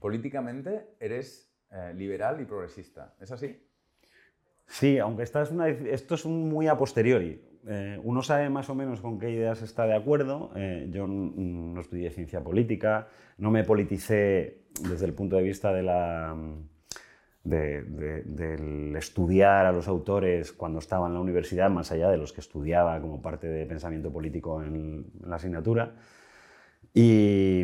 Políticamente eres eh, liberal y progresista, ¿es así? Sí, aunque esta es una, esto es un muy a posteriori. Eh, uno sabe más o menos con qué ideas está de acuerdo. Eh, yo no estudié ciencia política, no me politicé desde el punto de vista de la, del estudiar a los autores cuando estaba en la universidad, más allá de los que estudiaba como parte de pensamiento político en, la asignatura. Y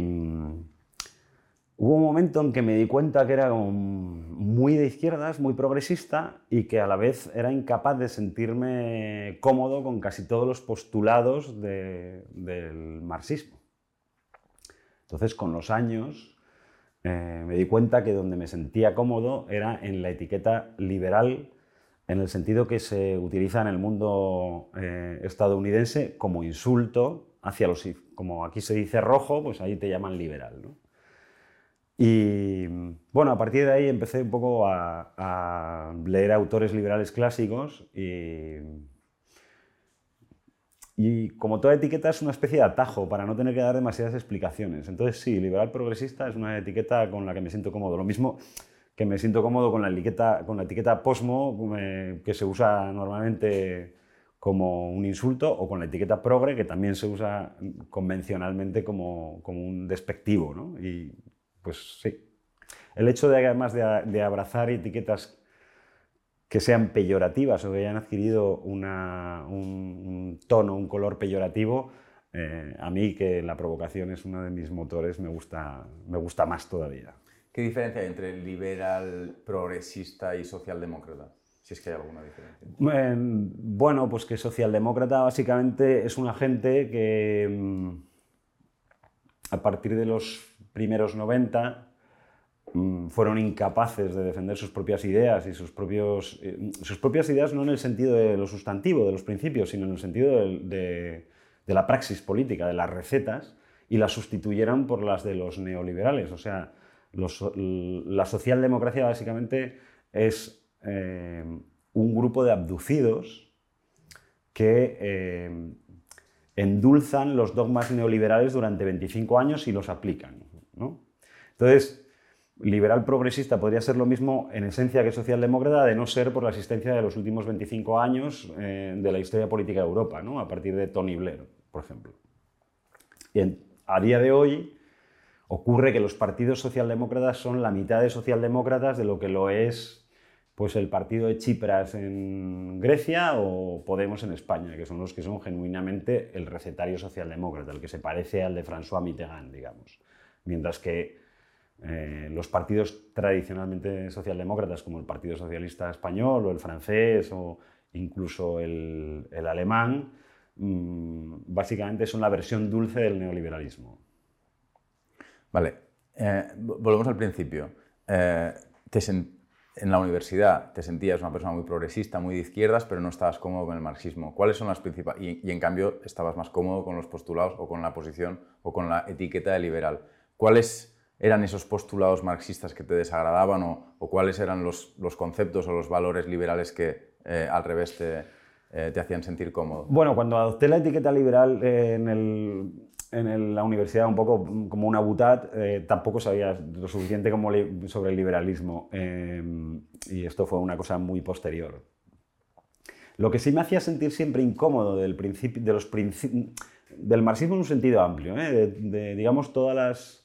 Hubo un momento en que me di cuenta que era muy de izquierdas, muy progresista y que a la vez era incapaz de sentirme cómodo con casi todos los postulados del marxismo. Entonces, con los años, eh, me di cuenta que donde me sentía cómodo era en la etiqueta liberal, en el sentido que se utiliza en el mundo eh, estadounidense como insulto hacia los... Como aquí se dice rojo, pues ahí te llaman liberal. ¿no? Y bueno, a partir de ahí empecé un poco a, leer autores liberales clásicos y, y, como toda etiqueta es una especie de atajo para no tener que dar demasiadas explicaciones. Entonces sí, liberal progresista es una etiqueta con la que me siento cómodo. Lo mismo que me siento cómodo con la etiqueta, con la etiqueta posmo que se usa normalmente como un insulto o con la etiqueta progre que también se usa convencionalmente como, como un despectivo. ¿no? Y pues sí. El hecho de, además de, abrazar etiquetas que sean peyorativas o que hayan adquirido un, tono, un color peyorativo, eh, a mí que la provocación es uno de mis motores, me gusta, me gusta más todavía. ¿Qué diferencia hay entre liberal, progresista y socialdemócrata? Si es que hay alguna diferencia. bueno, pues que socialdemócrata básicamente es una gente que mm, a partir de los primeros 90 mm, fueron incapaces de defender sus propias ideas y sus, propios, eh, sus propias ideas no en el sentido de lo sustantivo, de los principios, sino en el sentido de, la praxis política, de las recetas, y las sustituyeron por las de los neoliberales. O sea, la socialdemocracia básicamente es eh, un grupo de abducidos que eh, endulzan los dogmas neoliberales durante 25 años y los aplican. Entonces, liberal progresista podría ser lo mismo en esencia que socialdemócrata, de no ser por la existencia de los últimos 25 años eh, de la historia política de Europa, ¿no? a partir de Tony Blair, por ejemplo. Y a día de hoy ocurre que los partidos socialdemócratas son la mitad de socialdemócratas de lo que lo es pues el partido de Chipras en Grecia o Podemos en España, que son los que son genuinamente el recetario socialdemócrata, el que se parece al de François Mitterrand, digamos mientras que eh, los partidos tradicionalmente socialdemócratas, como el Partido Socialista Español o el francés o incluso el, alemán, mm, básicamente son la versión dulce del neoliberalismo. Vale, eh, volvemos al principio. Eh, en la universidad te sentías una persona muy progresista, muy de izquierdas, pero no estabas cómodo con el marxismo. ¿Cuáles son las principales? y en cambio estabas más cómodo con los postulados o con la posición o con la etiqueta de liberal. ¿Cuáles eran esos postulados marxistas que te desagradaban o, cuáles eran los, conceptos o los valores liberales que eh, al revés te, eh, te, hacían sentir cómodo? Bueno, cuando adopté la etiqueta liberal eh, en, la universidad un poco como una butad, tampoco sabía lo suficiente como sobre el liberalismo y esto fue una cosa muy posterior. Lo que sí me hacía sentir siempre incómodo del, de los del marxismo en un sentido amplio, de, digamos todas las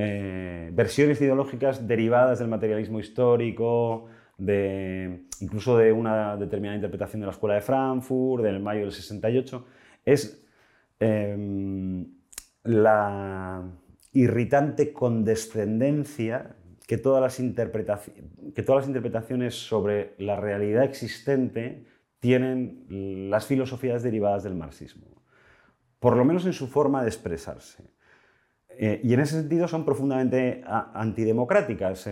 eh, versiones ideológicas derivadas del materialismo histórico, de, incluso de una determinada interpretación de la Escuela de Frankfurt, del mayo del 68, es em, la irritante condescendencia las que todas las interpretaciones sobre la realidad existente tienen las filosofías derivadas del marxismo, por lo menos en su forma de expresarse. Eh, y en ese sentido son profundamente antidemocráticas.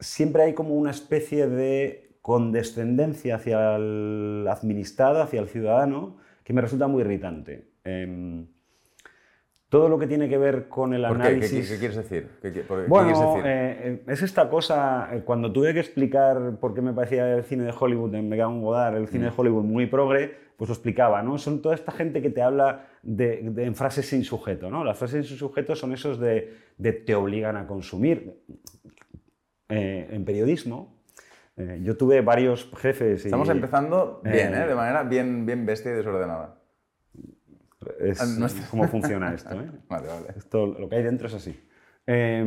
Siempre hay como una especie de condescendencia hacia el administrado, hacia el ciudadano, que me resulta muy irritante. Em, todo lo que tiene que ver con el ¿Por qué? análisis... ¿Qué, qué quieres decir? ¿Qué, qué- por- qué Bueno, quieres decir? eh, eh, es esta cosa, eh, cuando tuve que explicar por qué me parecía el cine de Hollywood, en Me un Godard, el cine de Hollywood muy progre, pues lo explicaba, ¿no? Son toda esta gente que te habla de, de- en frases sin sujeto, ¿no? Las frases sin sujeto son esos de, de te obligan a consumir. Eh, en periodismo, eh, yo tuve varios jefes y... Estamos empezando bien, eh, ¿eh? De manera bien, bien bestia y desordenada. Es Ah, no está- cómo funciona esto, ¿eh? Vale, vale. Esto, lo que hay dentro es así. Eh,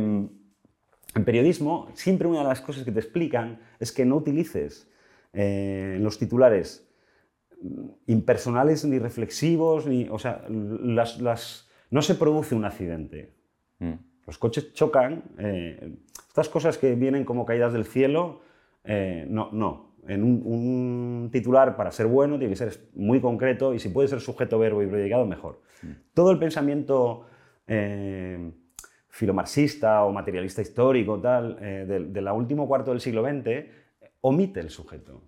en periodismo, siempre una de las cosas que te explican es que no utilices eh, en los titulares impersonales ni reflexivos, ni, o sea, las, las- no se produce un accidente. Mm. Los coches chocan, eh, estas cosas que vienen como caídas del cielo, eh, no, no. En un, un titular, para ser bueno, tiene que ser muy concreto y si puede ser sujeto, verbo y predicado, mejor. Todo el pensamiento eh, filomarxista o materialista histórico tal, del, del último cuarto del siglo XX omite el sujeto.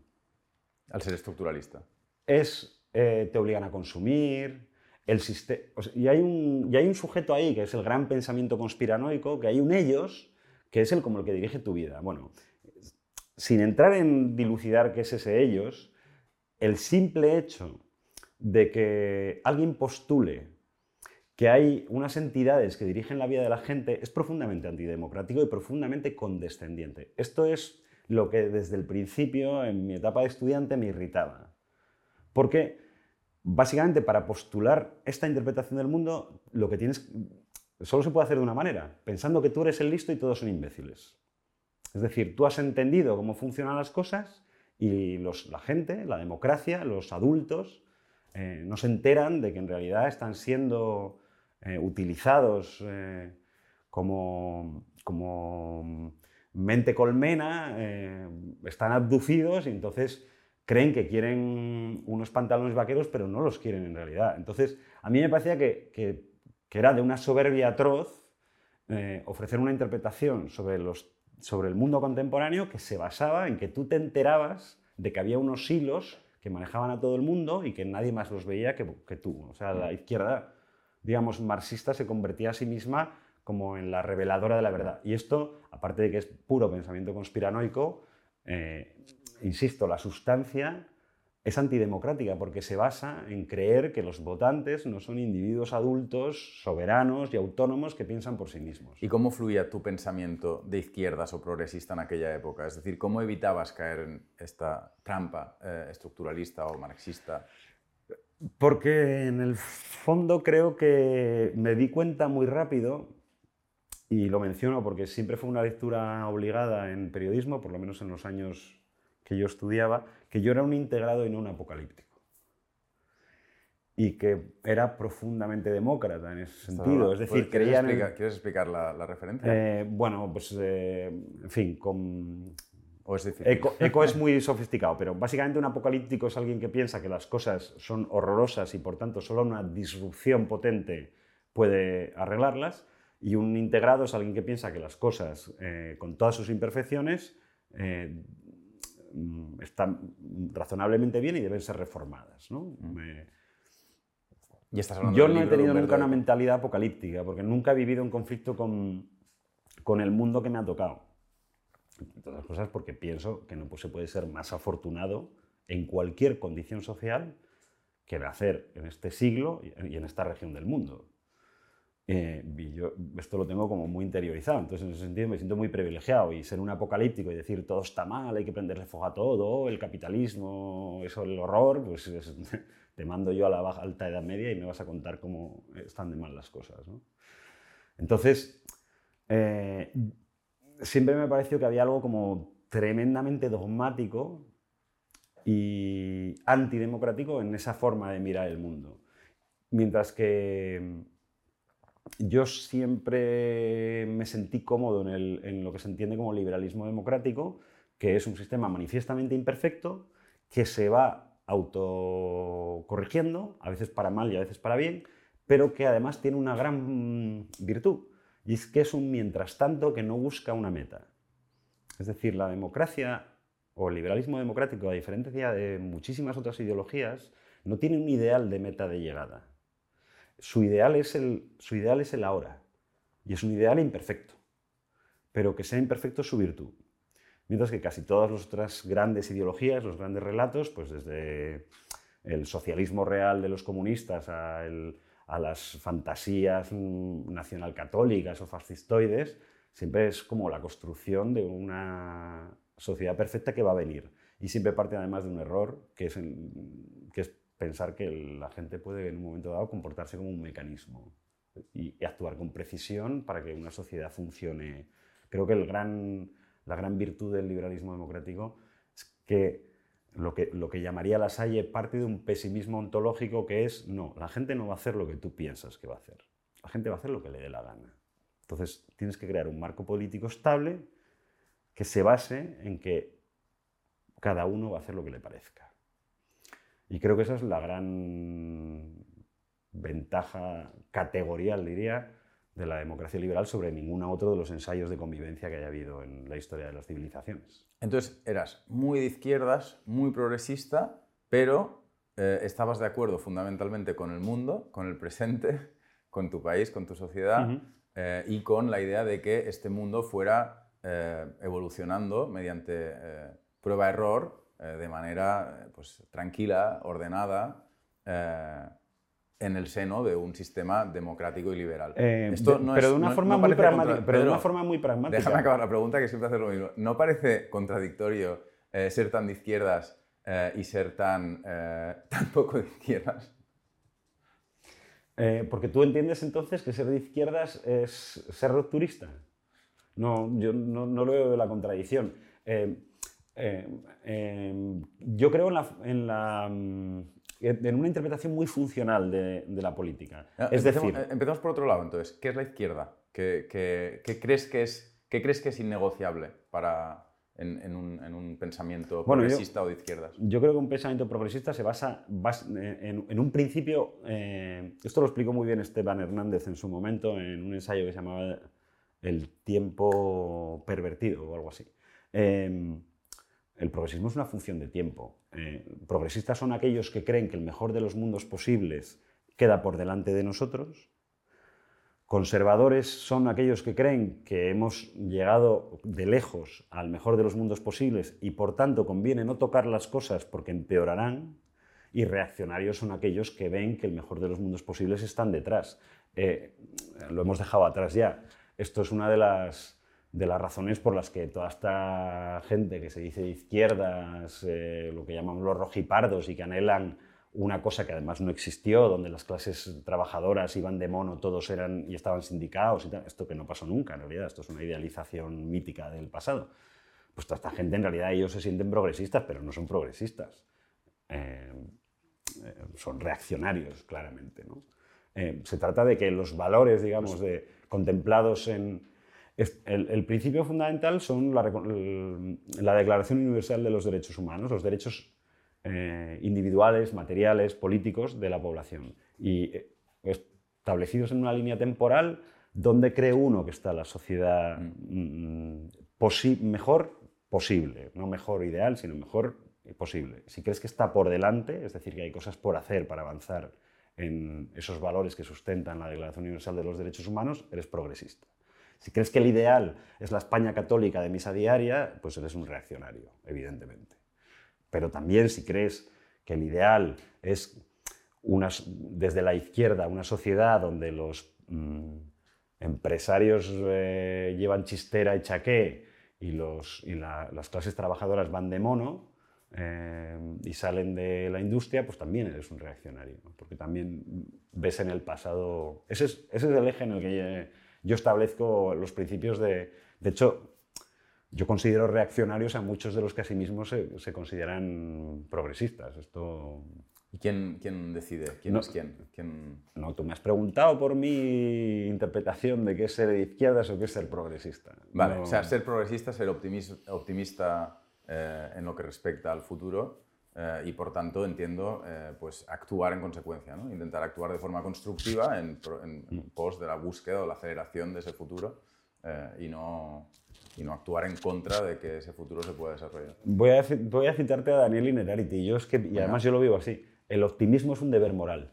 Al ser estructuralista. Es, eh, te obligan a consumir, el siste- o sea, y, hay un, y hay un sujeto ahí que es el gran pensamiento conspiranoico, que hay un ellos, que es el como el que dirige tu vida. Bueno, sin entrar en dilucidar qué es ese ellos, el simple hecho de que alguien postule que hay unas entidades que dirigen la vida de la gente es profundamente antidemocrático y profundamente condescendiente. Esto es lo que desde el principio, en mi etapa de estudiante, me irritaba. Porque básicamente para postular esta interpretación del mundo, lo que tienes solo se puede hacer de una manera, pensando que tú eres el listo y todos son imbéciles. Es decir, tú has entendido cómo funcionan las cosas y la gente, la democracia, los adultos, eh, no se enteran de que en realidad están siendo eh, utilizados eh, como, como mente colmena, están abducidos y entonces creen que quieren unos pantalones vaqueros, pero no los quieren en realidad. Entonces, a mí me parecía que, que- que era de una soberbia atroz eh, ofrecer una interpretación sobre, los, sobre el mundo contemporáneo que se basaba en que tú te enterabas de que había unos hilos que manejaban a todo el mundo y que nadie más los veía que, que tú. O sea, la izquierda, digamos, marxista se convertía a sí misma como en la reveladora de la verdad. Y esto, aparte de que es puro pensamiento conspiranoico, eh, insisto, la sustancia es antidemocrática porque se basa en creer que los votantes no son individuos adultos, soberanos y autónomos que piensan por sí mismos. ¿Y cómo fluía tu pensamiento de izquierdas o progresista en aquella época? Es decir, ¿cómo evitabas caer en esta trampa eh, estructuralista o marxista? Porque en el fondo creo que me di cuenta muy rápido, y lo menciono porque siempre fue una lectura obligada en periodismo, por lo menos en los años que yo estudiaba, que yo era un integrado y no un apocalíptico. Y que era profundamente demócrata en ese sentido. Es decir, ¿Quieres creía en el- explicar, ¿quieres explicar la, la referencia? Eh, bueno, pues, eh, en fin, con... ¿O es? Eco, Eco es muy sofisticado, pero básicamente un apocalíptico es alguien que piensa que las cosas son horrorosas y por tanto solo una disrupción potente puede arreglarlas. Y un integrado es alguien que piensa que las cosas, eh, con todas sus imperfecciones, eh, están razonablemente bien y deben ser reformadas. ¿no? Me- Y estás yo no he tenido nunca una mentalidad apocalíptica, porque nunca he vivido en conflicto con, con el mundo que me ha tocado. Entre otras cosas porque pienso que no se puede ser más afortunado en cualquier condición social que nacer en este siglo y en esta región del mundo. Eh, y yo esto lo tengo como muy interiorizado, entonces en ese sentido me siento muy privilegiado y ser un apocalíptico y decir todo está mal, hay que prenderle fuego a todo, el capitalismo, eso, el horror, pues es- te mando yo a la baja, alta edad media y me vas a contar cómo están de mal las cosas. ¿no? Entonces, eh, siempre me pareció que había algo como tremendamente dogmático y antidemocrático en esa forma de mirar el mundo. Mientras que yo siempre me sentí cómodo en, lo que se entiende como liberalismo democrático, que es un sistema manifiestamente imperfecto, que se va autocorrigiendo, a veces para mal y a veces para bien, pero que además tiene una gran virtud, y es que es un mientras tanto que no busca una meta. Es decir, la democracia o el liberalismo democrático, a diferencia de muchísimas otras ideologías, no tiene un ideal de meta de llegada su ideal, es el, su ideal es el ahora. Y es un ideal imperfecto. Pero que sea imperfecto es su virtud. Mientras que casi todas las otras grandes ideologías, los grandes relatos, pues desde el socialismo real de los comunistas a, las fantasías nacionalcatólicas o fascistoides, siempre es como la construcción de una sociedad perfecta que va a venir. Y siempre parte además de un error, que es, que es pensar que la gente puede en un momento dado comportarse como un mecanismo y, actuar con precisión para que una sociedad funcione. Creo que, el gran, la gran virtud del liberalismo democrático es que lo que, lo que llamaría la Salle parte de un pesimismo ontológico que es, no, la gente no va a hacer lo que tú piensas que va a hacer, la gente va a hacer lo que le dé la gana. Entonces tienes que crear un marco político estable que se base en que cada uno va a hacer lo que le parezca. Y creo que esa es la gran ventaja categorial, diría, de la democracia liberal sobre ningún otro de los ensayos de convivencia que haya habido en la historia de las civilizaciones. Entonces, eras muy de izquierdas, muy progresista, pero eh, estabas de acuerdo fundamentalmente con el mundo, con el presente, con tu país, con tu sociedad, eh, y con la idea de que este mundo fuera eh, evolucionando mediante prueba-error, de manera pues, tranquila, ordenada en el seno de un sistema democrático y liberal. Esto no pero, de una forma muy pragmática, pero de una forma muy pragmática. Déjame acabar la pregunta que siempre hace lo mismo. ¿No parece contradictorio ser tan de izquierdas y ser tan, tan poco de izquierdas? Eh, porque tú entiendes entonces que ser de izquierdas es ser rupturista. No, yo no, no lo veo la contradicción. Eh, eh, yo creo en, la, mm, en, una interpretación muy funcional de, la política. Ah, es decir, empezamos por otro lado, entonces. ¿Qué es la izquierda? ¿Qué, crees, que es, qué crees que es innegociable para, en, un, pensamiento progresista o de izquierdas? Yo creo que un pensamiento progresista se basa, en, un principio, eh, esto lo explicó muy bien Esteban Hernández en su momento en un ensayo que se llamaba El tiempo pervertido o algo así. Em, el progresismo es una función de tiempo. Eh, progresistas son aquellos que creen que el mejor de los mundos posibles queda por delante de nosotros Conservadores son aquellos que creen que hemos llegado de lejos al mejor de los mundos posibles y por tanto conviene no tocar las cosas porque empeorarán. Y reaccionarios son aquellos que ven que el mejor de los mundos posibles están detrás. Eh, lo hemos dejado atrás ya. Esto es una de las, de las razones por las que toda esta gente que se dice de izquierdas, eh, lo que llamamos los rojipardos y que anhelan una cosa que además no existió, donde las clases trabajadoras iban de mono, todos eran y estaban sindicados, y esto que no pasó nunca en realidad, esto es una idealización mítica del pasado. Pues toda esta gente en realidad ellos se sienten progresistas, pero no son progresistas. Eh, eh, son reaccionarios, claramente. Eh, se trata de que los valores, digamos, de, contemplados en... El, principio fundamental son la, la Declaración Universal de los Derechos Humanos, los derechos eh, individuales, materiales, políticos de la población. Y eh, establecidos en una línea temporal donde cree uno que está la sociedad mm, mejor posible, no mejor ideal, sino mejor posible. Si crees que está por delante, es decir, que hay cosas por hacer para avanzar en esos valores que sustentan la Declaración Universal de los Derechos Humanos, eres progresista. Si crees que el ideal es la España católica de misa diaria, pues eres un reaccionario, evidentemente. Pero también si crees que el ideal es desde la izquierda una sociedad donde los mm, empresarios eh, llevan chistera y chaqué y, las clases trabajadoras van de mono eh, y salen de la industria, pues también eres un reaccionario, porque también ves en el pasado... Ese es, ese es el eje en el que yo establezco los principios de... De hecho, yo considero reaccionarios a muchos de los que a sí mismos se, consideran progresistas. Esto... ¿Y quién, quién decide? ¿Quién es quién? quién? No, tú me has preguntado por mi interpretación de qué es ser de izquierdas o qué es ser progresista. Vale, o sea, ser progresista, ser optimista eh, en lo que respecta al futuro eh, y por tanto entiendo eh, pues actuar en consecuencia, ¿no? intentar actuar de forma constructiva en, en, en, pos de la búsqueda o la aceleración de ese futuro y no y no actuar en contra de que ese futuro se pueda desarrollar. Voy a, voy a citarte a Daniel Inerarity, yo es que, y además yo lo vivo así, el optimismo es un deber moral.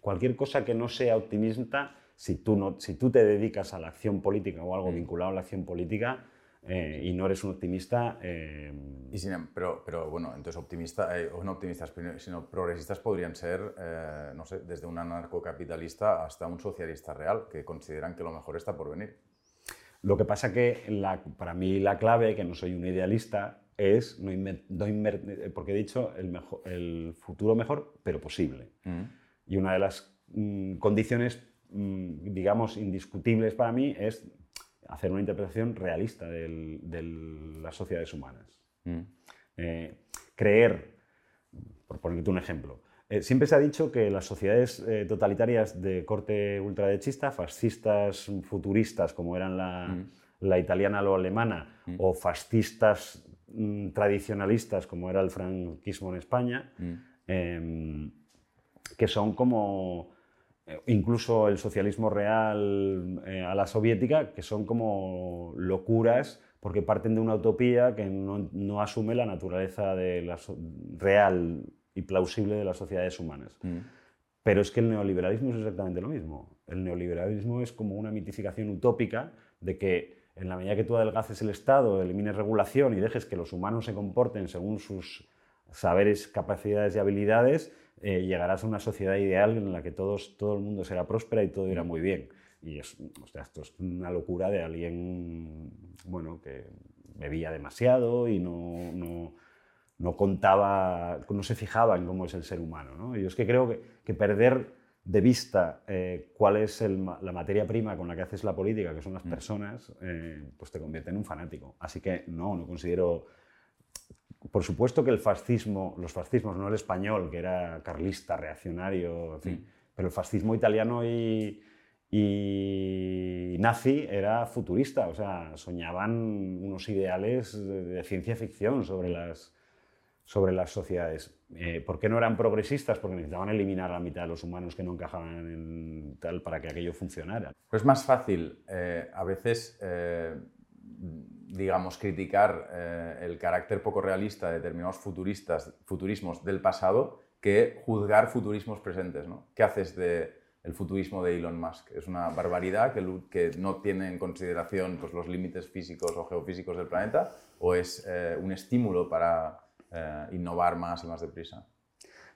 cualquier cosa que no sea optimista, si tú, no, si tú te dedicas a la acción política o algo Mm. vinculado a la acción política eh, y no eres un optimista, eh, Y sin em- pero, pero bueno, entonces optimista, eh, o no optimistas, sino progresistas podrían ser, eh, no sé, desde un anarcocapitalista hasta un socialista real, que consideran que lo mejor está por venir. Lo que pasa que la- para mí la clave, que no soy un idealista, es no inver- no inver- porque he dicho el, mejo- el futuro mejor, pero posible. Mm. Y una de las mm, condiciones, mm, digamos, indiscutibles para mí es hacer una interpretación realista de las sociedades humanas. Mm. Eh, creer, por ponerte un ejemplo, eh, siempre se ha dicho que las sociedades eh, totalitarias de corte ultraderechista, fascistas, futuristas, como eran la, la italiana o alemana, o fascistas mm, tradicionalistas, como era el franquismo en España, em, que son como incluso el socialismo real eh, a la soviética, que son como locuras porque parten de una utopía que no, no asume la naturaleza de la so- real y plausible de las sociedades humanas. Mm. Pero es que el neoliberalismo es exactamente lo mismo. El neoliberalismo es como una mitificación utópica de que en la medida que tú adelgaces el Estado, elimines regulación y dejes que los humanos se comporten según sus saberes, capacidades y habilidades, eh, llegarás a una sociedad ideal en la que todos, todo el mundo será próspera y todo irá muy bien. Y es, o sea, esto es una locura de alguien bueno, que bebía demasiado y no, no, no contaba, no se fijaba en cómo es el ser humano. ¿no? Y yo es que creo que, que perder de vista eh, cuál es el la materia prima con la que haces la política, que son las personas, eh, pues te convierte en un fanático. Así que no, no considero... Por supuesto que el fascismo, los fascismos, no el español, que era carlista, reaccionario, en fin, pero el fascismo italiano y, y nazi era futurista, o sea, soñaban unos ideales de, de ciencia ficción sobre las, sobre las sociedades. Eh, ¿Por qué no eran progresistas? Porque necesitaban eliminar a la mitad de los humanos que no encajaban en tal para que aquello funcionara. Pero es más fácil eh, a veces, eh, digamos, criticar eh, el carácter poco realista de determinados futuristas, futurismos del pasado que juzgar futurismos presentes. ¿no? ¿Qué haces de el futurismo de Elon Musk? ¿Es una barbaridad que, que no tiene en consideración pues, los límites físicos o geofísicos del planeta? ¿O es eh, un estímulo para eh, innovar más y más deprisa?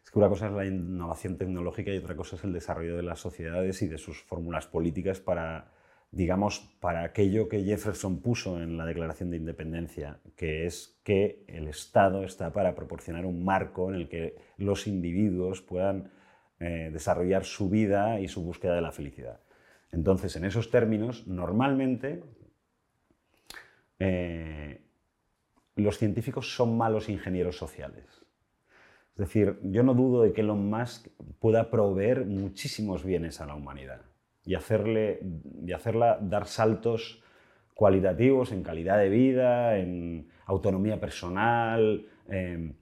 Es que una cosa es la innovación tecnológica y otra cosa es el desarrollo de las sociedades y de sus fórmulas políticas para, digamos, para aquello que Jefferson puso en la Declaración de Independencia, que es que el Estado está para proporcionar un marco en el que los individuos puedan eh, desarrollar su vida y su búsqueda de la felicidad. Entonces, en esos términos, normalmente eh, los científicos son malos ingenieros sociales. Es decir, yo no dudo de que Elon Musk pueda proveer muchísimos bienes a la humanidad y, hacerle, y hacerla dar saltos cualitativos en calidad de vida, en autonomía personal, eh,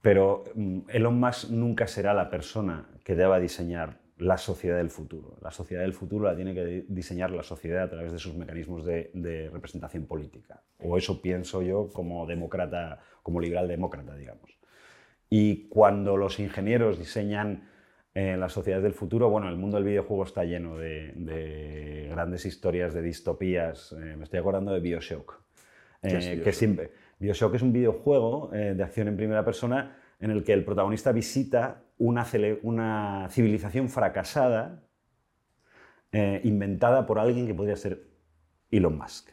pero mm, Elon Musk nunca será la persona que deba diseñar la sociedad del futuro. La sociedad del futuro la tiene que di- diseñar la sociedad a través de sus mecanismos de, de representación política. O eso pienso yo como demócrata, como liberal demócrata, digamos. Y cuando los ingenieros diseñan eh, las sociedades del futuro, bueno, el mundo del videojuego está lleno de, de grandes historias de distopías. Eh, me estoy acordando de Bioshock. ¿Qué es eh, Bioshock? que siempre, Bioshock es un videojuego eh, de acción en primera persona en el que el protagonista visita una, civilización fracasada inventada por alguien que podría ser Elon Musk,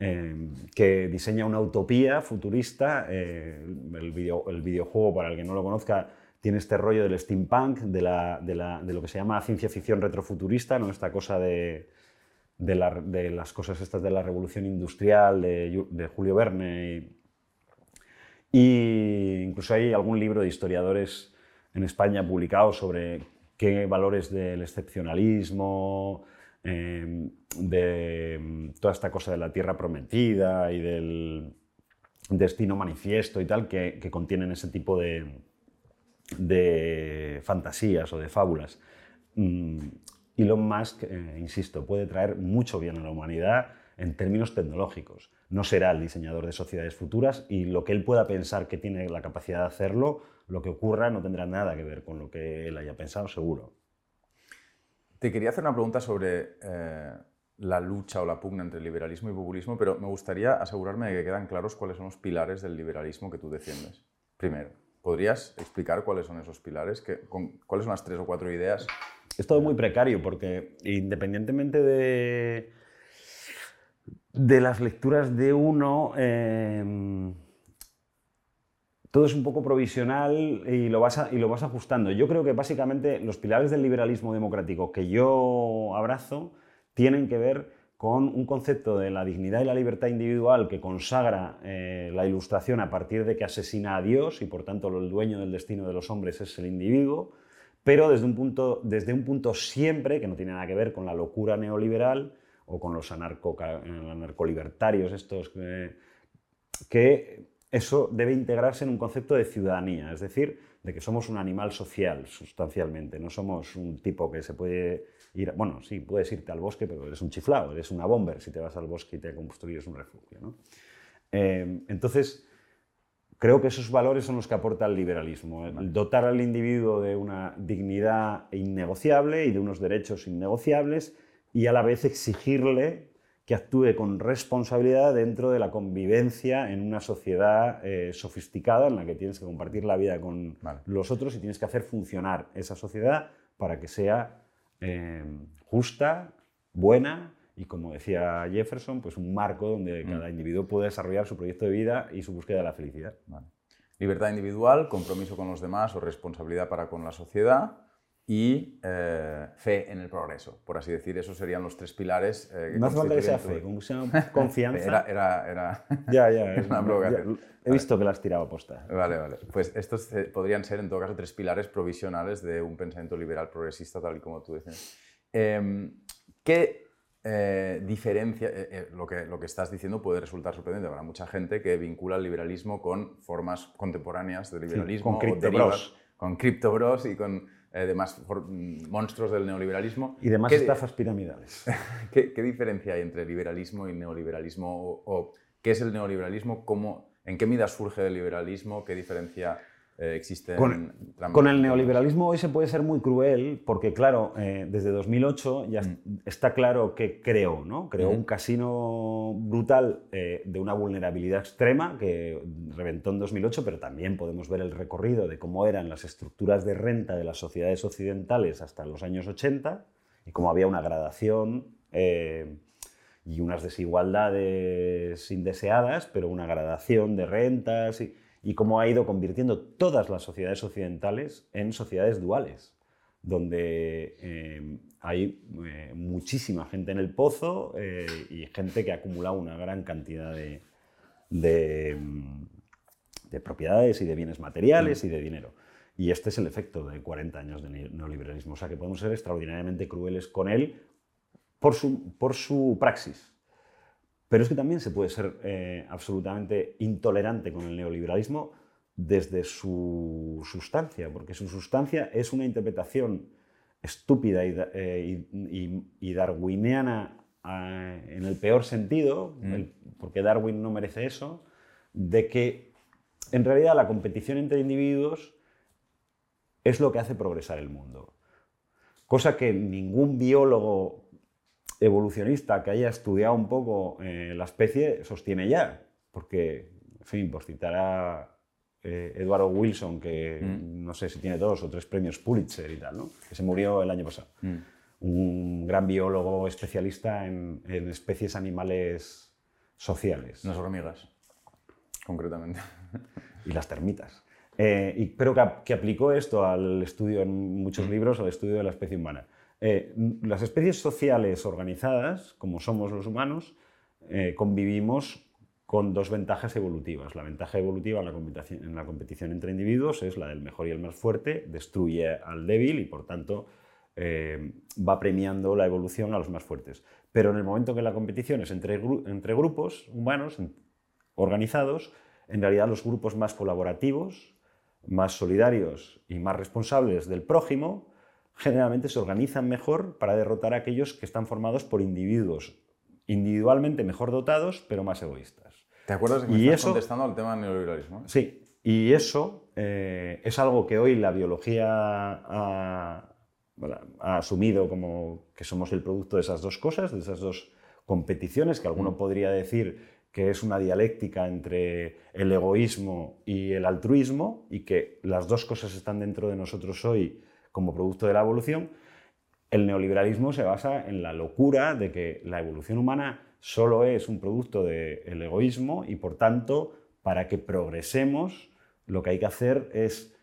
eh, que diseña una utopía futurista. eh, el, video- el videojuego, para el que no lo conozca, tiene este rollo del steampunk, de, la- de la- de lo que se llama ciencia ficción retrofuturista, ¿no? esta cosa de, de, la- de las cosas estas de la revolución industrial de, Ju- de Julio Verne. Y, incluso hay algún libro de historiadores en España publicado sobre qué valores del excepcionalismo, eh, de mm, toda esta cosa de la tierra prometida y del destino manifiesto y tal, que, que contienen ese tipo de, de fantasías o de fábulas. Mm, Elon Musk, eh, insisto, puede traer mucho bien a la humanidad en términos tecnológicos. No será el diseñador de sociedades futuras y lo que él pueda pensar que tiene la capacidad de hacerlo, lo que ocurra no tendrá nada que ver con lo que él haya pensado, seguro. Te quería hacer una pregunta sobre eh, la lucha o la pugna entre liberalismo y populismo, pero me gustaría asegurarme de que quedan claros cuáles son los pilares del liberalismo que tú defiendes. Primero, ¿podrías explicar cuáles son esos pilares? ¿Cuáles son las tres o cuatro ideas? Es todo muy precario porque independientemente de, de las lecturas de uno, em, todo es un poco provisional y lo, vas y lo vas ajustando. Yo creo que básicamente los pilares del liberalismo democrático que yo abrazo tienen que ver con un concepto de la dignidad y la libertad individual que consagra eh, la ilustración a partir de que asesina a Dios y por tanto el dueño del destino de los hombres es el individuo, pero desde un punto, desde un punto siempre que no tiene nada que ver con la locura neoliberal o con los anarco, anarcolibertarios estos que eso debe integrarse en un concepto de ciudadanía, es decir, de que somos un animal social sustancialmente, no somos un tipo que se puede bueno, sí, puedes irte al bosque, pero eres un chiflado, eres una bomber si te vas al bosque y te construyes un refugio. Eh, entonces, creo que esos valores son los que aporta el liberalismo. dotar al individuo de una dignidad innegociable y de unos derechos innegociables y a la vez exigirle que actúe con responsabilidad dentro de la convivencia en una sociedad eh, sofisticada en la que tienes que compartir la vida con los otros y tienes que hacer funcionar esa sociedad para que sea Em, justa, buena y, como decía Jefferson, pues un marco donde mm. cada individuo puede desarrollar su proyecto de vida y su búsqueda de la felicidad. Libertad individual, compromiso con los demás o responsabilidad para con la sociedad y eh, fe en el progreso, por así decir. Esos serían los tres pilares. Eh, no hace falta que sea fe, como sea confianza. era, era, era, ya, ya, es una provocación. he visto que la has tirado posta. Vale, vale. Pues estos eh, podrían ser, en todo caso, tres pilares provisionales de un pensamiento liberal progresista, tal y como tú decías. Em, ¿Qué diferencia, lo, que, lo que estás diciendo puede resultar sorprendente para mucha gente que vincula el liberalismo con formas contemporáneas de liberalismo. con criptobros. Con criptobros y con eh, demás mm, monstruos del neoliberalismo. Y demás estafas piramidales. ¿Qué, diferencia hay entre liberalismo y neoliberalismo? O, qué es el neoliberalismo? ¿Cómo, ¿En qué medida surge el liberalismo? ¿Qué diferencia eh, existe con, con el neoliberalismo hoy se puede ser muy cruel porque, claro, eh, desde 2008 ya mm. está claro que creó, ¿no? Creó un casino brutal eh, de una vulnerabilidad extrema que reventó en 2008, pero también podemos ver el recorrido de cómo eran las estructuras de renta de las sociedades occidentales hasta los años 80 y cómo había una gradación y unas desigualdades indeseadas, pero una gradación de rentas y y cómo ha ido convirtiendo todas las sociedades occidentales en sociedades duales, donde eh, hay eh, muchísima gente en el pozo eh, y gente que ha acumulado una gran cantidad de, mm, de, propiedades y de bienes materiales y de dinero. Y este es el efecto de 40 años de neoliberalismo. O sea que podemos ser extraordinariamente crueles con él por su praxis. Pero es que también se puede ser eh, absolutamente intolerante con el neoliberalismo desde su sustancia, porque su sustancia es una interpretación estúpida y, eh, darwiniana eh, en el peor sentido, mm. porque Darwin no merece eso, de que en realidad la competición entre individuos es lo que hace progresar el mundo. Cosa que ningún biólogo evolucionista que haya estudiado un poco eh, la especie sostiene ya, porque, en fin, por citar a eh, Eduardo Wilson, que mm. no sé si tiene dos o tres premios Pulitzer y tal, ¿no? que se murió el año pasado. Mm. Un gran biólogo especialista en, especies animales sociales. Las hormigas, concretamente. Y las termitas. Eh, y, pero que, que, aplicó esto al estudio en muchos mm. libros, al estudio de la especie humana. Eh, las especies sociales organizadas, como somos los humanos, eh, convivimos con dos ventajas evolutivas. La ventaja evolutiva en la, competición, entre individuos es la del mejor y el más fuerte, destruye al débil y por tanto eh, va premiando la evolución a los más fuertes. Pero en el momento que la competición es entre, entre grupos humanos organizados, en realidad los grupos más colaborativos, más solidarios y más responsables del prójimo generalmente se organizan mejor para derrotar a aquellos que están formados por individuos individualmente mejor dotados, pero más egoístas. ¿Te acuerdas que me y estás contestando al tema del neoliberalismo? Sí, y eso eh, es algo que hoy la biología ha ha asumido como que somos el producto de esas dos cosas, de esas dos competiciones, que alguno mm. podría decir que es una dialéctica entre el egoísmo y el altruismo y que las dos cosas están dentro de nosotros hoy como producto de la evolución, el neoliberalismo se basa en la locura de que la evolución humana solo es un producto del egoísmo y por tanto, para que progresemos, lo que hay que hacer es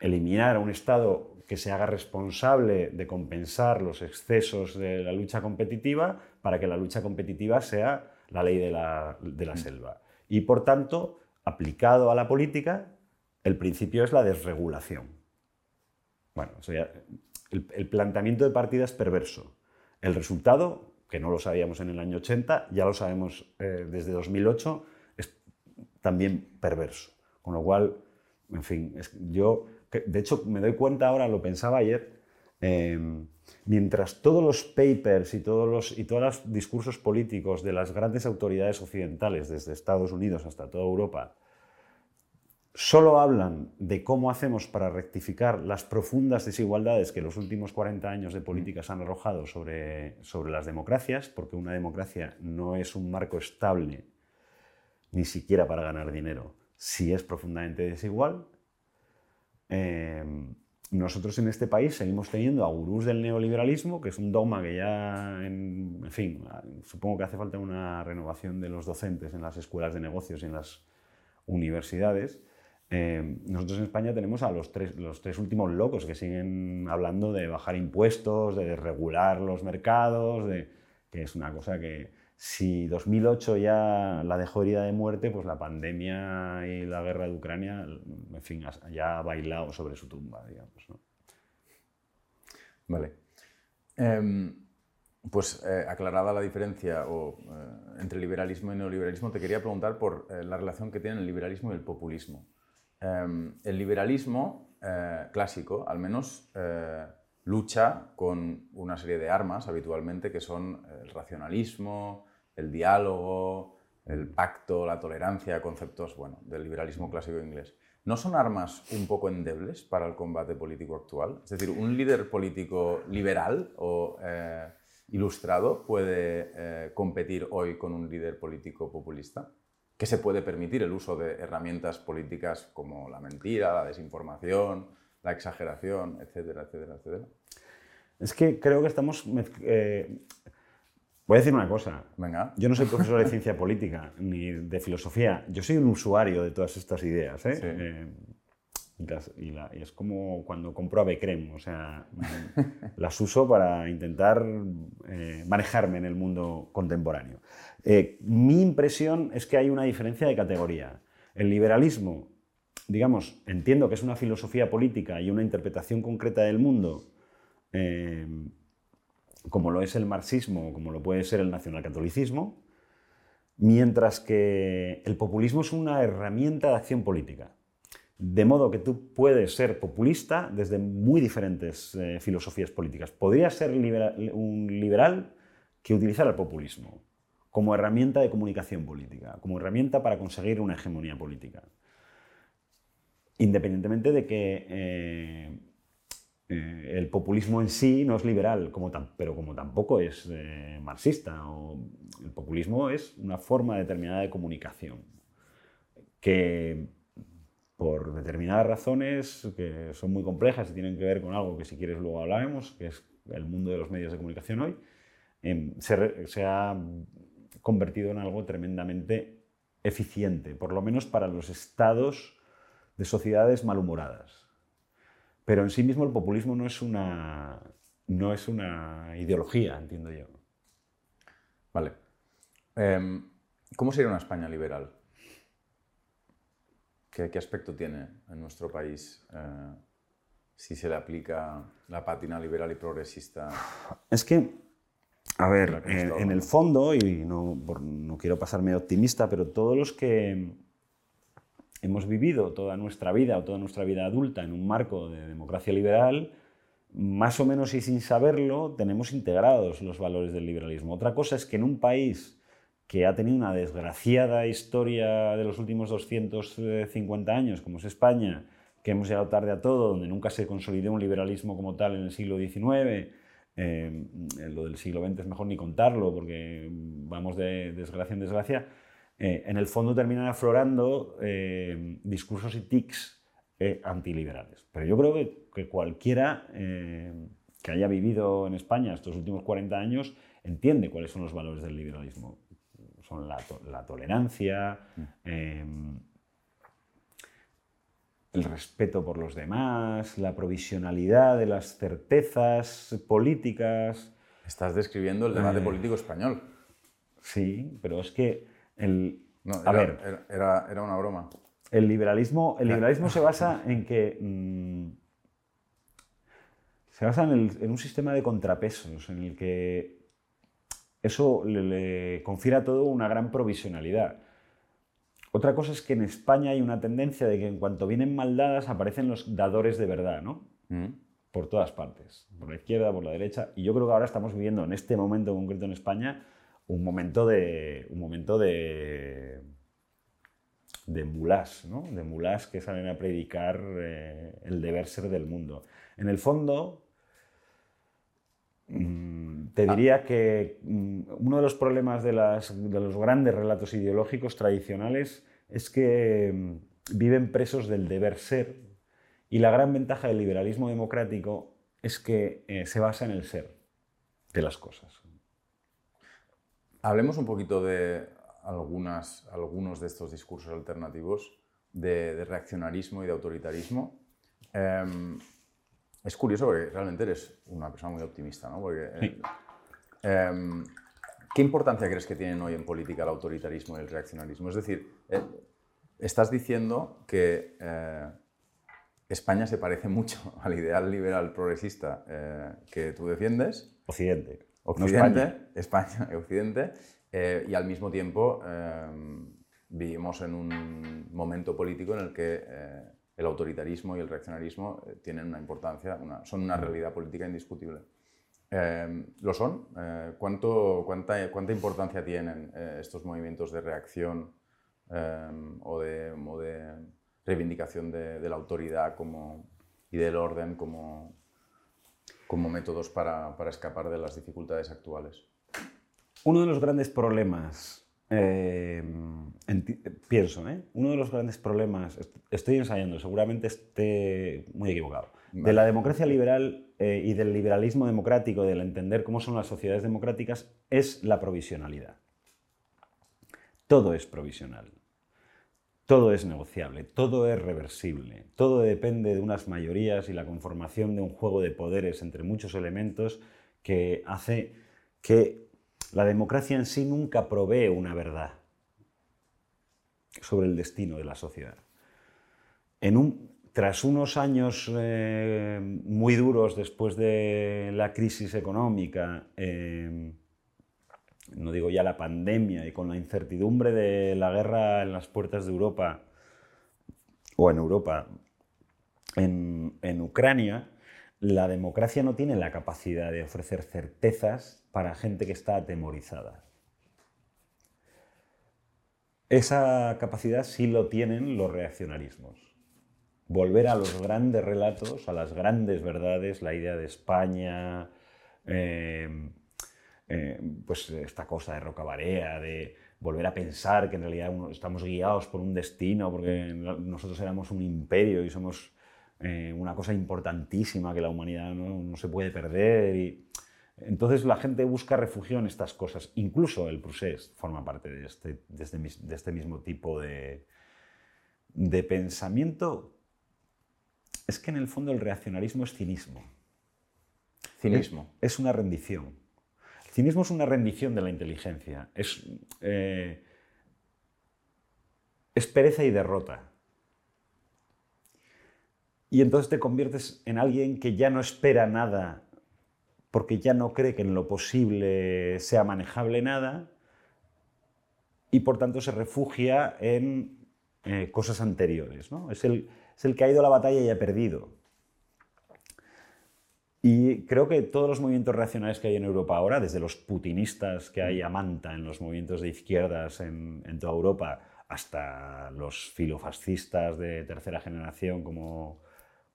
eliminar a un Estado que se haga responsable de compensar los excesos de la lucha competitiva para que la lucha competitiva sea la ley de la, selva. Y por tanto, aplicado a la política, el principio es la desregulación. Bueno, el, planteamiento de partida es perverso. El resultado, que no lo sabíamos en el año 80, ya lo sabemos eh, desde 2008, es también perverso. Con lo cual, en fin, yo de hecho me doy cuenta ahora, lo pensaba ayer, em, mientras todos los papers y todos los, y todos los discursos políticos de las grandes autoridades occidentales, desde Estados Unidos hasta toda Europa, solo hablan de cómo hacemos para rectificar las profundas desigualdades que los últimos 40 años de políticas han arrojado sobre, sobre las democracias, porque una democracia no es un marco estable ni siquiera para ganar dinero, si es profundamente desigual, Em, nosotros en este país seguimos teniendo a gurús del neoliberalismo, que es un dogma que ya, en, fin, supongo que hace falta una renovación de los docentes en las escuelas de negocios y en las universidades. Em, nosotros en España tenemos a los tres, los tres últimos locos que siguen hablando de bajar impuestos, de regular los mercados, que es una cosa que, si 2008 ya la dejó herida de muerte, pues la pandemia y la guerra de Ucrania, en fin, ya ha bailado sobre su tumba, digamos. Vale. Em, pues eh, aclarada la diferencia eh, entre liberalismo y neoliberalismo, te quería preguntar por eh, la relación que tienen el liberalismo y el populismo. Em, el liberalismo clásico, al menos, lucha con una serie de armas habitualmente que son el racionalismo, el diálogo, el pacto, la tolerancia, conceptos bueno, del liberalismo clásico inglés. ¿No son armas un poco endebles para el combate político actual? Es decir, ¿un líder político liberal o eh, ilustrado puede eh, competir hoy con un líder político populista? ¿Que se puede permitir el uso de herramientas políticas como la mentira, la desinformación, la exageración, etcétera, etcétera, etcétera? Es que creo que estamos eh, Voy a decir una cosa. Venga. Yo no soy profesor de ciencia política ni de filosofía. Yo soy un usuario de todas estas ideas. ¿eh? eh y, es como cuando compro a Becrem. O sea, las uso para intentar eh, manejarme en el mundo contemporáneo. Eh, mi impresión es que hay una diferencia de categoría. El liberalismo, digamos, entiendo que es una filosofía política y una interpretación concreta del mundo como lo es el marxismo, como lo puede ser el nacionalcatolicismo, mientras que el populismo es una herramienta de acción política. De modo que tú puedes ser populista desde muy diferentes eh, filosofías políticas. Podría ser un liberal que utilizara el populismo como herramienta de comunicación política, como herramienta para conseguir una hegemonía política. Independientemente de que eh, eh, el populismo en sí no es liberal, como pero como tampoco es marxista. El populismo es una forma determinada de comunicación que por determinadas razones que son muy complejas y tienen que ver con algo que si quieres luego hablaremos, que es el mundo de los medios de comunicación hoy, em, se, ha convertido en algo tremendamente eficiente, por lo menos para los estados de sociedades malhumoradas. Pero en sí mismo el populismo no es una, no es una ideología, entiendo yo. Vale. Em, ¿Cómo sería una España liberal? ¿Qué, aspecto tiene en nuestro país eh, si se le aplica la pátina liberal y progresista? Es que, a ver, en, el fondo, y no, no quiero pasarme optimista, pero todos los que hemos vivido toda nuestra vida o toda nuestra vida adulta en un marco de democracia liberal, más o menos y sin saberlo, tenemos integrados los valores del liberalismo. Otra cosa es que en un país que ha tenido una desgraciada historia de los últimos 250 años, como es España, que hemos llegado tarde a todo, donde nunca se consolidó un liberalismo como tal en el siglo XIX. Eh, lo del siglo XX es mejor ni contarlo porque vamos de desgracia en desgracia. Eh, en el fondo terminan aflorando eh, discursos y tics antiliberales. Pero yo creo que, que cualquiera que haya vivido en España estos últimos 40 años entiende cuáles son los valores del liberalismo. Son la, la tolerancia, mm el respeto por los demás, la provisionalidad de las certezas políticas. Estás describiendo el debate eh, político español. Sí, pero es que el... a ver, era, una broma. El liberalismo, el liberalismo se basa en que... Mm, se basa en, un sistema de contrapesos, en el que eso le, le confiere a todo una gran provisionalidad. Otra cosa es que en España hay una tendencia de que en cuanto vienen maldadas aparecen los dadores de verdad, ¿no? Mm. Por todas partes, por la izquierda, por la derecha. Y yo creo que ahora estamos viviendo en este momento concreto en España un momento de, un momento de, de mulás, ¿no? De mulás que salen a predicar eh, el deber ser del mundo. En el fondo, mm, te ah. diría que mm, uno de los problemas de, de, los grandes relatos ideológicos tradicionales es que mm, viven presos del deber ser y la gran ventaja del liberalismo democrático es que eh, se basa en el ser de las cosas. Hablemos un poquito de algunas, algunos de estos discursos alternativos de, reaccionarismo y de autoritarismo. Em, es curioso porque realmente eres una persona muy optimista, ¿no? Porque, eh, em, ¿Qué importancia crees que tienen hoy en política el autoritarismo y el reaccionarismo? Es decir, eh, estás diciendo que eh, España se parece mucho al ideal liberal progresista eh, que tú defiendes. Occidente. Occidente, España. Occidente. y al mismo tiempo vivimos en un momento político en el que el autoritarismo y el reaccionarismo tienen una importancia, son una realidad política indiscutible. Eh, ¿Lo son? Eh, ¿cuánto, cuánta, ¿Cuánta importancia tienen eh, estos movimientos de reacción o de, de, reivindicación de, la autoridad como, y del orden como, como métodos para, para, escapar de las dificultades actuales? Uno de los grandes problemas, pienso, uno de los grandes problemas, estoy ensayando, seguramente esté muy equivocado, de la democracia liberal eh, y del liberalismo democrático, del entender cómo son las sociedades democráticas, es la provisionalidad. Todo es provisional, todo es negociable, todo es reversible, todo depende de unas mayorías y la conformación de un juego de poderes entre muchos elementos que hace que la democracia en sí nunca provee una verdad sobre el destino de la sociedad. En un, tras unos años eh, muy duros después de la crisis económica, eh, no digo ya la pandemia, y con la incertidumbre de la guerra en las puertas de Europa, o en Europa, en, en Ucrania, la democracia no tiene la capacidad de ofrecer certezas para gente que está atemorizada. Esa capacidad sí lo tienen los reaccionarismos volver a los grandes relatos, a las grandes verdades, la idea de España, eh, eh, pues esta cosa de Rocabarea, de volver a pensar que en realidad estamos guiados por un destino, porque nosotros éramos un imperio y somos eh, una cosa importantísima que la humanidad no, se puede perder. Y, entonces la gente busca refugio en estas cosas. Incluso el Prusés forma parte de este, de este, de este mismo tipo de, de pensamiento es que en el fondo el reaccionarismo es cinismo. Cinismo. Es, una rendición. El cinismo es una rendición de la inteligencia. Es, eh, es pereza y derrota. Y entonces te conviertes en alguien que ya no espera nada porque ya no cree que en lo posible sea manejable nada y por tanto se refugia en eh, cosas anteriores. ¿no? Es el, es el que ha ido a la batalla y ha perdido. Y creo que todos los movimientos reaccionarios que hay en Europa ahora, desde los putinistas que hay a manta en los movimientos de izquierdas en, toda Europa, hasta los filofascistas de tercera generación como,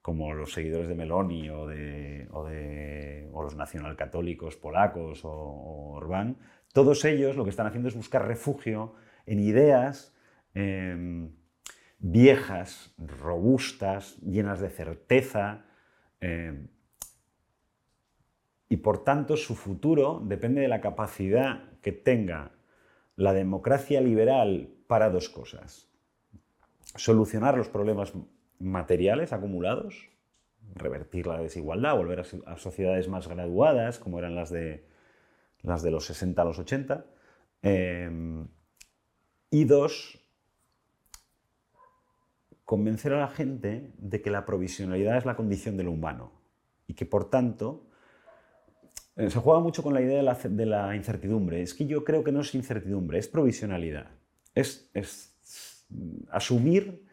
como los seguidores de Meloni o, de, o, los nacionalcatólicos polacos o, o, Orbán, todos ellos lo que están haciendo es buscar refugio en ideas eh, viejas, robustas, llenas de certeza, eh, y por tanto su futuro depende de la capacidad que tenga la democracia liberal para dos cosas. Solucionar los problemas materiales acumulados, revertir la desigualdad, volver a sociedades más graduadas, como eran las de, las de los 60 a los 80. Eh, y dos, convencer a la gente de que la provisionalidad es la condición del humano y que por tanto eh, se juega mucho con la idea de la, incertidumbre. Es que yo creo que no es incertidumbre, es provisionalidad. Es, asumir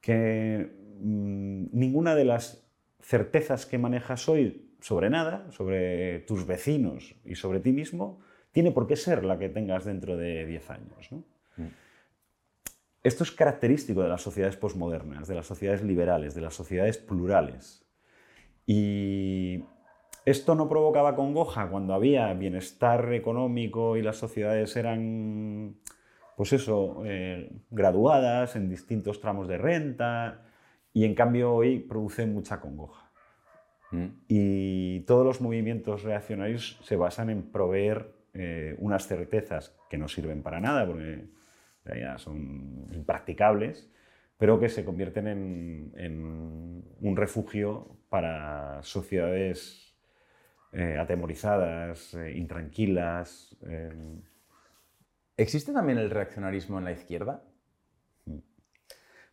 que mm, ninguna de las certezas que manejas hoy sobre nada, sobre tus vecinos y sobre ti mismo, tiene por qué ser la que tengas dentro de 10 años. ¿no? Esto es característico de las sociedades posmodernas, de las sociedades liberales, de las sociedades plurales. Y esto no provocaba congoja cuando había bienestar económico y las sociedades eran, pues eso, eh, graduadas en distintos tramos de renta, y en cambio hoy produce mucha congoja. Mm. Y todos los movimientos reaccionarios se basan en proveer eh, unas certezas que no sirven para nada, porque ya son impracticables, pero que se convierten en, un refugio para sociedades eh, atemorizadas, eh, intranquilas. ¿Existe también el reaccionarismo en la izquierda?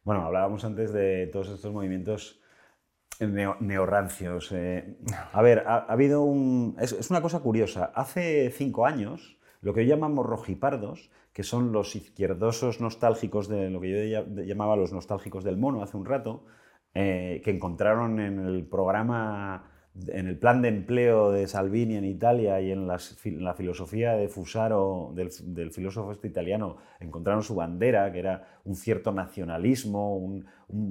Bueno, hablábamos antes de todos estos movimientos neorrancios. a ver, ha, habido un... es, una cosa curiosa. Hace cinco años lo que llamamos rojipardos, que son los izquierdosos nostálgicos de lo que yo llamaba los nostálgicos del mono hace un rato, eh, que encontraron en el programa, en el plan de empleo de Salvini en Italia y en, la filosofía de Fusaro, del, filósofo este italiano, encontraron su bandera, que era un cierto nacionalismo, un,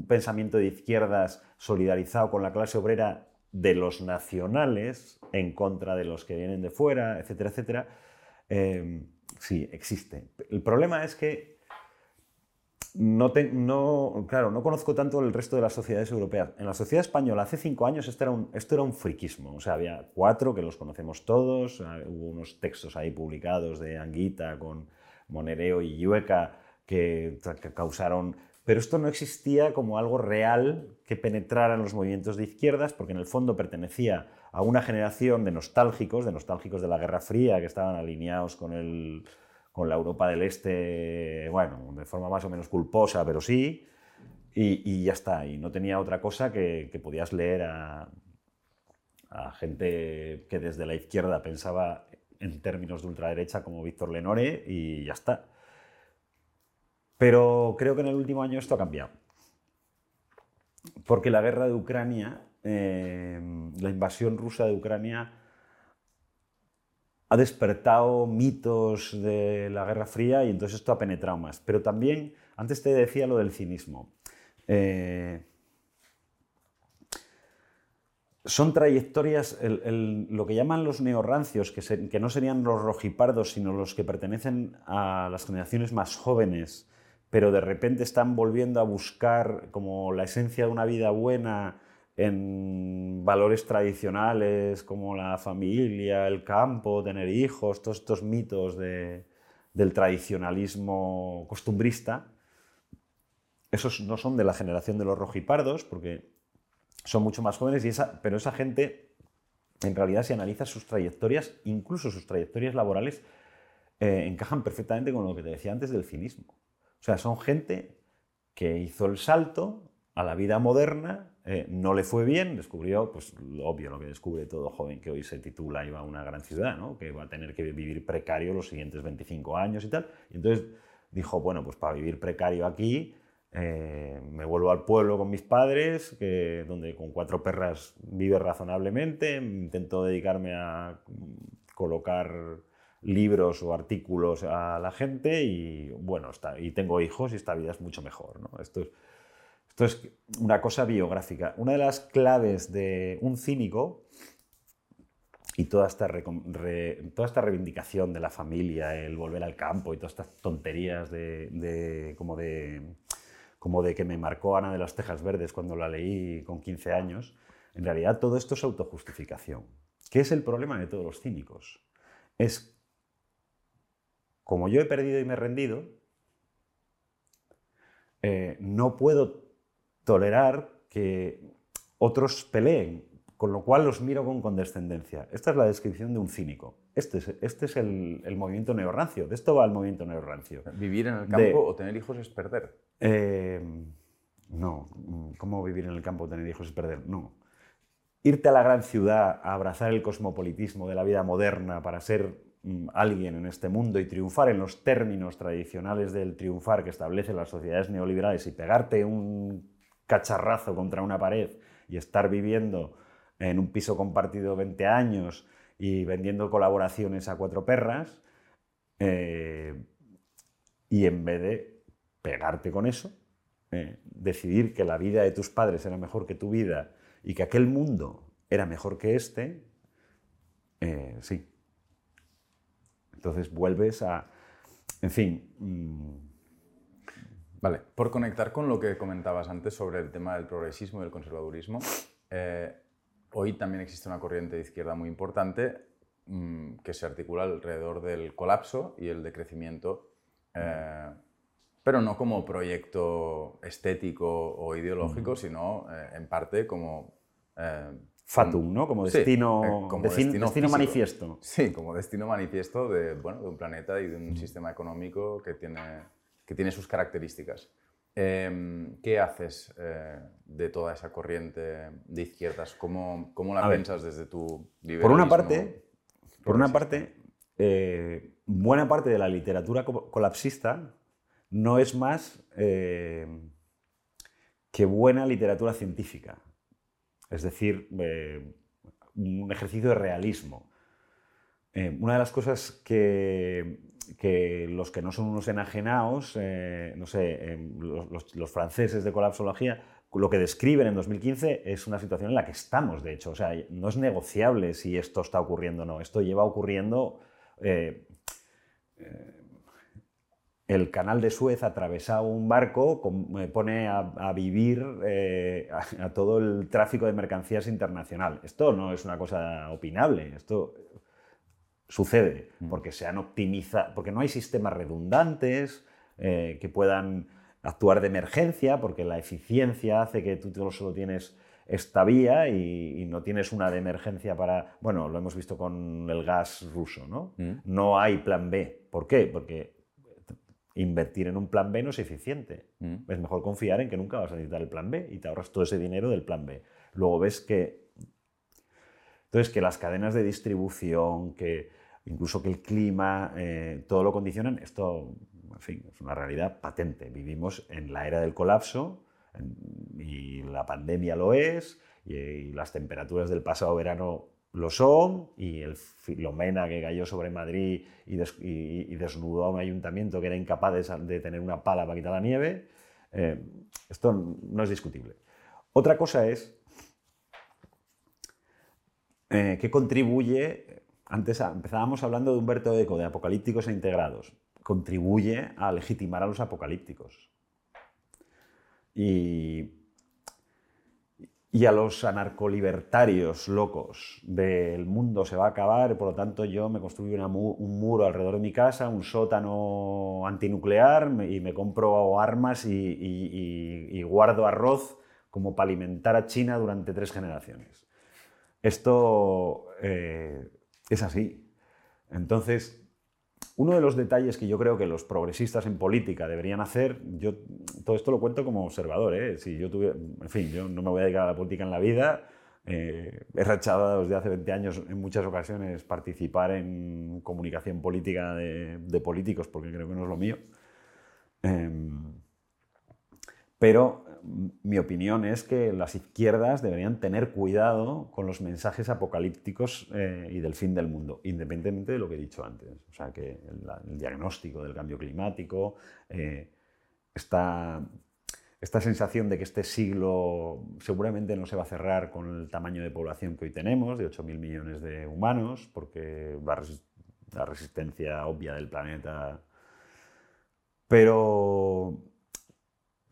pensamiento de izquierdas solidarizado con la clase obrera de los nacionales en contra de los que vienen de fuera, etcétera, etcétera Em, sí, existe. El problema es que no, no, claro, no conozco tanto el resto de las sociedades europeas. En la sociedad española hace cinco años esto era un, esto era un friquismo. O sea, había cuatro que los conocemos todos. Ah, hubo unos textos ahí publicados de Anguita con Monereo y Yueca que, que causaron pero esto no existía como algo real que penetrara en los movimientos de izquierdas, porque en el fondo pertenecía a una generación de nostálgicos, de nostálgicos de la Guerra Fría, que estaban alineados con, el, con la Europa del Este, bueno, de forma más o menos culposa, pero sí, y, ya está. Y no tenía otra cosa que, podías leer a, a gente que desde la izquierda pensaba en términos de ultraderecha como Víctor Lenore y ya está. Pero creo que en el último año esto ha cambiado. Porque la guerra de Ucrania, eh, la invasión rusa de Ucrania, ha despertado mitos de la Guerra Fría y entonces esto ha penetrado más. Pero también, antes te decía lo del cinismo. Eh, son trayectorias, lo que llaman los neorrancios, que, que, no serían los rojipardos, sino los que pertenecen a las generaciones más jóvenes, pero de repente están volviendo a buscar como la esencia de una vida buena en valores tradicionales como la familia, el campo, tener hijos, todos estos mitos del tradicionalismo costumbrista, esos no son de la generación de los rojipardos, porque son mucho más jóvenes, y esa, pero esa gente, en realidad, si analiza sus trayectorias, incluso sus trayectorias laborales, eh, encajan perfectamente con lo que te decía antes del cinismo. O sea, son gente que hizo el salto a la vida moderna, eh, no le fue bien, descubrió, pues lo obvio, lo que descubre todo joven que hoy se titula va a una gran ciudad, ¿no? que va a tener que vivir precario los siguientes 25 años y tal. Entonces dijo, bueno, pues para vivir precario aquí, eh, me vuelvo al pueblo con mis padres, que, donde con cuatro perras vive razonablemente, intento dedicarme a colocar libros o artículos a la gente y bueno, está, y tengo hijos y esta vida es mucho mejor. ¿no? Esto, es, esto es una cosa biográfica. Una de las claves de un cínico y toda esta, toda esta reivindicación de la familia, el volver al campo y todas estas tonterías de, como, de, como de que me marcó Ana de las Tejas Verdes cuando la leí con 15 años, en realidad todo esto es autojustificación. ¿Qué es el problema de todos los cínicos? Es, como yo he perdido y me he rendido, eh, no puedo tolerar que otros peleen con lo cual los miro con condescendencia. Esta es la descripción de un cínico. Este es, este es el, movimiento neorrancio. De esto va el movimiento neorrancio. ¿Vivir en el campo o tener hijos es perder? Eh, no. ¿Cómo vivir en el campo o tener hijos es perder? No. Irte a la gran ciudad a abrazar el cosmopolitismo de la vida moderna para ser mm, alguien en este mundo y triunfar en los términos tradicionales del triunfar que establecen las sociedades neoliberales y pegarte un cacharrazo contra una pared y estar viviendo en un piso compartido 20 años y vendiendo colaboraciones a cuatro perras, eh, y en vez de pegarte con eso, eh, decidir que la vida de tus padres era mejor que tu vida y que aquel mundo era mejor que este, eh, sí. Entonces vuelves a... En fin... Mm, vale, por conectar con lo que comentabas antes sobre el tema del progresismo y el conservadurismo, Hoy también existe una corriente de izquierda muy importante mm, que se articula alrededor del colapso y el decrecimiento, eh, pero no como proyecto estético o ideológico, sino eh, en parte como... Eh, Fatum, ¿no? Como destino, como destino, manifiesto. Sí, como destino manifiesto de, bueno, de un planeta y de un sistema económico que tiene, que tiene sus características. Em, ¿Qué haces eh, de toda esa corriente de izquierdas? ¿Cómo, cómo la piensas desde tu Por una parte, por una parte eh, buena parte de la literatura colapsista no es más eh, que buena literatura científica. Es decir, un ejercicio de realismo. una de las cosas que que los que no son unos enajenados, eh, no sé, em, los, franceses de colapsología, lo que describen en 2015 es una situación en la que estamos, de hecho. O sea, no es negociable si esto está ocurriendo o no. Esto lleva ocurriendo. Eh, eh, el canal de Suez atravesado un barco, pone a, vivir a, todo el tráfico de mercancías internacional. Esto no es una cosa opinable. Esto sucede, mm. porque se han optimizado, porque no hay sistemas redundantes eh, que puedan actuar de emergencia, porque la eficiencia hace que tú solo tienes esta vía y, no tienes una de emergencia para, bueno, lo hemos visto con el gas ruso, ¿no? Mm. No hay plan B. ¿Por qué? Porque invertir en un plan B no es eficiente. Mm. Es mejor confiar en que nunca vas a necesitar el plan B y te ahorras todo ese dinero del plan B. Luego ves que entonces, que las cadenas de distribución, que incluso que el clima, eh, todo lo condicionan, esto, en fin, es una realidad patente. Vivimos en la era del colapso y la pandemia lo es, y, las temperaturas del pasado verano lo son, y el Filomena que cayó sobre Madrid y, desnudó a un ayuntamiento que era incapaz de, tener una pala para quitar la nieve, eh, esto no es discutible. Otra cosa es eh, que contribuye, antes empezábamos hablando de Humberto Eco, de apocalípticos e integrados, contribuye a legitimar a los apocalípticos. Y, y a los anarcolibertarios locos del mundo se va a acabar, por lo tanto yo me construyo un muro alrededor de mi casa, un sótano antinuclear y me compro armas y guardo arroz como para alimentar a China durante tres generaciones. Esto eh, es así. Entonces, uno de los detalles que yo creo que los progresistas en política deberían hacer, yo todo esto lo cuento como observador, ¿eh? si yo tuviera, en fin, yo no me voy a dedicar a la política en la vida, eh, he rechazado desde hace 20 años en muchas ocasiones participar en comunicación política de, políticos porque creo que no es lo mío. Em, pero mi opinión es que las izquierdas deberían tener cuidado con los mensajes apocalípticos eh, y del fin del mundo, independientemente de lo que he dicho antes. O sea, que el, diagnóstico del cambio climático, eh, esta, sensación de que este siglo seguramente no se va a cerrar con el tamaño de población que hoy tenemos, de 8.000 millones de humanos, porque la resistencia obvia del planeta. Pero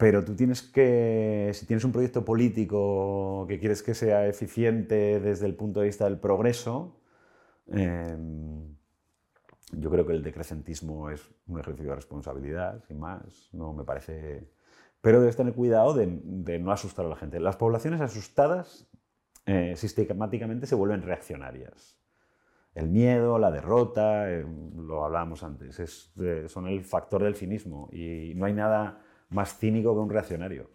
pero tú tienes que, si tienes un proyecto político que quieres que sea eficiente desde el punto de vista del progreso, em, yo creo que el decrecentismo es un ejercicio de responsabilidad, sin más, no me parece... Pero debes tener cuidado de, no asustar a la gente. Las poblaciones asustadas eh, sistemáticamente se vuelven reaccionarias. El miedo, la derrota, em, lo hablábamos antes, es, son el factor del cinismo y no hay nada más cínico que un reaccionario.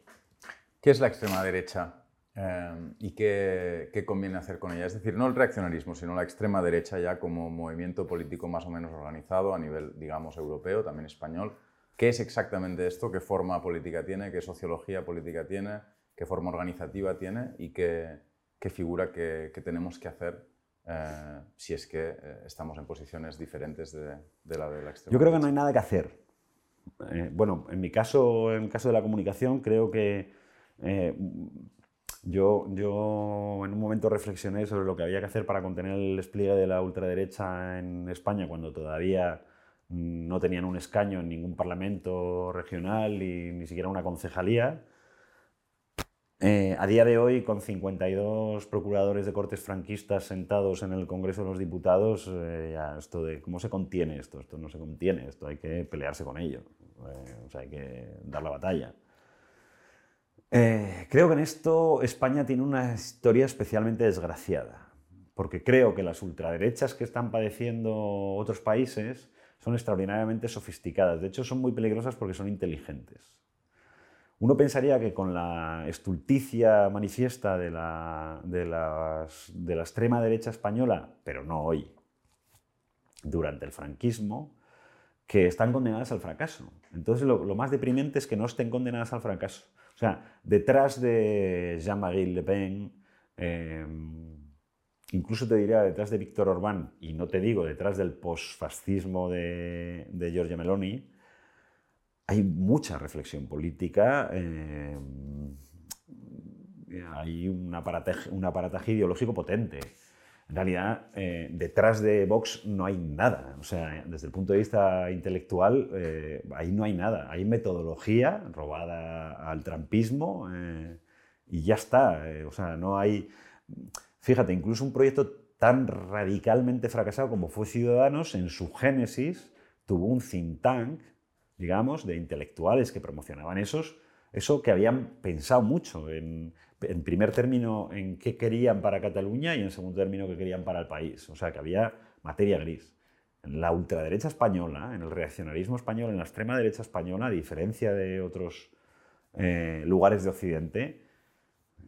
¿Qué es la extrema derecha eh, y qué, qué, conviene hacer con ella? Es decir, no el reaccionarismo, sino la extrema derecha ya como movimiento político más o menos organizado a nivel, digamos, europeo, también español. ¿Qué es exactamente esto? ¿Qué forma política tiene? ¿Qué sociología política tiene? ¿Qué forma organizativa tiene? ¿Y qué, qué figura que, que, tenemos que hacer eh, si es que eh, estamos en posiciones diferentes de, de la de la extrema Yo creo que no hay nada que hacer. Eh, bueno, en mi caso, en el caso de la comunicación, creo que eh, yo, yo en un momento reflexioné sobre lo que había que hacer para contener el despliegue de la ultraderecha en España cuando todavía no tenían un escaño en ningún parlamento regional y ni siquiera una concejalía. Eh, a día de hoy, con 52 procuradores de cortes franquistas sentados en el Congreso de los Diputados, esto de cómo se contiene esto, esto no se contiene, esto hay que pelearse con ello. Eh, hay que dar la batalla. Eh, creo que en esto España tiene una historia especialmente desgraciada, porque creo que las ultraderechas que están padeciendo otros países son extraordinariamente sofisticadas. De hecho, son muy peligrosas porque son inteligentes. Uno pensaría que con la estulticia manifiesta de la, de la extrema derecha española, pero no hoy, durante el franquismo, que están condenadas al fracaso. Entonces, lo, más deprimente es que no estén condenadas al fracaso. O sea, detrás de Jean-Marie Le Pen, em, incluso te diría detrás de Víctor Orbán, y no te digo detrás del posfascismo de, de Giorgia Meloni, hay mucha reflexión política, em, hay un aparataje, un aparataje ideológico potente en realidad eh, detrás de Vox no hay nada. O sea, desde el punto de vista intelectual, eh, ahí no hay nada. Hay metodología robada al trampismo eh, y ya está. o sea, no hay... Fíjate, incluso un proyecto tan radicalmente fracasado como fue Ciudadanos, en su génesis tuvo un think tank, digamos, de intelectuales que promocionaban esos, eso que habían pensado mucho en en primer término en qué querían para Cataluña y en segundo término qué querían para el país. O sea, que había materia gris. En la ultraderecha española, en el reaccionarismo español, en la extrema derecha española, a diferencia de otros eh, lugares de Occidente,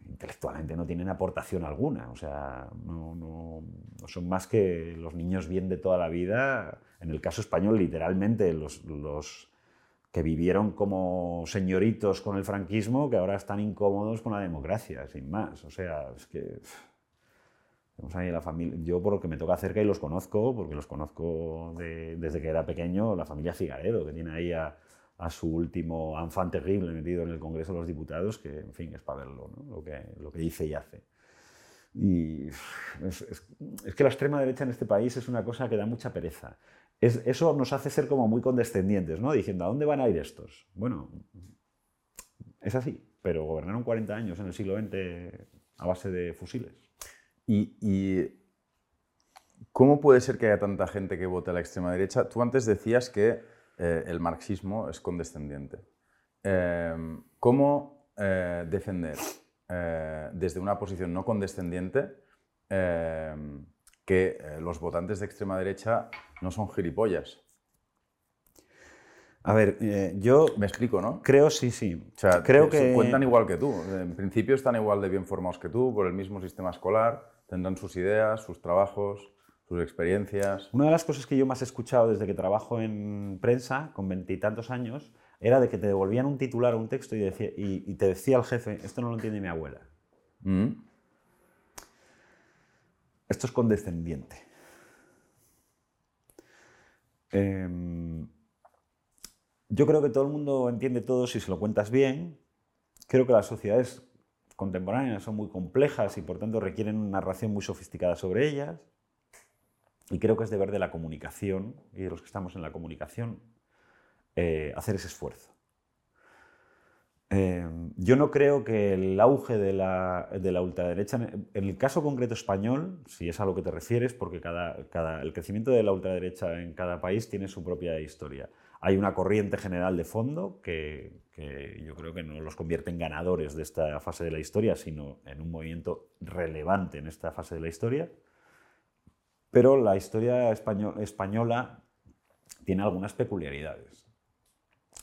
intelectualmente no tienen aportación alguna. O sea, no, no, son más que los niños bien de toda la vida. En el caso español, literalmente, los, los que vivieron como señoritos con el franquismo, que ahora están incómodos con la democracia, sin más. O sea, es que... Ahí la familia, yo por lo que me toca cerca y los conozco, porque los conozco desde que era pequeño, la familia Figaredo, que tiene ahí a, su último enfant terrible metido en el Congreso de los Diputados, que en fin, es para verlo, lo, que, lo que dice y hace. Y es, que la extrema derecha en este país es una cosa que da mucha pereza eso nos hace ser como muy condescendientes, ¿no? Diciendo, ¿a dónde van a ir estos? Bueno, es así, pero gobernaron 40 años en el siglo XX a base de fusiles. ¿Y, cómo puede ser que haya tanta gente que vote a la extrema derecha? Tú antes decías que eh, el marxismo es condescendiente. Em, ¿Cómo eh, defender eh, desde una posición no condescendiente que los votantes de extrema derecha no son gilipollas. A ver, eh, yo... Me explico, ¿no? Creo, sí, sí. O sea, creo que... Cuentan igual que tú. En principio están igual de bien formados que tú, por el mismo sistema escolar, tendrán sus ideas, sus trabajos, sus experiencias. Una de las cosas que yo más he escuchado desde que trabajo en prensa, con veintitantos años, era de que te devolvían un titular o un texto y, decía, y, te decía el jefe, esto no lo entiende mi abuela. Mm. Esto es condescendiente. Em, yo creo que todo el mundo entiende todo si se lo cuentas bien. Creo que las sociedades contemporáneas son muy complejas y por tanto requieren una narración muy sofisticada sobre ellas. Y creo que es deber de la comunicación y de los que estamos en la comunicación eh, hacer ese esfuerzo. Eh, yo no creo que el auge de la, de la, ultraderecha, en el caso concreto español, si es a lo que te refieres, porque cada, cada, el crecimiento de la ultraderecha en cada país tiene su propia historia. Hay una corriente general de fondo que, que, yo creo que no los convierte en ganadores de esta fase de la historia, sino en un movimiento relevante en esta fase de la historia. Pero la historia española tiene algunas peculiaridades.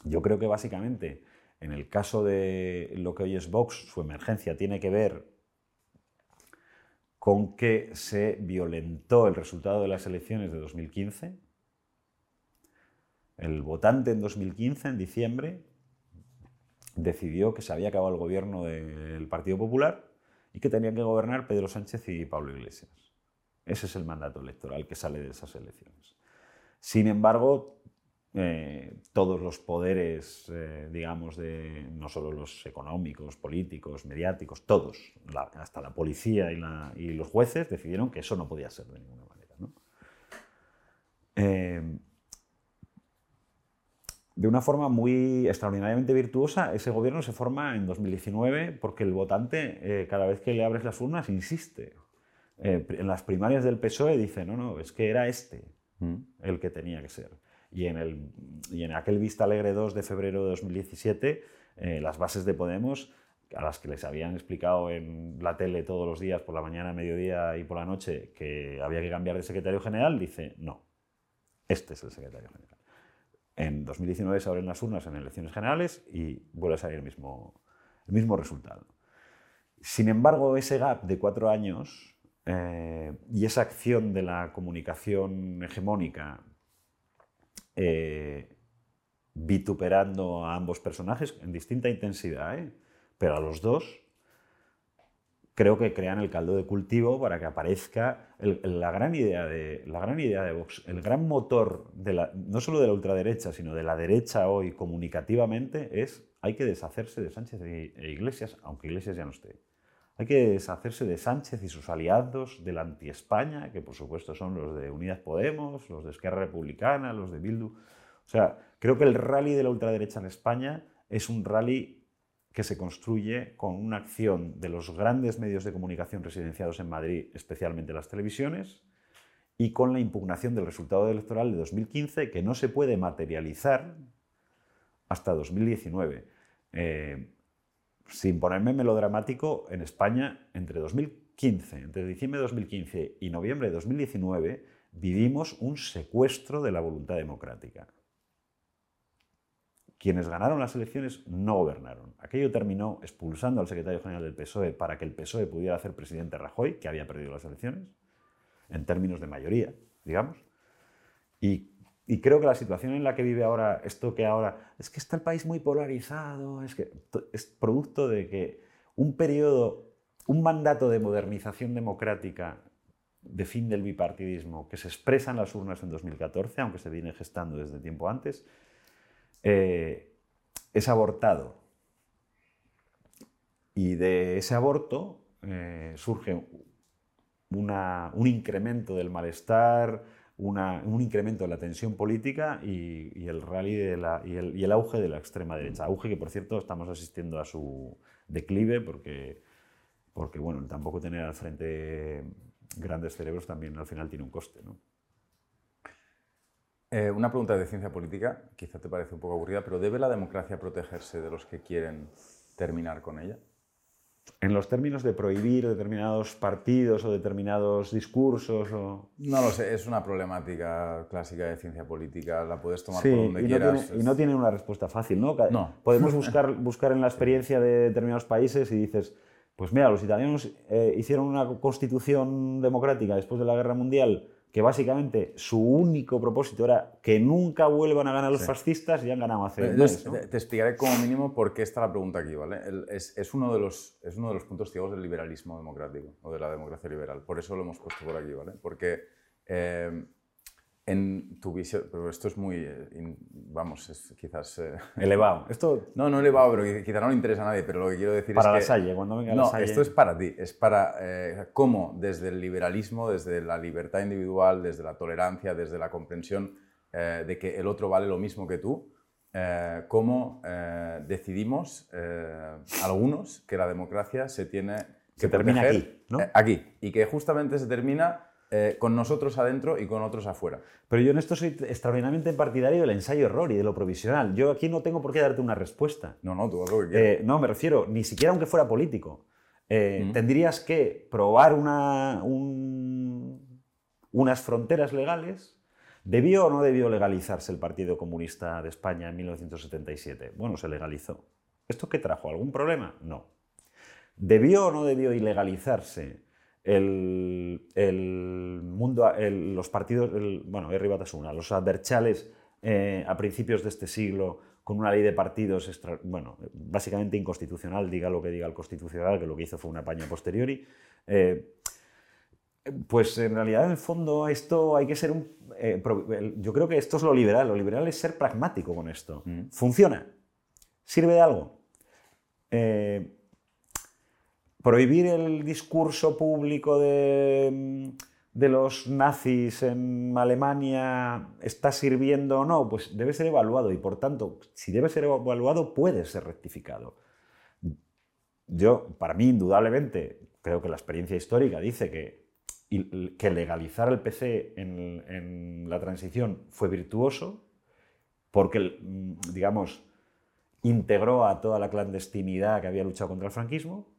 Yo creo que básicamente en el caso de lo que hoy es Vox, su emergencia tiene que ver con que se violentó el resultado de las elecciones de 2015. El votante en 2015, en diciembre, decidió que se había acabado el gobierno del Partido Popular y que tenían que gobernar Pedro Sánchez y Pablo Iglesias. Ese es el mandato electoral que sale de esas elecciones. Sin embargo, eh, todos los poderes, eh, digamos, de, no solo los económicos, políticos, mediáticos, todos, hasta la policía y, los jueces, decidieron que eso no podía ser de ninguna manera. Eh, de una forma muy extraordinariamente virtuosa, ese gobierno se forma en 2019 porque el votante, cada vez que le abres las urnas, insiste. en las primarias del PSOE dice, no, no, es que era este mm. el que tenía que ser. Y en, el, y en aquel Vista Alegre 2 de febrero de 2017, eh, las bases de Podemos, a las que les habían explicado en la tele todos los días, por la mañana, mediodía y por la noche, que había que cambiar de secretario general, dice, no, este es el secretario general. En 2019 se abren las urnas en elecciones generales y vuelve a salir el mismo, el mismo resultado. Sin embargo, ese gap de cuatro años eh, y esa acción de la comunicación hegemónica eh, vituperando a ambos personajes en distinta intensidad, ¿eh? pero a los dos creo que crean el caldo de cultivo para que aparezca la, gran idea de, la gran idea de Vox, el gran motor de la, no solo de la ultraderecha, sino de la derecha hoy comunicativamente, es hay que deshacerse de Sánchez e, Iglesias, aunque Iglesias ya no esté. Hay que deshacerse de Sánchez y sus aliados, del anti-España, que por supuesto son los de Unidas Podemos, los de Esquerra Republicana, los de Bildu. O sea, creo que el rally de la ultraderecha en España es un rally que se construye con una acción de los grandes medios de comunicación residenciados en Madrid, especialmente las televisiones, y con la impugnación del resultado electoral de 2015 que no se puede materializar hasta 2019 sin ponerme melodramático, en España, entre 2015, entre diciembre de 2015 y noviembre de 2019, vivimos un secuestro de la voluntad democrática. Quienes ganaron las elecciones no gobernaron. Aquello terminó expulsando al secretario general del PSOE para que el PSOE pudiera hacer presidente Rajoy, que había perdido las elecciones, en términos de mayoría, digamos. Y y creo que la situación en la que vive ahora, esto que ahora, es que está el país muy polarizado, es que es producto de que un periodo, un mandato de modernización democrática de fin del bipartidismo que se expresa en las urnas en 2014, aunque se viene gestando desde tiempo antes, eh, es abortado. Y de ese aborto eh, surge un incremento del malestar, un incremento de la tensión política y, el rally y, el, auge de la extrema derecha. Auge que, por cierto, estamos asistiendo a su declive porque, porque bueno, tampoco tener al frente grandes cerebros también al final tiene un coste. ¿no? Eh, una pregunta de ciencia política, quizá te parece un poco aburrida, pero ¿debe la democracia protegerse de los que quieren terminar con ella? En los términos de prohibir determinados partidos o determinados discursos? O... No lo sé, es una problemática clásica de ciencia política, la puedes tomar por donde y quieras. No tiene, Y no tiene una respuesta fácil, ¿no? Podemos buscar, buscar en la experiencia de determinados países y dices, pues mira, los italianos eh, hicieron una constitución democrática después de la guerra mundial que básicamente su único propósito era que nunca vuelvan a ganar los fascistas y han ganado hace Entonces, te, te, explicaré como mínimo por qué está la pregunta aquí, ¿vale? es, es, uno de los, es uno de los puntos ciegos del liberalismo democrático o de la democracia liberal. Por eso lo hemos puesto por aquí, ¿vale? Porque eh, en tu visión, pero esto es muy, eh, vamos, es quizás... Eh, elevado. Esto... No, no elevado, pero quizás no le interesa a nadie, pero lo que quiero decir para es. Para la Salle, cuando venga no, la Salle... esto es para ti, es para eh, cómo desde el liberalismo, desde la libertad individual, desde la tolerancia, desde la comprensión eh, de que el otro vale lo mismo que tú, eh, cómo decidimos algunos que la democracia se tiene que se termina aquí, ¿no? aquí, y que justamente se termina eh, con nosotros adentro y con otros afuera. Pero yo en esto soy extraordinariamente partidario del ensayo-error y de lo provisional. Yo aquí no tengo por qué darte una respuesta. No, no, tú lo que quieras. Eh, no, me refiero, ni siquiera aunque fuera político. Eh, tendrías que probar una, unas fronteras legales. ¿Debió o no debió legalizarse el Partido Comunista de España en 1977? Bueno, se legalizó. ¿Esto qué trajo? ¿Algún problema? No. ¿Debió o no debió ilegalizarse el, mundo, los partidos, bueno, R. Batasuna, los adverchales eh, a principios de este siglo con una ley de partidos, bueno, básicamente inconstitucional, diga lo que diga el constitucional, que lo que hizo fue una paña posteriori. Eh, pues en realidad, en el fondo, esto hay que ser un... Eh, yo creo que esto es lo liberal. Lo liberal es ser pragmático con esto. Mm. ¿Funciona? ¿Sirve de algo? Prohibir el discurso público de, los nazis en Alemania está sirviendo o no, pues debe ser evaluado y por tanto, si debe ser evaluado, puede ser rectificado. Yo, para mí, indudablemente, creo que la experiencia histórica dice que, que legalizar el PC en, en la transición fue virtuoso, porque, digamos, integró a toda la clandestinidad que había luchado contra el franquismo,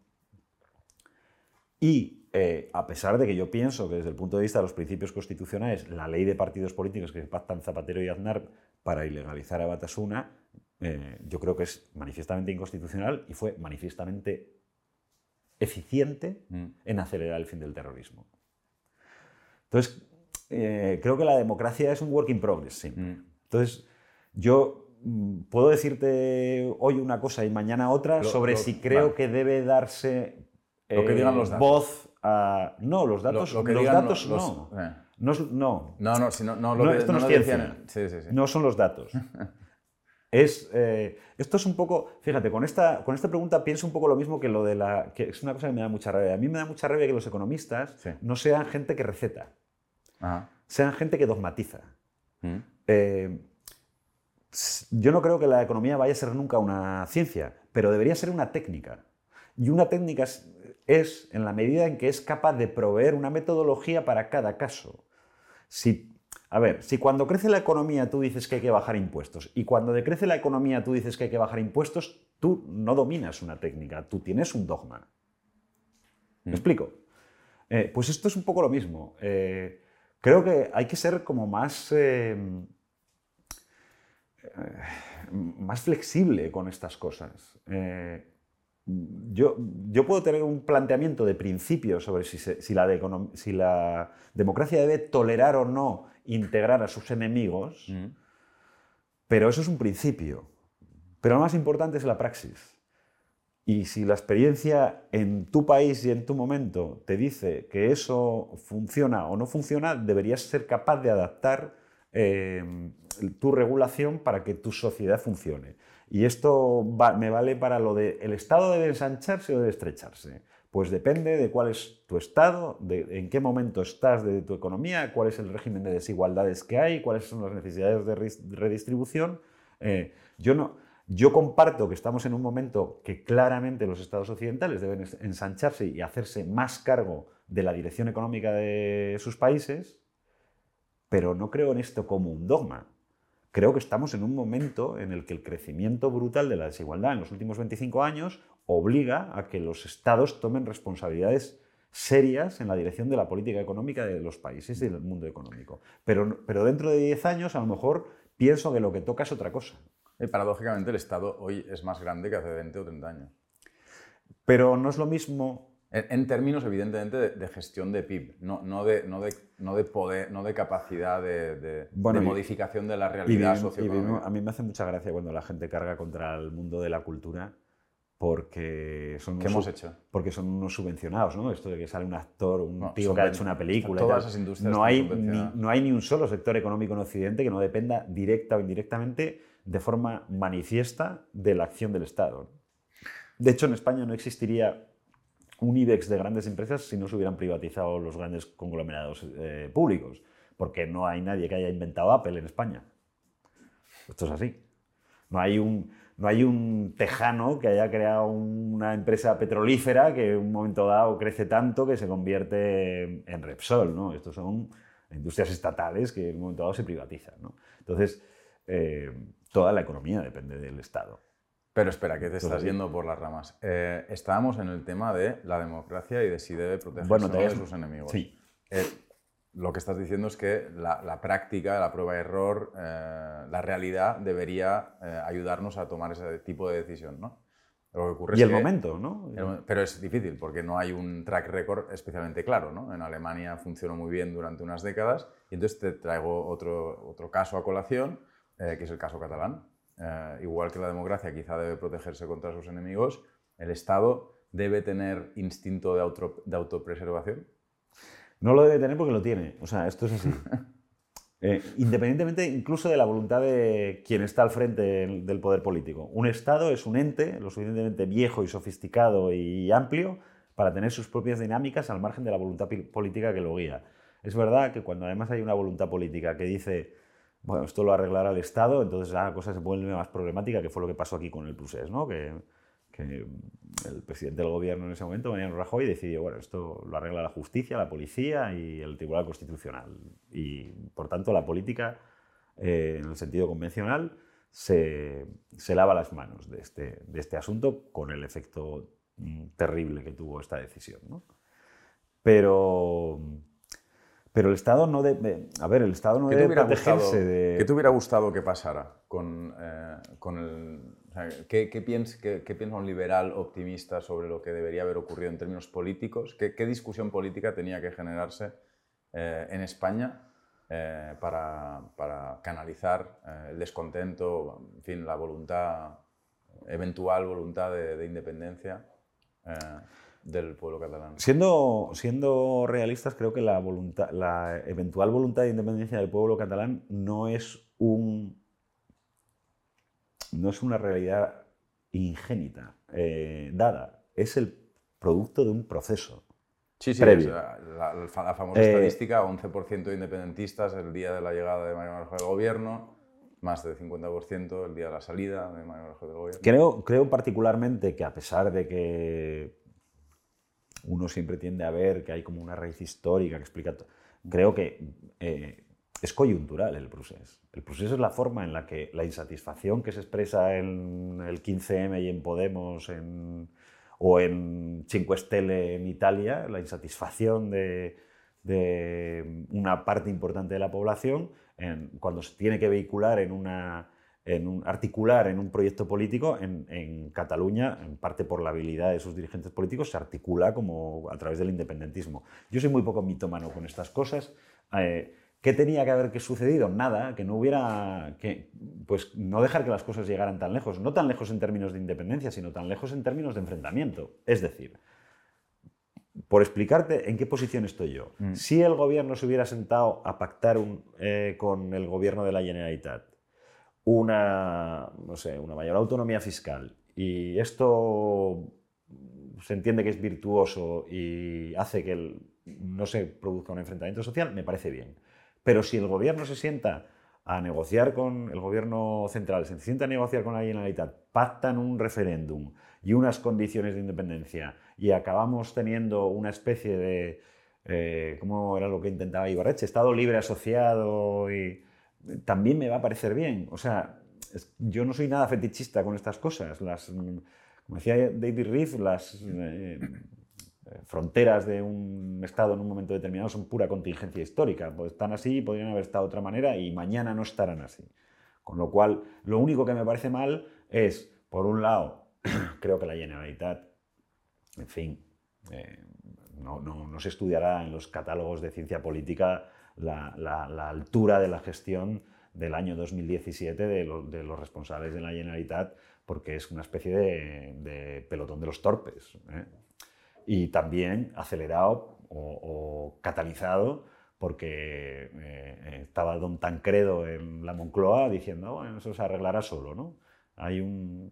y eh, a pesar de que yo pienso que desde el punto de vista de los principios constitucionales, la ley de partidos políticos que pactan Zapatero y Aznar para ilegalizar a Batasuna, eh, yo creo que es manifiestamente inconstitucional y fue manifiestamente eficiente mm. en acelerar el fin del terrorismo. Entonces, eh, creo que la democracia es un work in progress, sí. Mm. Entonces, yo mm, puedo decirte hoy una cosa y mañana otra sobre si creo que debe darse lo que digan los datos. Voz a... No, los datos, lo, que los datos los, no. Eh. No, no. No, no, si no, no, lo esto no, es ciencia. Sí, sí, sí. No son los datos. es, eh, esto es un poco, fíjate, con esta, con esta pregunta pienso un poco lo mismo que lo de la, que es una cosa que me da mucha rabia. A mí me da mucha rabia que los economistas no sean gente que receta, sean gente que dogmatiza. Mm. Eh, yo no creo que la economía vaya a ser nunca una ciencia, pero debería ser una técnica. Y una técnica es en la medida en que es capaz de proveer una metodología para cada caso. Si, a ver, si cuando crece la economía tú dices que hay que bajar impuestos y cuando decrece la economía tú dices que hay que bajar impuestos, tú no dominas una técnica, tú tienes un dogma. ¿Me mm. explico? Eh, pues esto es un poco lo mismo. Eh, creo que hay que ser como más, eh, más flexible con estas cosas yo, yo, puedo tener un planteamiento de principio sobre si, la democracia debe tolerar o no integrar a sus enemigos, mm. pero eso es un principio. Pero lo más importante es la praxis. Y si la experiencia en tu país y en tu momento te dice que eso funciona o no funciona, deberías ser capaz de adaptar eh, tu regulación para que tu sociedad funcione. Y esto me vale para lo de, ¿el Estado debe ensancharse o debe estrecharse? Pues depende de cuál es tu estado, de en qué momento estás de tu economía, cuál es el régimen de desigualdades que hay, cuáles son las necesidades de redistribución. Eh, yo, no, yo comparto que estamos en un momento que claramente los estados occidentales deben ensancharse y hacerse más cargo de la dirección económica de sus países, pero no creo en esto como un dogma. Creo que estamos en un momento en el que el crecimiento brutal de la desigualdad en los últimos 25 años obliga a que los estados tomen responsabilidades serias en la dirección de la política económica de los países y del mundo económico. Pero, pero dentro de 10 años a lo mejor pienso que lo que toca es otra cosa. Y paradójicamente el Estado hoy es más grande que hace 20 o 30 años. Pero no es lo mismo En, términos, evidentemente, de, gestión de PIB, no, no, de, no, de, no de poder, no de capacidad de, modificación de la realidad socioeconómica. a mí me hace mucha gracia cuando la gente carga contra el mundo de la cultura porque son, ¿Qué hemos hecho? porque son unos subvencionados, ¿no? Esto de que sale un actor, un tío que ha hecho una película. Todas esas industrias no hay, ni, no hay ni un solo sector económico en Occidente que no dependa directa o indirectamente de forma manifiesta de la acción del Estado. De hecho, en España no existiría un IBEX de grandes empresas si no se hubieran privatizado los grandes conglomerados eh, públicos, porque no hay nadie que haya inventado Apple en España. Esto es así. No hay un, no hay un tejano que haya creado una empresa petrolífera que en un momento dado crece tanto que se convierte en Repsol. ¿no? Estos son industrias estatales que en un momento dado se privatizan. Entonces, eh, toda la economía depende del Estado. Pero espera, que te estás yendo por las ramas. Eh, estábamos en el tema de la democracia y de si debe protegerse de sus enemigos. Sí. Eh, lo que estás diciendo es que la, práctica, la prueba de error, eh, la realidad debería eh, ayudarnos a tomar ese tipo de decisión, ¿no? Lo que ocurre y el momento, ¿no? pero es difícil porque no hay un track record especialmente claro, ¿no? En Alemania funcionó muy bien durante unas décadas y entonces te traigo otro, otro caso a colación, eh, que es el caso catalán. Igual que la democracia quizá debe protegerse contra sus enemigos, el Estado debe tener instinto de, auto, de autopreservación. No lo debe tener porque lo tiene. O sea, esto es así. Eh, independientemente incluso de la voluntad de quien está al frente del poder político. Un Estado es un ente lo suficientemente viejo y sofisticado y amplio para tener sus propias dinámicas al margen de la voluntad política que lo guía. Es verdad que cuando además hay una voluntad política que dice, bueno, esto lo arreglará el Estado, entonces la cosa se vuelve más problemática, que fue lo que pasó aquí con el Prusés, ¿no? Que, el presidente del gobierno en ese momento, Mariano Rajoy, decidió, bueno, esto lo arregla la justicia, la policía y el Tribunal Constitucional. Y, por tanto, la política, eh, en el sentido convencional, se, se, lava las manos de este, de este asunto con el efecto mm, terrible que tuvo esta decisión. ¿no? Pero, pero el Estado no debe... A ver, el Estado no debe protegerse de... ¿Qué te hubiera gustado que pasara con, eh, con el ¿qué, piensa, un liberal optimista sobre lo que debería haber ocurrido en términos políticos? ¿Qué, discusión política tenía que generarse eh, en España eh, para, canalizar eh, el descontento, en fin, la voluntad, eventual voluntad de, independencia del pueblo catalán? Siendo, siendo realistas, creo que la, voluntad, la eventual voluntad de independencia del pueblo catalán no es un no es una realidad ingénita, eh, dada, es el producto de un proceso. Sí, sí, la, famosa eh, estadística, 11% de independentistas el día de la llegada de Mario Rajoy al gobierno, más del 50% el día de la salida de Mario Rajoy del gobierno. Creo, creo particularmente que a pesar de que uno siempre tiende a ver que hay como una raíz histórica que explica... Creo que eh, es coyuntural el procés. El proceso es la forma en la que la insatisfacción que se expresa en el 15M y en Podemos o en Cinque Stelle en Italia, la insatisfacción de, una parte importante de la población, cuando se tiene que vehicular en una, en un, articular en un proyecto político en, Cataluña, en parte por la habilidad de sus dirigentes políticos, se articula como a través del independentismo. Yo soy muy poco mitómano con estas cosas. Eh, ¿Qué tenía que haber sucedido? Nada, que no hubiera, que, pues no dejar que las cosas llegaran tan lejos, no tan lejos en términos de independencia, sino tan lejos en términos de enfrentamiento. Es decir, por explicarte en qué posición estoy yo, mm. si el gobierno se hubiera sentado a pactar eh, con el gobierno de la Generalitat una, no sé, una mayor autonomía fiscal y esto se entiende que es virtuoso y hace que no se produzca un enfrentamiento social, me parece bien. Pero si el gobierno se sienta a negociar con el gobierno central, se sienta a negociar con la Generalitat, pactan un referéndum y unas condiciones de independencia y acabamos teniendo una especie de, eh, ¿cómo era lo que intentaba Ibarreche? Estado libre asociado y también me va a parecer bien. O sea, yo no soy nada fetichista con estas cosas. Las, como decía David Reef, las... Eh, fronteras de un Estado en un momento determinado son pura contingencia histórica. Pues están así, podrían haber estado de otra manera y mañana no estarán así. Con lo cual, lo único que me parece mal es, por un lado, creo que la Generalitat, en fin, Eh, no, no, se estudiará en los catálogos de ciencia política la, altura de la gestión del año 2017 de, los responsables de la Generalitat, porque es una especie de, pelotón de los torpes. ¿eh? Y también acelerado o, catalizado porque eh, estaba don Tancredo en la Moncloa diciendo, bueno, eso se arreglará solo, ¿no? Hay un...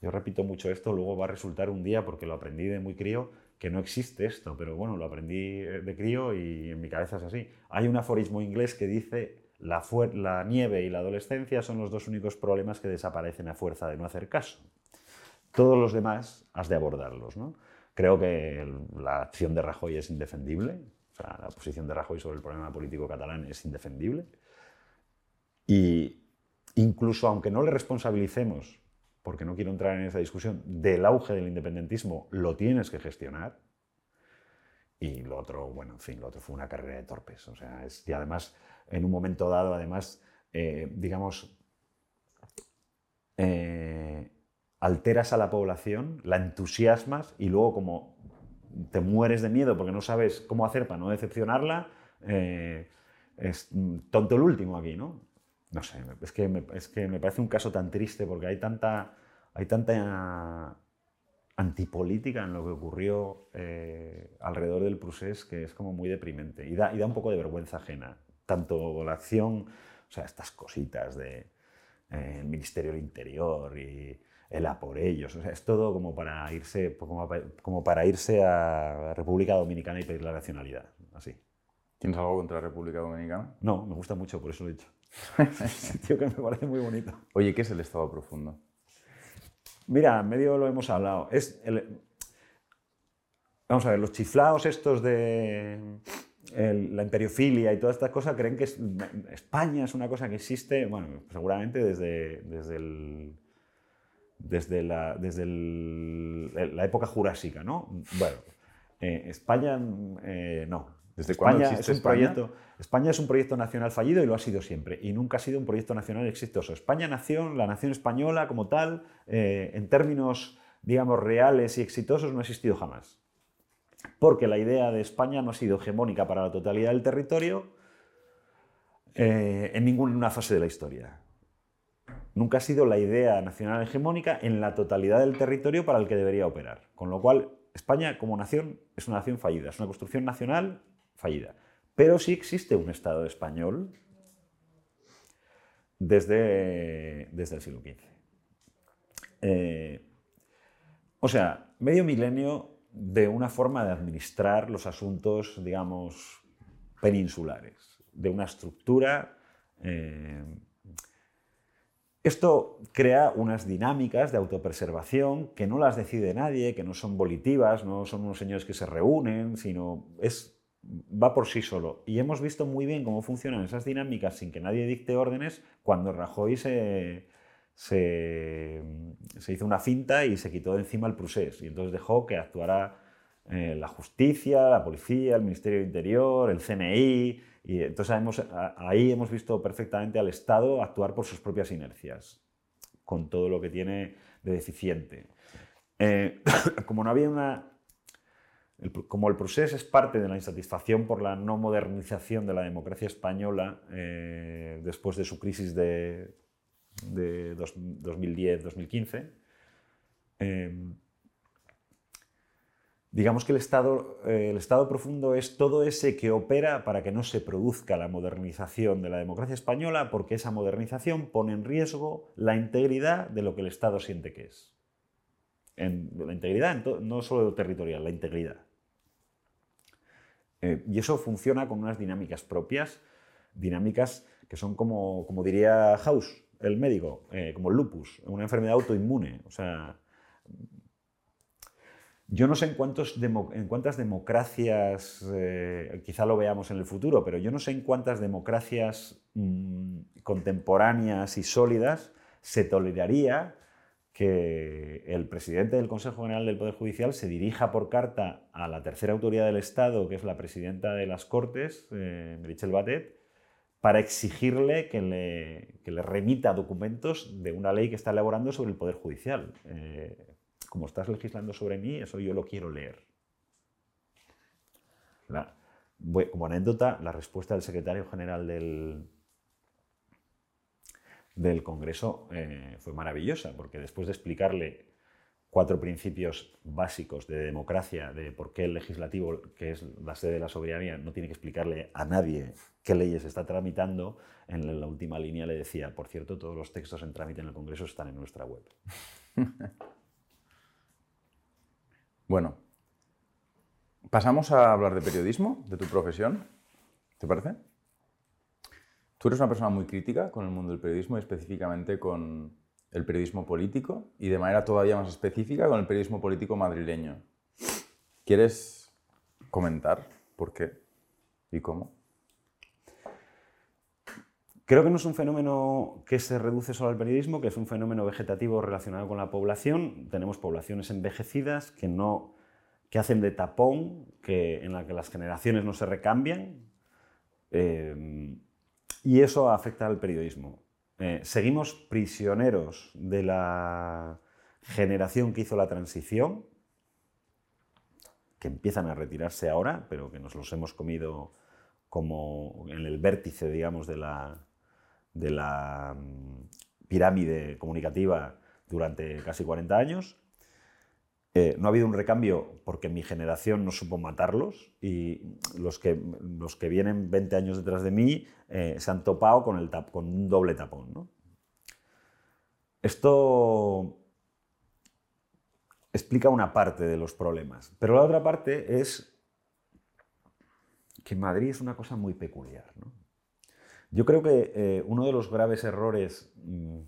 Yo repito mucho esto, luego va a resultar un día, porque lo aprendí de muy crío, que no existe esto, pero bueno, lo aprendí eh, de crío y en mi cabeza es así. Hay un aforismo inglés que dice, la, nieve y la adolescencia son los dos únicos problemas que desaparecen a fuerza de no hacer caso. Todos los demás has de abordarlos. ¿no? Creo que la acción de Rajoy es indefendible, o sea, la posición de Rajoy sobre el problema político catalán es indefendible. Y incluso aunque no le responsabilicemos porque no quiero entrar en esa discusión, del auge del independentismo, lo tienes que gestionar. Y lo otro, bueno, en fin, lo otro fue una carrera de torpes. O sea, es, y además, en un momento dado, además, eh, digamos, eh, alteras a la población, la entusiasmas y luego como te mueres de miedo porque no sabes cómo hacer para no decepcionarla, eh, es tonto el último aquí, ¿no? No sé, es que, me, es que me parece un caso tan triste porque hay tanta, hay tanta antipolítica en lo que ocurrió eh, alrededor del procés que es como muy deprimente y da, y da un poco de vergüenza ajena. Tanto la acción, o sea, estas cositas del de, eh, Ministerio del Interior y el a por ellos, o sea, es todo como para irse, como, como para irse a República Dominicana y pedir la nacionalidad, así. ¿Tienes algo contra la República Dominicana? No, me gusta mucho, por eso lo he dicho. sitio que me parece muy bonito. Oye, ¿qué es el Estado profundo? Mira, medio lo hemos hablado. Es Vamos a ver, los chiflados estos de la imperiofilia y todas estas cosas creen que España es una cosa que existe, bueno, seguramente desde, desde, el, desde, la, desde la época jurásica, ¿no? Bueno, eh, España eh, no, ¿Desde España es un España? Proyecto, España es un proyecto nacional fallido y lo ha sido siempre. Y nunca ha sido un proyecto nacional exitoso. España nació, la nación española como tal, eh, en términos, digamos, reales y exitosos, no ha existido jamás. Porque la idea de España no ha sido hegemónica para la totalidad del territorio eh, en ninguna fase de la historia. Nunca ha sido la idea nacional hegemónica en la totalidad del territorio para el que debería operar. Con lo cual, España como nación es una nación fallida, es una construcción nacional fallida. Pero sí existe un Estado español desde, desde el siglo XV. Eh, o sea, medio milenio de una forma de administrar los asuntos, digamos, peninsulares, de una estructura. Eh, esto crea unas dinámicas de autopreservación que no las decide nadie, que no son volitivas, no son unos señores que se reúnen, sino es va por sí solo. Y hemos visto muy bien cómo funcionan esas dinámicas sin que nadie dicte órdenes cuando Rajoy se, se, hizo una finta y se quitó de encima el procés. Y entonces dejó que actuara eh, la justicia, la policía, el Ministerio del Interior, el CNI. Y entonces ahí hemos visto perfectamente al Estado actuar por sus propias inercias, con todo lo que tiene de deficiente. Eh, como no había una como el proceso es parte de la insatisfacción por la no modernización de la democracia española eh, después de su crisis de, 2010-2015, eh, digamos que el estado, profundo es todo ese que opera para que no se produzca la modernización de la democracia española, porque esa modernización pone en riesgo la integridad de lo que el Estado siente que es. La integridad no solo territorial, la integridad. Eh, y eso funciona con unas dinámicas propias, dinámicas que son como, como diría House, el médico, eh, como el lupus, una enfermedad autoinmune. O sea, yo no sé en, cuántas democracias, eh, quizá lo veamos en el futuro, pero yo no sé en cuántas democracias mm, contemporáneas y sólidas se toleraría que el presidente del Consejo General del Poder Judicial se dirija por carta a la tercera autoridad del Estado, que es la presidenta de las Cortes, eh, Batet, para exigirle que le, le, remita documentos de una ley que está elaborando sobre el Poder Judicial. Eh, como estás legislando sobre mí, eso yo lo quiero leer. como anécdota, la respuesta del secretario general del, del Congreso eh, fue maravillosa, porque después de explicarle cuatro principios básicos de democracia, de por qué el legislativo, que es la sede de la soberanía, no tiene que explicarle a nadie qué leyes está tramitando, en la última línea le decía, por cierto, todos los textos en trámite en el Congreso están en nuestra web. bueno, pasamos a hablar de periodismo, de tu profesión, ¿te parece? Tú eres una persona muy crítica con el mundo del periodismo y específicamente con el periodismo político y de manera todavía más específica con el periodismo político madrileño. ¿Quieres comentar por qué y cómo? Creo que no es un fenómeno que se reduce solo al periodismo, que es un fenómeno vegetativo relacionado con la población. Tenemos poblaciones envejecidas que, no, que hacen de tapón, que, en la que las generaciones no se recambian, eh, y eso afecta al periodismo. Eh, seguimos prisioneros de la generación que hizo la transición, que empiezan a retirarse ahora, pero que nos los hemos comido como en el vértice, digamos, de la, de la mm, pirámide comunicativa durante casi 40 años. No ha habido un recambio porque mi generación no supo matarlos y los que, los que vienen 20 años detrás de mí eh, se han topado con, el con un doble tapón. Esto explica una parte de los problemas, pero la otra parte es que Madrid es una cosa muy peculiar. Yo creo que eh, uno de los graves errores mm,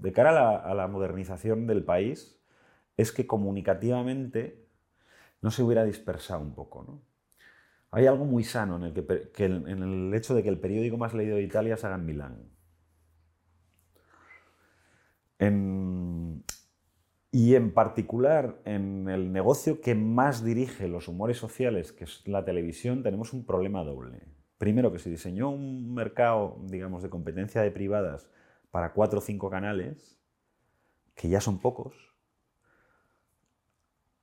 de cara a la modernización del país es que comunicativamente no se hubiera dispersado un poco. ¿no? Hay algo muy sano en el, que, en el hecho de que el periódico más leído de Italia se haga en Milán. y en particular en el negocio que más dirige los humores sociales, que es la televisión, tenemos un problema doble. Primero, que se diseñó un mercado, digamos, de competencia de privadas para cuatro o cinco canales, que ya son pocos,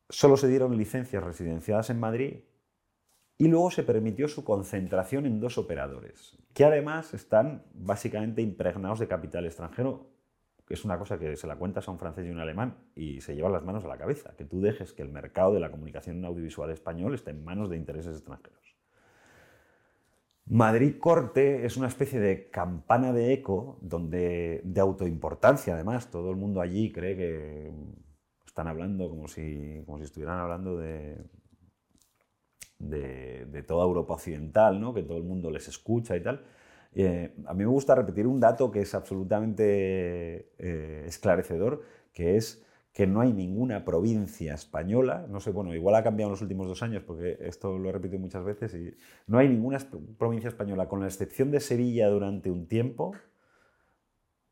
solo se dieron licencias residenciadas en Madrid y luego se permitió su concentración en dos operadores, que además están básicamente impregnados de capital extranjero, es una cosa que se la cuentas a un francés y un alemán y se llevan las manos a la cabeza, que tú dejes que el mercado de la comunicación audiovisual español esté en manos de intereses extranjeros. Madrid Corte es una especie de campana de eco donde, de autoimportancia, además, todo el mundo allí cree que están hablando como si, como si estuvieran hablando de, de, toda Europa occidental, ¿no? que todo el mundo les escucha y tal. Eh, a mí me gusta repetir un dato que es absolutamente eh, esclarecedor, que es que no hay ninguna provincia española, no sé, bueno, igual ha cambiado en los últimos dos años, porque esto lo he repetido muchas veces, y no hay ninguna provincia española, con la excepción de Sevilla durante un tiempo,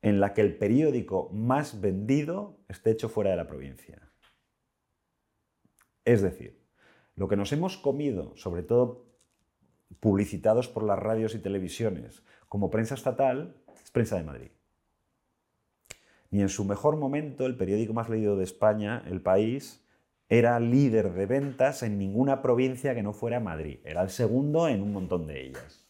en la que el periódico más vendido esté hecho fuera de la provincia. Es decir, lo que nos hemos comido, sobre todo publicitados por las radios y televisiones, como prensa estatal, es prensa de Madrid. Ni en su mejor momento el periódico más leído de España, El País, era líder de ventas en ninguna provincia que no fuera Madrid. Era el segundo en un montón de ellas.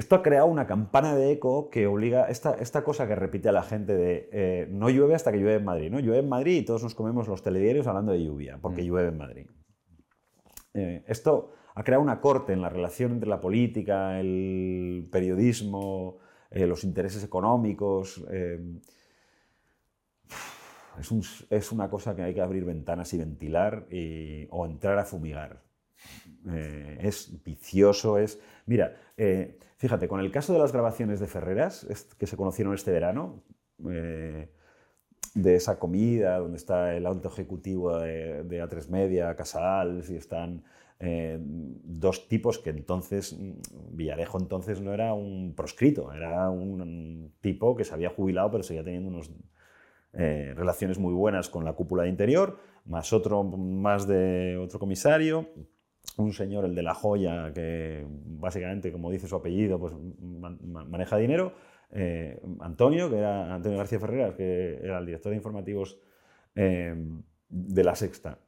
Esto ha creado una campana de eco que obliga, esta, esta cosa que repite a la gente de eh, no llueve hasta que llueve en Madrid, ¿no? Llueve en Madrid y todos nos comemos los telediarios hablando de lluvia, porque mm. llueve en Madrid. Eh, esto ha creado una corte en la relación entre la política, el periodismo, eh, los intereses económicos. Es, una cosa que hay que abrir ventanas y ventilar o entrar a fumigar. es vicioso, es... Mira, Fíjate, con el caso de las grabaciones de Ferreras, que se conocieron este verano, eh, de esa comida donde está el alto ejecutivo de, A3 Media, Casals, y están eh, dos tipos que entonces, Villarejo entonces no era un proscrito, era un, tipo que se había jubilado pero seguía teniendo unas eh, relaciones muy buenas con la cúpula de interior, más otro más de otro comisario un señor, el de la joya, que básicamente, como dice su apellido, pues maneja dinero, eh, Antonio, que era Antonio García Ferreras, que era el director de informativos eh, de La Sexta.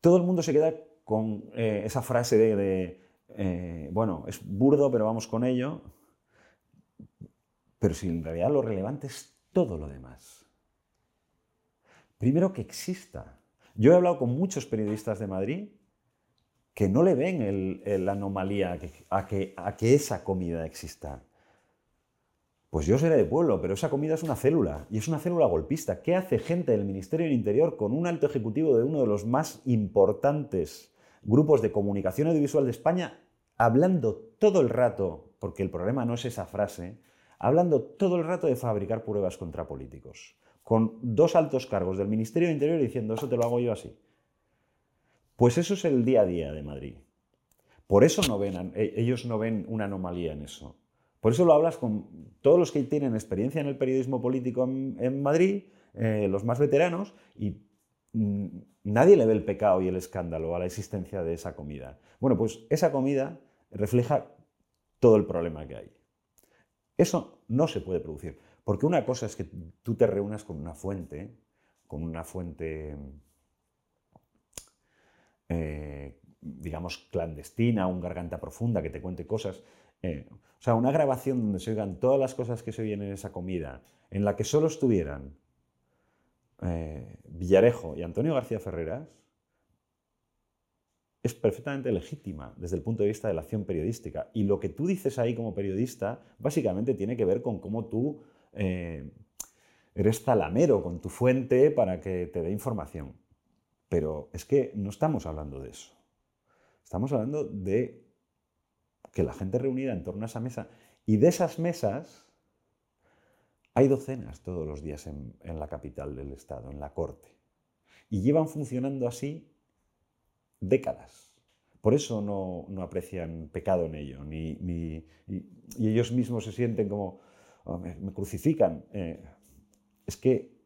todo el mundo se queda con eh, esa frase de, bueno, es burdo, pero vamos con ello. Pero si en realidad lo relevante es todo lo demás. Primero que exista. Yo he hablado con muchos periodistas de Madrid que no le ven la anomalía a que, a que esa comida exista. Pues yo seré de pueblo, pero esa comida es una célula y es una célula golpista. ¿Qué hace gente del Ministerio del Interior con un alto ejecutivo de uno de los más importantes grupos de comunicación audiovisual de España hablando todo el rato, porque el problema no es esa frase, hablando todo el rato de fabricar pruebas contra políticos, con dos altos cargos del Ministerio del Interior diciendo eso te lo hago yo así? Pues eso es el día a día de Madrid. Por eso no ven, e, ellos no ven una anomalía en eso. Por eso lo hablas con todos los que tienen experiencia en el periodismo político en, Madrid, eh, los más veteranos, y nadie le ve el pecado y el escándalo a la existencia de esa comida. Bueno, pues esa comida refleja todo el problema que hay. Eso no se puede producir, porque una cosa es que tú te reúnas con una fuente, con una fuente, eh, digamos, clandestina, un garganta profunda que te cuente cosas, eh, o sea, una grabación donde se oigan todas las cosas que se oyen en esa comida, en la que solo estuvieran eh, Villarejo y Antonio García Ferreras, es perfectamente legítima desde el punto de vista de la acción periodística. Y lo que tú dices ahí como periodista, básicamente tiene que ver con cómo tú eh, eres talamero con tu fuente para que te dé información. Pero es que no estamos hablando de eso. Estamos hablando de que la gente reunida en torno a esa mesa. Y de esas mesas hay docenas todos los días en, la capital del Estado, en la Corte. Y llevan funcionando así décadas. Por eso no, aprecian pecado en ello, ni, y, ellos mismos se sienten como, oh, me, crucifican. Eh, es que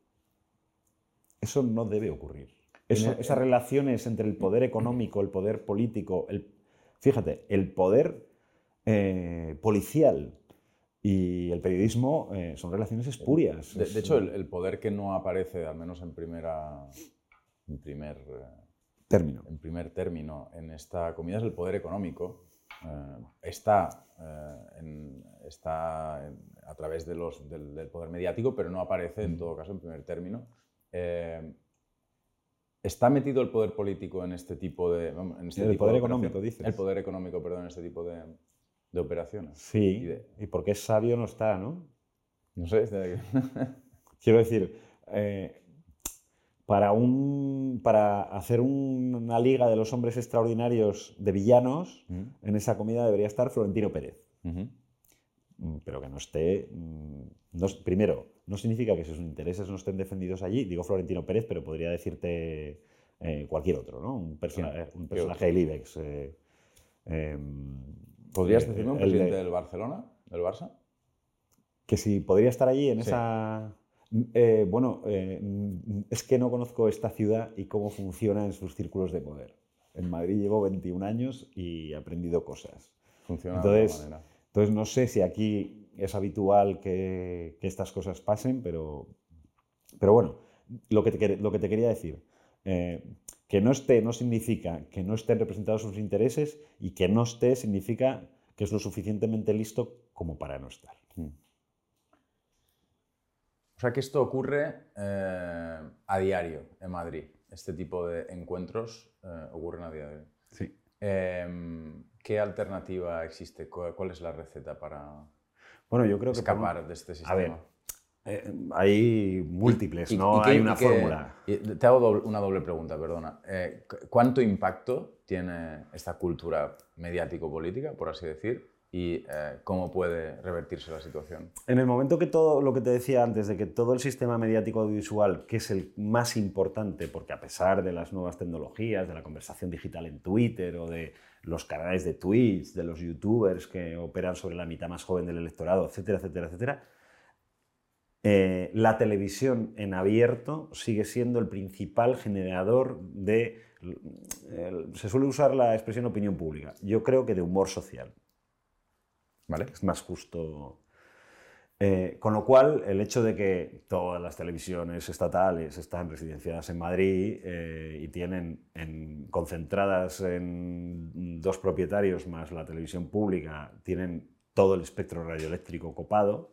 eso no debe ocurrir. Esas relaciones entre el poder económico, el poder político, el, fíjate, el poder eh, policial y el periodismo eh, son relaciones espurias. De, hecho, el, poder que no aparece, al menos en primera, en primer eh, término, en primer término, en esta comida es el poder económico. está, está a través de los, del, poder mediático, pero no aparece en todo caso en primer término. ¿Está metido el poder político en este tipo de... En este el poder económico, dices. El poder económico, perdón, en este tipo de, de operaciones. Sí, y, porque es sabio no está, ¿no? No sé. Quiero decir, eh, para, un, para hacer una liga de los hombres extraordinarios de villanos, en esa comida debería estar Florentino Pérez. Mm, pero que no esté... Mm, primero, no significa que sus intereses no estén defendidos allí. Digo Florentino Pérez, pero podría decirte eh, cualquier otro, ¿no? Un, un personaje del IBEX. Eh, em, ¿Podrías decirme un presidente del Barcelona, del Barça? Que si podría estar allí en esa... Eh, bueno, eh, es que no conozco esta ciudad y cómo funciona en sus círculos de poder. En Madrid llevo 21 años y he aprendido cosas. Funciona entonces, de manera. Entonces no sé si aquí es habitual que, estas cosas pasen, pero, pero bueno, lo que te, lo que te quería decir, eh, que no esté no significa que no estén representados sus intereses y que no esté significa que es lo suficientemente listo como para no estar. Mm. O sea que esto ocurre eh, a diario en Madrid. Este tipo de encuentros eh, ocurren a diario. Sí. Em, ¿Qué alternativa existe? ¿Cuál, es la receta para bueno, yo creo escapar de este sistema? Eh, hay múltiples, no hay una fórmula. te hago una doble pregunta, perdona. Eh, ¿Cuánto impacto tiene esta cultura mediático-política, por así decir? ¿Y eh, cómo puede revertirse la situación? En el momento que todo lo que te decía antes, de que todo el sistema mediático audiovisual, que es el más importante, porque a pesar de las nuevas tecnologías, de la conversación digital en Twitter o de los canales de Twitch, de los youtubers que operan sobre la mitad más joven del electorado, etcétera, etcétera, etcétera, eh, la televisión en abierto sigue siendo el principal generador de, se suele usar la expresión opinión pública, yo creo que de humor social. ¿Vale? Es más justo. Eh, con lo cual, el hecho de que todas las televisiones estatales están residenciadas en Madrid eh, y tienen concentradas en dos propietarios más la televisión pública, tienen todo el espectro radioeléctrico copado,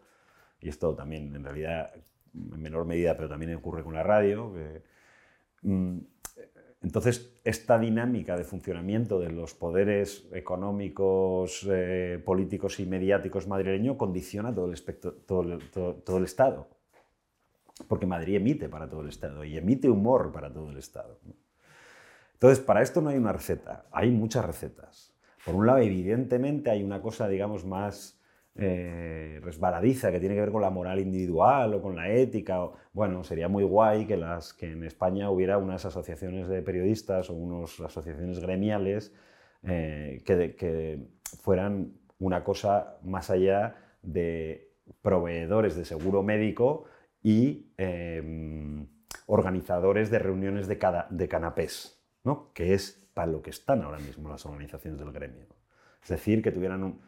y esto también en realidad en menor medida, pero también ocurre con la radio. Mm, entonces, esta dinámica de funcionamiento de los poderes económicos, eh, políticos y mediáticos madrileños condiciona todo el, todo, el, Estado. Porque Madrid emite para todo el Estado y emite humor para todo el Estado. Entonces, para esto no hay una receta, hay muchas recetas. Por un lado, evidentemente hay una cosa, digamos, más eh, resbaladiza que tiene que ver con la moral individual o con la ética. bueno, sería muy guay que, las, que en España hubiera unas asociaciones de periodistas o unas asociaciones gremiales eh, que, fueran una cosa más allá de proveedores de seguro médico y em, organizadores de reuniones de canapés, ¿no? que es para lo que están ahora mismo las organizaciones del gremio. Es decir, que tuvieran un,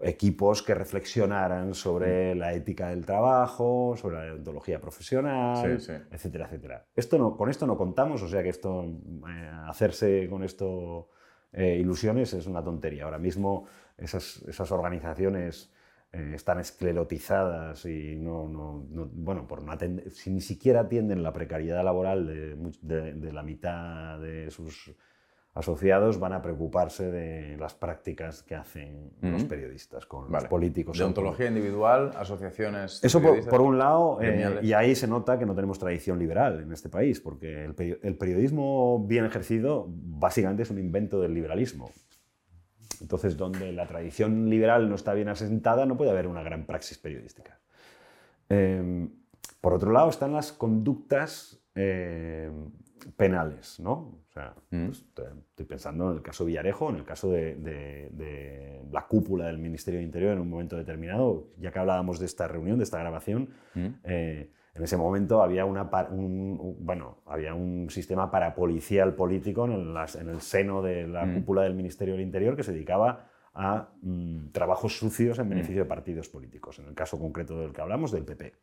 equipos que reflexionaran sobre la ética del trabajo, sobre la ontología profesional, etcétera, etcétera. Esto no, con esto no contamos, o sea que esto, eh, hacerse con esto eh, ilusiones es una tontería. Ahora mismo esas, esas organizaciones eh, están esclerotizadas y no, no, bueno, por no atender, si ni siquiera atienden la precariedad laboral de, de la mitad de sus asociados van a preocuparse de las prácticas que hacen los periodistas con los políticos. De ontología individual, asociaciones. Eso por, un lado, eh, y ahí se nota que no tenemos tradición liberal en este país, porque el, periodismo bien ejercido básicamente es un invento del liberalismo. Entonces, donde la tradición liberal no está bien asentada, no puede haber una gran praxis periodística. Em, por otro lado, están las conductas eh, penales, ¿no? Mm. Pues, estoy pensando en el caso Villarejo, en el caso de, la cúpula del Ministerio de Interior en un momento determinado, ya que hablábamos de esta reunión, de esta grabación, mm. eh, en ese momento había, una, un, bueno, había un sistema parapolicial político en el, en el seno de la mm. cúpula del Ministerio del Interior que se dedicaba a trabajos sucios en beneficio de partidos políticos, en el caso concreto del que hablamos, del PP.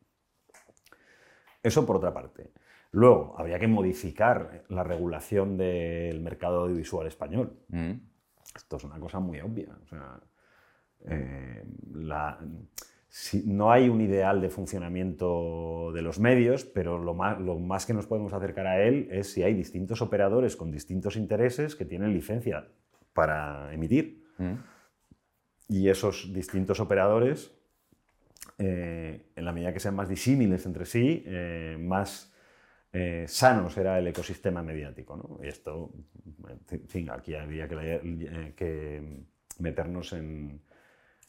Eso por otra parte. Luego, habría que modificar la regulación del mercado audiovisual español. Mm. Esto es una cosa muy obvia. Eh, no hay un ideal de funcionamiento de los medios, pero lo más, que nos podemos acercar a él es si hay distintos operadores con distintos intereses que tienen licencia para emitir. Mm. Y esos distintos operadores, eh, en la medida que sean más disímiles entre sí, eh, más eh, sano será el ecosistema mediático. ¿no? Y esto, en fin, aquí habría que, eh, que meternos en,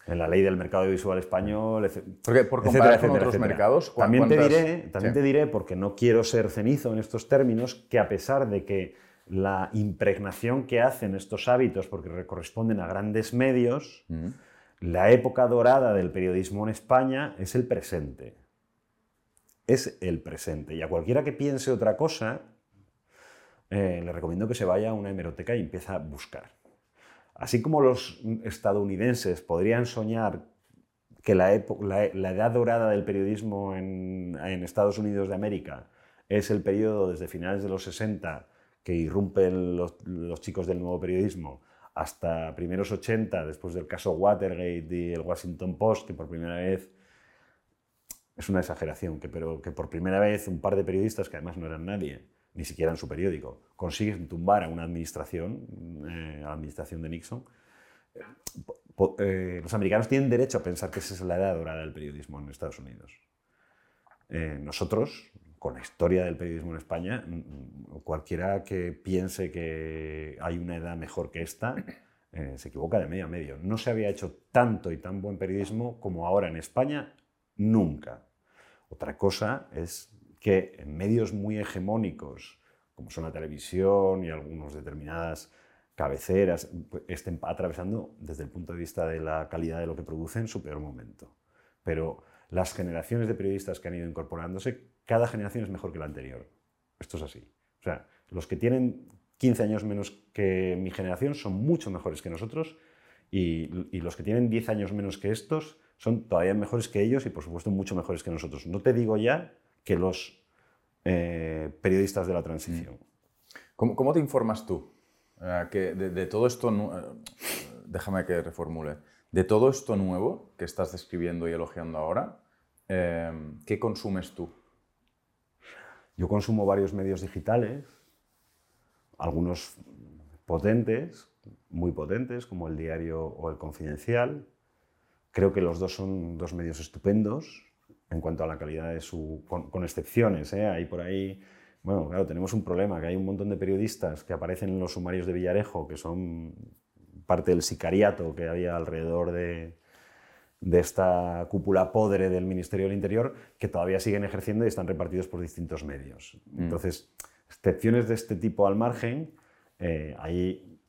en, la ley del mercado audiovisual español, Porque por comparar con otros mercados, también, te diré, también te diré, porque no quiero ser cenizo en estos términos, que a pesar de que la impregnación que hacen estos hábitos, porque corresponden a grandes medios, mm. la época dorada del periodismo en España es el presente es el presente. Y a cualquiera que piense otra cosa, eh, le recomiendo que se vaya a una hemeroteca y empiece a buscar. Así como los estadounidenses podrían soñar que la, edad dorada del periodismo en, Estados Unidos de América es el periodo desde finales de los 60 que irrumpen los, los chicos del nuevo periodismo hasta primeros 80, después del caso Watergate y el Washington Post, que por primera vez es una exageración, que, pero que por primera vez un par de periodistas, que además no eran nadie, ni siquiera en su periódico, consiguen tumbar a una administración, eh, a la administración de Nixon. Eh, los americanos tienen derecho a pensar que esa es la edad dorada del periodismo en Estados Unidos. Eh, nosotros, con la historia del periodismo en España, mm, cualquiera que piense que hay una edad mejor que esta, se equivoca de medio a medio. No se había hecho tanto y tan buen periodismo como ahora en España, nunca. Otra cosa es que en medios muy hegemónicos, como son la televisión y algunas determinadas cabeceras, estén atravesando desde el punto de vista de la calidad de lo que producen su peor momento. Pero las generaciones de periodistas que han ido incorporándose, cada generación es mejor que la anterior. Esto es así. O sea, los que tienen 15 años menos que mi generación son mucho mejores que nosotros y, y los que tienen 10 años menos que estos son todavía mejores que ellos y, por supuesto, mucho mejores que nosotros. No te digo ya que los eh, periodistas de la transición. ¿Cómo, te informas tú? Eh, que de, todo esto, eh, déjame que reformule, de todo esto nuevo que estás describiendo y elogiando ahora, ¿qué consumes tú? Yo consumo varios medios digitales, algunos potentes, muy potentes, como el diario o el confidencial. Creo que los dos son dos medios estupendos en cuanto a la calidad de su... con, excepciones, ¿eh? Hay por ahí... Bueno, claro, tenemos un problema, que hay un montón de periodistas que aparecen en los sumarios de Villarejo, que son parte del sicariato que había alrededor de, de esta cúpula podre del Ministerio del Interior, que todavía siguen ejerciendo y están repartidos por distintos medios. Mm. Entonces, excepciones de este tipo al margen, eh, hay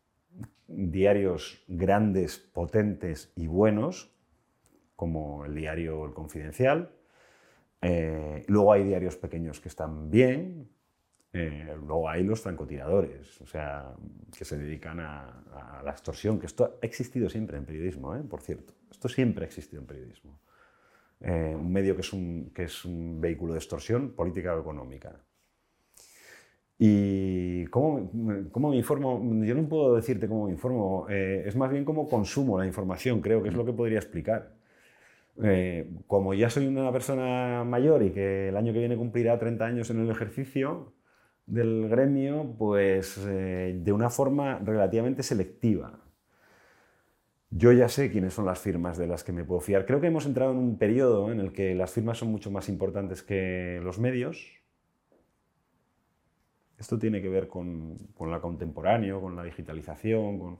diarios grandes, potentes y buenos, como el diario El Confidencial. Eh, luego hay diarios pequeños que están bien. Eh, luego hay los francotiradores, o sea, que se dedican a, la extorsión, que esto ha existido siempre en periodismo, por cierto. Esto siempre ha existido en periodismo. un medio que es un, que es un vehículo de extorsión política o económica. ¿Y cómo, cómo, me informo? Yo no puedo decirte cómo me informo, eh, es más bien cómo consumo la información, creo que es lo que podría explicar. Eh, como ya soy una persona mayor y que el año que viene cumplirá 30 años en el ejercicio del gremio, pues eh, de una forma relativamente selectiva. Yo ya sé quiénes son las firmas de las que me puedo fiar. Creo que hemos entrado en un periodo en el que las firmas son mucho más importantes que los medios esto tiene que ver con, con la contemporáneo, con la digitalización,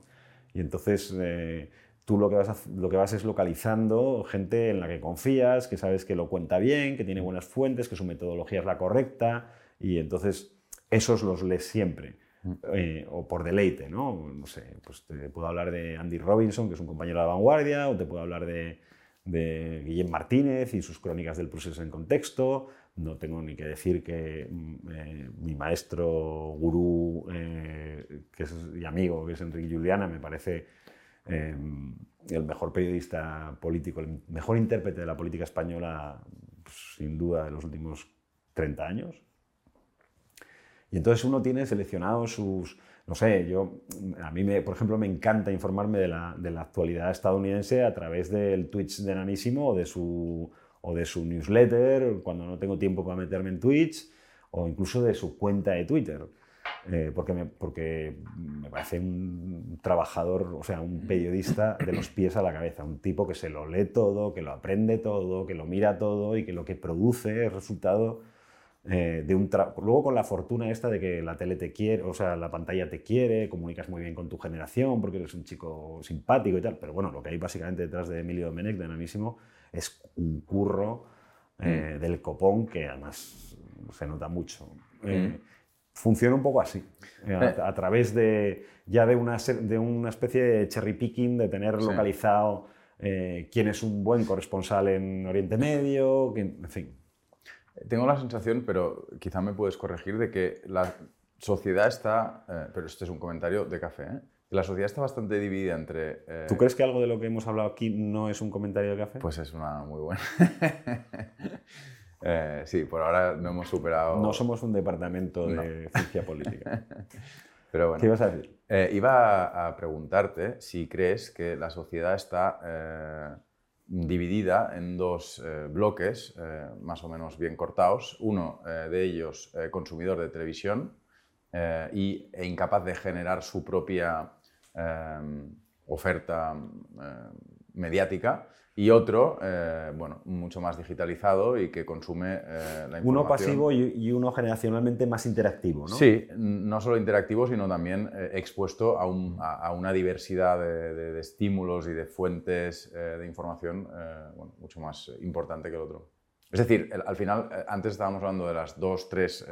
y entonces eh, tú lo que, vas lo que vas es localizando gente en la que confías, que sabes que lo cuenta bien, que tiene buenas fuentes, que su metodología es la correcta, y entonces esos los lees siempre. Mm. Eh, o por deleite, ¿no? No sé, pues te puedo hablar de Andy Robinson, que es un compañero de la vanguardia, o te puedo hablar de, de Guillem Martínez y sus crónicas del proceso en contexto, no tengo ni que decir que mm, eh, mi maestro, gurú eh, que es, y amigo, que es Enrique Juliana, me parece em, el mejor periodista político, el mejor intérprete de la política española, pues, sin duda, de los últimos 30 años. Y entonces uno tiene seleccionados sus, no sé, yo, a mí, me, por ejemplo, me encanta informarme de la, de la actualidad estadounidense a través del Twitch de Nanísimo o de su o de su newsletter cuando no tengo tiempo para meterme en Twitch o incluso de su cuenta de Twitter. Eh, porque, me, porque me parece un trabajador, o sea, un periodista de los pies a la cabeza, un tipo que se lo lee todo, que lo aprende todo, que lo mira todo y que lo que produce es resultado eh, de un trabajo. Luego con la fortuna esta de que la tele te quiere, o sea, la pantalla te quiere, comunicas muy bien con tu generación porque eres un chico simpático y tal, pero bueno, lo que hay básicamente detrás de Emilio Domenech, de Enanísimo, es un curro eh, mm. del copón que además se nota mucho. Eh, mm. Funciona un poco así, eh, a, través de ya de una, de una especie de cherry picking, de tener localizado quién es un buen corresponsal en Oriente Medio, en fin. Tengo la sensación, pero quizá me puedes corregir, de que la sociedad está, pero este es un comentario de café, ¿eh? La sociedad está bastante dividida entre... Eh, ¿Tú crees que algo de lo que hemos hablado aquí no es un comentario de café? Pues es una muy buena. Eh, sí, por ahora no hemos superado... No somos un departamento de ciencia política. Pero bueno, ¿Qué ibas a decir? Eh, iba a, preguntarte si crees que la sociedad está dividida en dos bloques más o menos bien cortados. Uno de ellos consumidor de televisión y, e incapaz de generar su propia oferta mediática y otro, eh, bueno, mucho más digitalizado y que consume eh, la información. Uno pasivo y, uno generacionalmente más interactivo, ¿no? Sí, no solo interactivo, sino también eh, expuesto a, una diversidad de, estímulos y de fuentes de información mucho más importante que el otro. Es decir, al final, antes estábamos hablando de las dos, tres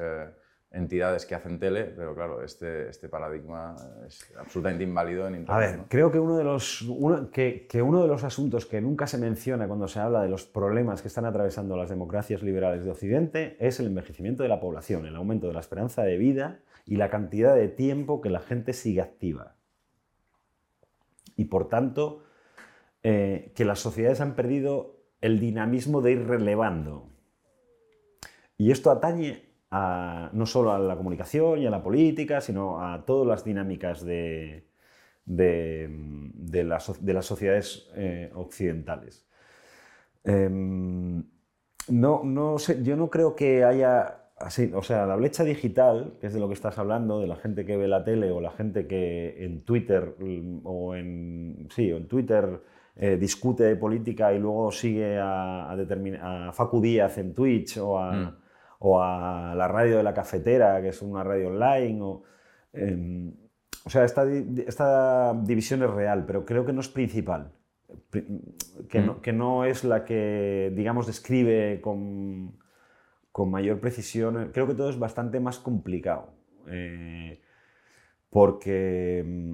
entidades que hacen tele, pero claro, este, este paradigma es absolutamente inválido en Internet. A ver, creo que uno, de los, que, que, uno de los asuntos que nunca se menciona cuando se habla de los problemas que están atravesando las democracias liberales de Occidente es el envejecimiento de la población, el aumento de la esperanza de vida y la cantidad de tiempo que la gente sigue activa. Y por tanto, eh, que las sociedades han perdido el dinamismo de ir relevando. Y esto atañe no solo a la comunicación y a la política, sino a todas las dinámicas de, de, las sociedades eh, occidentales. Em, no, no sé, yo no creo que haya o sea, la brecha digital, que es de lo que estás hablando, de la gente que ve la tele o la gente que en Twitter mm, o en, sí, en Twitter eh, discute de política y luego sigue a, a, a Facu Díaz en Twitch o a, mm. O a, la radio de la cafetera, que es una radio online. O, em, o sea, esta, esta, división es real, pero creo que no es principal. Que, no, mm. que no es la que, digamos, describe con con mayor precisión. Creo que todo es bastante más complicado. Eh, porque mm,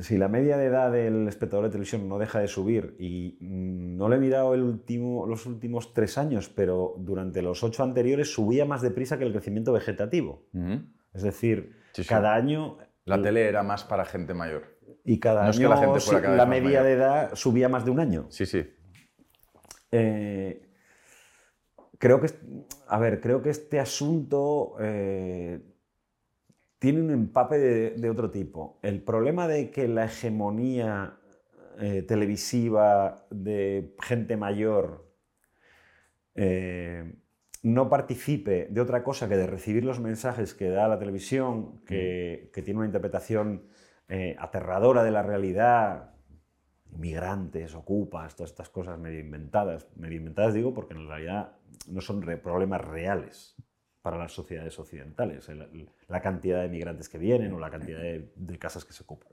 si la media de edad del espectador de televisión no deja de subir, y mm, no le he mirado el último, los últimos tres años, pero durante los ocho anteriores subía más deprisa que el crecimiento vegetativo. Es decir, cada año... La tele era más para gente mayor. Y cada año la, media de edad subía más de un año. Sí, sí. Eh, creo que, a ver, creo que este asunto eh, tiene un empape de, otro tipo. El problema de que la hegemonía eh, televisiva de gente mayor eh, no participe de otra cosa que de recibir los mensajes que da la televisión, que, que tiene una interpretación aterradora de la realidad, inmigrantes, ocupas, todas estas cosas medio inventadas. Medio inventadas digo porque en realidad no son problemas reales para las sociedades occidentales, la, cantidad de migrantes que vienen o la cantidad de, casas que se ocupan.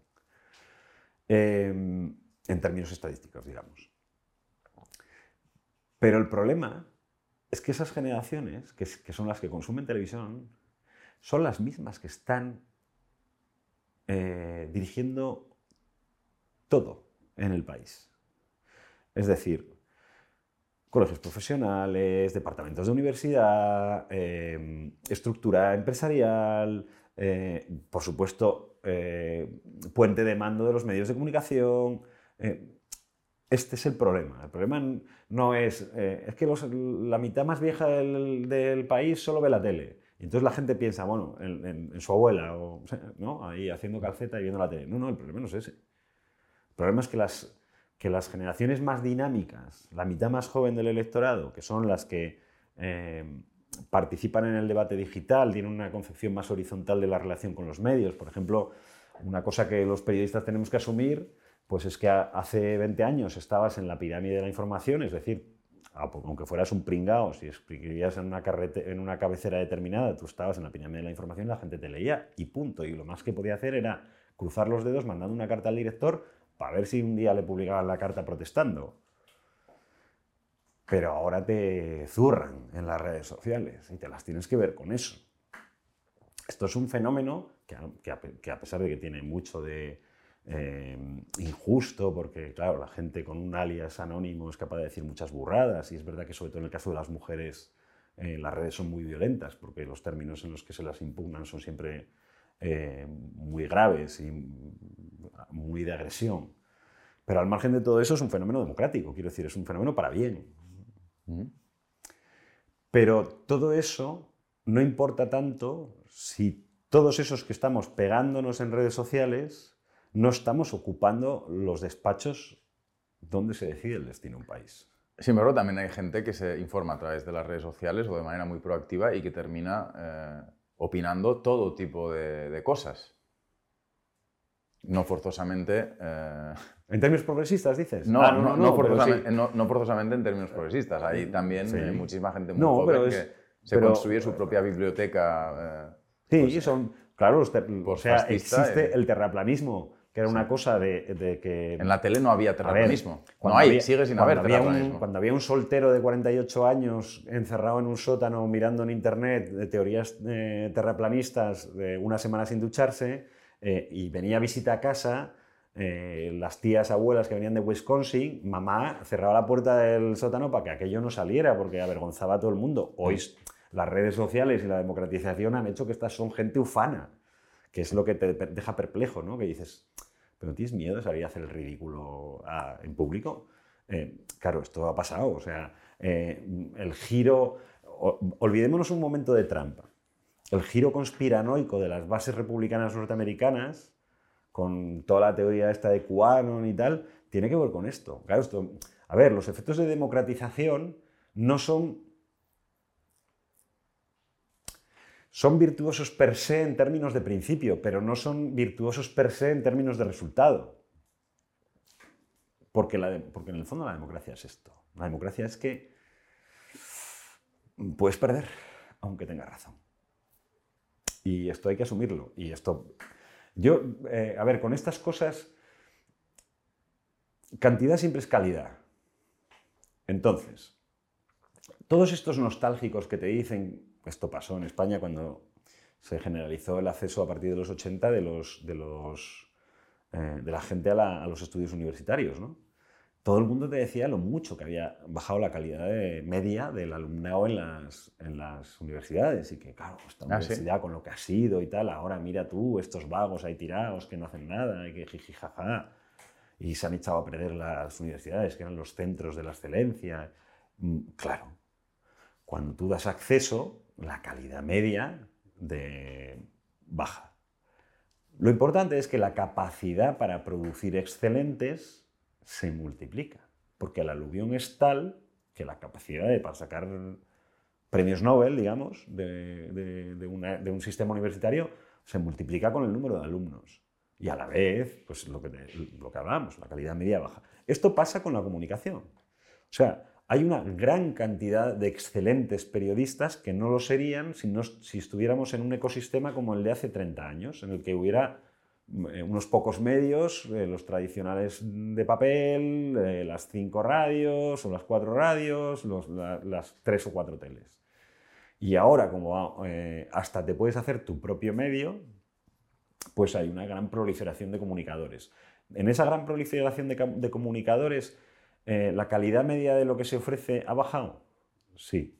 Em, en términos estadísticos, digamos. Pero el problema es que esas generaciones, que, son las que consumen televisión, son las mismas que están eh, dirigiendo todo en el país. Es decir, colegios profesionales, departamentos de universidad, em, estructura empresarial, eh, por supuesto, eh, puente de mando de los medios de comunicación. Eh, este es el problema. El problema no es, es que la mitad más vieja del, país solo ve la tele. Y entonces la gente piensa, bueno, en, su abuela, ¿no? ahí haciendo calceta y viendo la tele. No, no, el problema no es ese. El problema es que las, que las generaciones más dinámicas, la mitad más joven del electorado, que son las que eh, participan en el debate digital, tienen una concepción más horizontal de la relación con los medios. Por ejemplo, una cosa que los periodistas tenemos que asumir, pues es que hace 20 años estabas en la pirámide de la información, es decir, aunque fueras un pringao, si escribías en una, en una cabecera determinada, tú estabas en la pirámide de la información, la gente te leía y punto. Y lo más que podía hacer era cruzar los dedos mandando una carta al director para ver si un día le publicaban la carta protestando. Pero ahora te zurran en las redes sociales y te las tienes que ver con eso. Esto es un fenómeno que a, pesar de que tiene mucho de eh, injusto, porque claro, la gente con un alias anónimo es capaz de decir muchas burradas y es verdad que sobre todo en el caso de las mujeres eh, las redes son muy violentas porque los términos en los que se las impugnan son siempre eh, muy graves y muy de agresión. Pero al margen de todo eso es un fenómeno democrático, quiero decir, es un fenómeno para bien. Pero todo eso no importa tanto si todos esos que estamos pegándonos en redes sociales no estamos ocupando los despachos donde se decide el destino de un país. Sin embargo, también hay gente que se informa a través de las redes sociales o de manera muy proactiva y que termina eh, opinando todo tipo de, cosas. No forzosamente... Eh, ¿En términos progresistas, dices? No, ah, no, no, forzosamente, en términos progresistas. Hay también eh, muchísima gente muy joven que se construye su propia biblioteca. Eh, sí, pues, son... Claro, o sea, existe el terraplanismo que era una cosa de, que... En la tele no había terraplanismo. no hay, sigue sin haber había un, cuando había un soltero de 48 años encerrado en un sótano mirando en internet de teorías eh, terraplanistas de una semana sin ducharse eh, y venía a visita a casa, eh, las tías abuelas que venían de Wisconsin, mamá cerraba la puerta del sótano para que aquello no saliera porque avergonzaba a todo el mundo. Hoy las redes sociales y la democratización han hecho que estas son gente ufana que es lo que te deja perplejo, ¿no? Que dices, pero tienes miedo de salir a hacer el ridículo en público. Eh, claro, esto ha pasado, o sea, eh, el giro, olvidémonos un momento de trampa, el giro conspiranoico de las bases republicanas norteamericanas, con toda la teoría esta de QAnon y tal, tiene que ver con esto. Claro, esto, a ver, los efectos de democratización no son son virtuosos per se en términos de principio, pero no son virtuosos per se en términos de resultado. Porque, porque en el fondo la democracia es esto. La democracia es que puedes perder, aunque tengas razón. Y esto hay que asumirlo. Y esto. Yo, eh, a ver, con estas cosas, cantidad siempre es calidad. Entonces, todos estos nostálgicos que te dicen esto pasó en España cuando se generalizó el acceso a partir de los 80 de, los, de, los, eh, de la gente a, los estudios universitarios. ¿no? Todo el mundo te decía lo mucho que había bajado la calidad media del alumnado en las, en las universidades y que, claro, esta ah, universidad con lo que ha sido y tal, ahora mira tú, estos vagos ahí tirados que no hacen nada y que jiji jaja, y se han echado a perder las universidades, que eran los centros de la excelencia. Mm, claro, cuando tú das acceso, la calidad media de baja. Lo importante es que la capacidad para producir excelentes se multiplica, porque la aluvión es tal que la capacidad de, para sacar premios Nobel, digamos, de, un sistema universitario se multiplica con el número de alumnos. Y a la vez, pues lo que, lo que hablamos, la calidad media baja. Esto pasa con la comunicación. O sea, hay una gran cantidad de excelentes periodistas que no lo serían si, estuviéramos en un ecosistema como el de hace 30 años, en el que hubiera eh, unos pocos medios, eh, los tradicionales de papel, eh, las cinco radios o las cuatro radios, las tres o cuatro teles. Y ahora, como hasta te puedes hacer tu propio medio, pues hay una gran proliferación de comunicadores. En esa gran proliferación de comunicadores, eh, ¿La calidad media de lo que se ofrece ha bajado? Sí.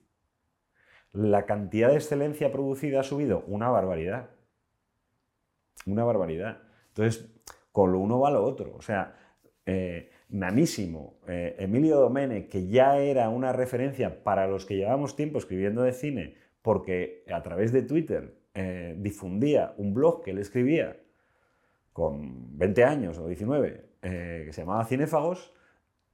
¿La cantidad de excelencia producida ha subido? Una barbaridad. Una barbaridad. Entonces, con lo uno va lo otro. O sea, eh, nanísimo, eh, Emilio Domene, que ya era una referencia para los que llevamos tiempo escribiendo de cine, porque a través de Twitter difundía un blog que él escribía con 20 años o 19, que se llamaba Cinéfagos,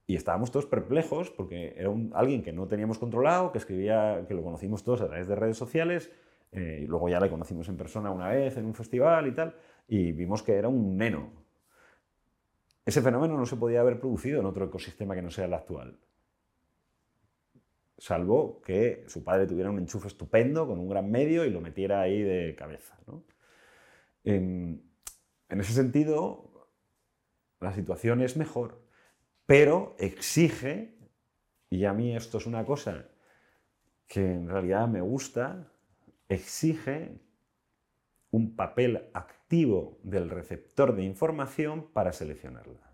y estábamos todos perplejos porque era alguien que no teníamos controlado, que escribía, que lo conocimos todos a través de redes sociales, eh, y luego ya le conocimos en persona una vez en un festival y tal, y vimos que era un neno. Ese fenómeno no se podía haber producido en otro ecosistema que no sea el actual. Salvo que su padre tuviera un enchufe estupendo con un gran medio y lo metiera ahí de cabeza. en ese sentido, la situación es mejor pero exige, y a mí esto es una cosa que en realidad me gusta, exige un papel activo del receptor de información para seleccionarla.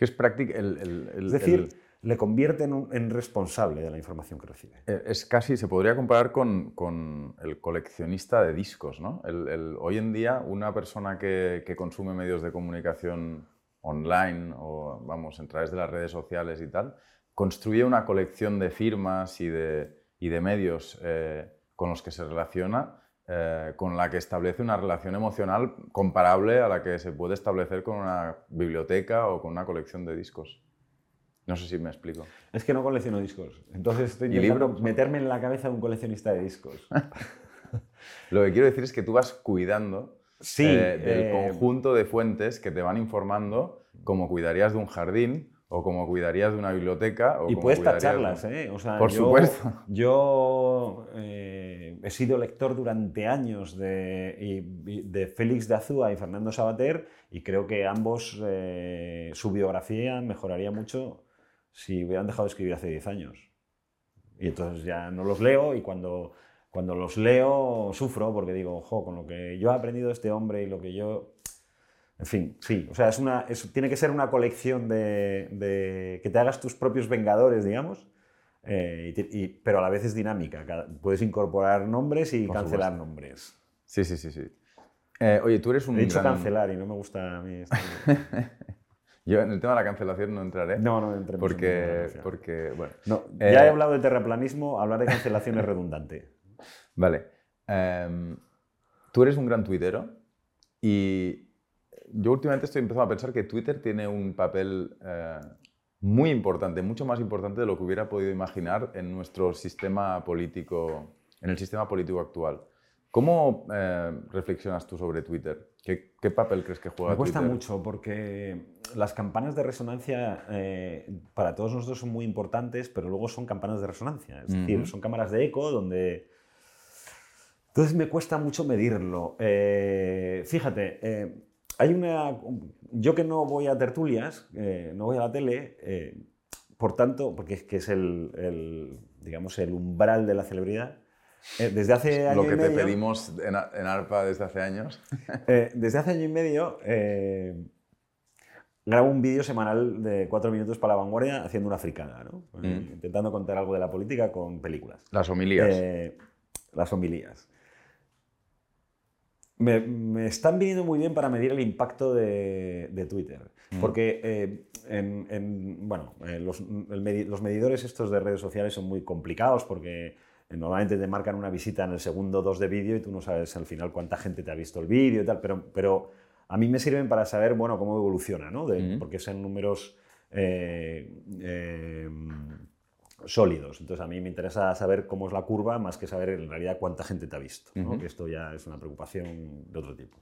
Es decir, le convierte en, responsable de la información que recibe. Eh, es casi, se podría comparar con, el coleccionista de discos. ¿no? hoy en día, una persona que, que consume medios de comunicación online o, vamos, a través de las redes sociales y tal, construye una colección de firmas y de, y de medios eh, con los que se relaciona, eh, con la que establece una relación emocional comparable a la que se puede establecer con una biblioteca o con una colección de discos. No sé si me explico. Es que no colecciono discos. Entonces estoy intentando meterme en la cabeza de un coleccionista de discos. Lo que quiero decir es que tú vas cuidando sí, eh, del eh, conjunto de fuentes que te van informando cómo cuidarías de un jardín o cómo cuidarías de una biblioteca. y puedes tacharlas, ¿eh? Por supuesto. Yo eh, he sido lector durante años de, de Félix de Azúa y Fernando Sabater y creo que ambos, su biografía mejoraría mucho si hubieran dejado de escribir hace 10 años. Y entonces ya no los leo y cuando cuando los leo sufro porque digo, ojo, con lo que yo he aprendido de este hombre y lo que yo... En fin, sí, o sea, es una, tiene que ser una colección de, que te hagas tus propios vengadores, digamos, eh, pero a la vez es dinámica. puedes incorporar nombres y cancelar nombres. Sí, sí, sí, sí. Eh, oye, tú eres un He dicho gran- cancelar y no me gusta a mí. esto. Yo en el tema de la cancelación no entraré. No, no entremos en Porque, cancelación. porque bueno. No, Eh, ya he hablado de terraplanismo, hablar de cancelación es redundante. Vale. Em, tú eres un gran tuitero y yo últimamente estoy empezando a pensar que Twitter tiene un papel eh, muy importante, mucho más importante de lo que hubiera podido imaginar en nuestro sistema político, en el sistema político actual. ¿Cómo eh, reflexionas tú sobre Twitter? ¿Qué, qué papel crees que juega Me cuesta Twitter? mucho porque las campanas de resonancia eh, para todos nosotros son muy importantes, pero luego son campanas de resonancia. Es decir, son cámaras de eco donde... Entonces me cuesta mucho medirlo. Eh, fíjate, eh, hay una... Yo que no voy a tertulias, eh, no voy a la tele, por tanto, porque es que es el, el, digamos, el umbral de la celebridad, desde hace año Lo que y te medio- pedimos en, ARPA desde hace años. desde hace año y medio grabo un vídeo semanal de cuatro minutos para la vanguardia haciendo una fricada, ¿no? Mm. intentando contar algo de la política con películas. Las homilías. Eh, las homilías. Me, me están viniendo muy bien para medir el impacto de, de Twitter. Mm. Porque eh, en, en- bueno, eh, los, medi- los medidores estos de redes sociales son muy complicados porque eh, normalmente te marcan una visita en el segundo dos de vídeo y tú no sabes al final cuánta gente te ha visto el vídeo y tal, pero, pero a mí me sirven para saber bueno, cómo evoluciona, ¿no? De- Mm. porque son números eh, sólidos. Entonces a mí me interesa saber cómo es la curva más que saber en realidad cuánta gente te ha visto, que esto ya es una preocupación de otro tipo.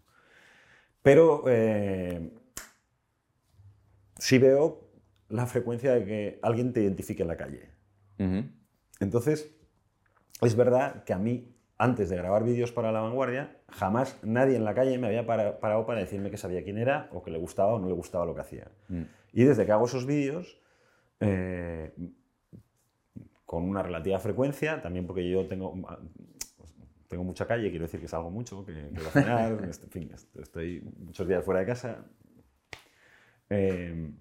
Pero eh, sí veo la frecuencia de que alguien te identifique en la calle. Entonces, es verdad que a mí, antes de grabar vídeos para La Vanguardia, jamás nadie en la calle me había para- parado para decirme que sabía quién era o que le gustaba o no le gustaba lo que hacía. Mm. Y desde que hago esos vídeos, eh, con una relativa frecuencia, también porque yo tengo, tengo mucha calle, quiero decir que salgo mucho, que, que voy a cenar, en fin, estoy muchos días fuera de casa. eh,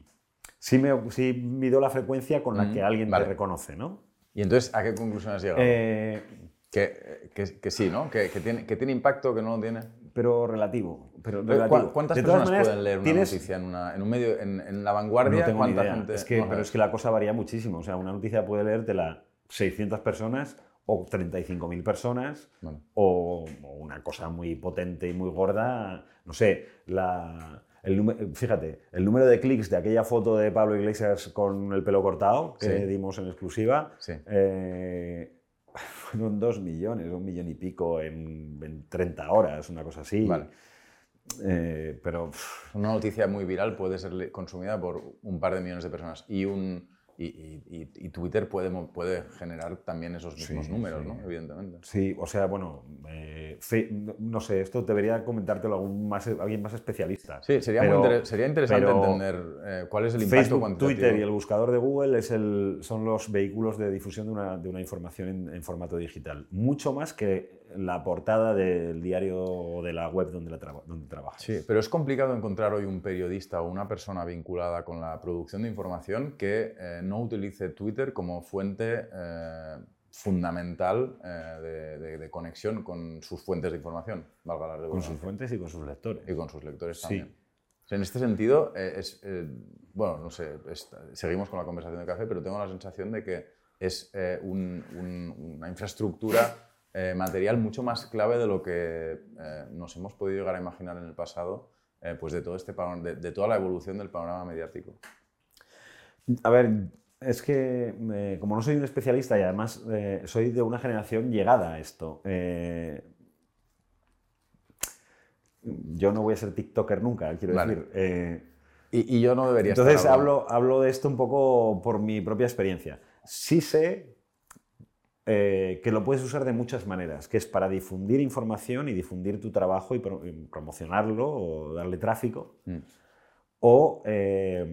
sí, me, sí mido la frecuencia con la Mm, que alguien vale. te reconoce, ¿no? ¿Y entonces a qué conclusión has llegado? Eh, Que, que- que sí, ¿no? Que, que tiene, que tiene impacto, que no lo tiene. Pero relativo. Pero ¿Cu- relativo. ¿Cuántas De personas maneras, pueden leer una tienes- noticia en, una- en un medio, en, en la vanguardia? No tengo ni ¿Cuánta idea. gente? Es que, pero es que la cosa varía muchísimo. O sea, una noticia puede leértela 600 personas o 35.000 personas Bueno. o, o una cosa muy potente y muy gorda. No sé, la, el fíjate, el número de clics de aquella foto de Pablo Iglesias con el pelo cortado que Sí. dimos en exclusiva Sí. eh, fueron dos millones, un millón y pico en, en 30 horas, una cosa así. Vale. Eh, pero Una noticia muy viral puede ser consumida por un par de millones de personas y, un, y, y- y- y Twitter puede, puede generar también esos mismos Sí, números, sí. ¿no? Evidentemente. Sí, o sea, bueno, eh, fe- no, sé, esto debería comentártelo algún más, alguien más especialista. Sí, sería, Pero- muy inter- sería interesante entender eh, cuál es el impacto Facebook, cuantitativo. Twitter y el buscador de Google es el, son los vehículos de difusión de una, de una información en, en formato digital. Mucho más que la portada del diario o de la web donde, la traba- donde trabajas. Sí, pero es complicado encontrar hoy un periodista o una persona vinculada con la producción de información que eh, no utilice Twitter como fuente eh, fundamental eh, de, de- de conexión con sus fuentes de información, valga la Con redundancia, sus fuentes y con sus lectores. y con sus lectores Sí. también. Sea, en este sentido, es, bueno, no sé, es- seguimos con la conversación de café, pero tengo la sensación de que es un- un- una infraestructura eh, material mucho más clave de lo que eh, nos hemos podido llegar a imaginar en el pasado, eh, pues de, todo este, de, de toda la evolución del panorama mediático. A ver, es que como no soy un especialista y además soy de una generación llegada a esto, yo no voy a ser TikToker nunca, quiero Vale. decir. Y, y yo no debería entonces estar hablo, hablo de esto un poco por mi propia experiencia. Sí sé eh, que lo puedes usar de muchas maneras, que es para difundir información y difundir tu trabajo y, pro- y promocionarlo o darle tráfico. Mm. O, eh,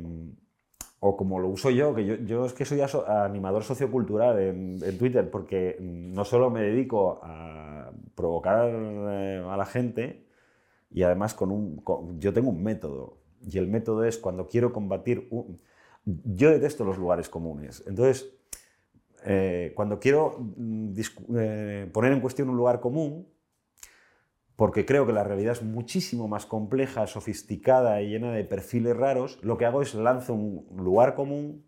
o como lo uso yo, que yo, yo es que soy animador sociocultural en, en Twitter, porque no solo me dedico a provocar eh, a la gente, y además con un, con- yo tengo un método, y el método es cuando quiero combatir... un- yo detesto los lugares comunes, entonces eh, cuando quiero mm, eh, poner en cuestión un lugar común, porque creo que la realidad es muchísimo más compleja, sofisticada y llena de perfiles raros, lo que hago es lanzo un lugar común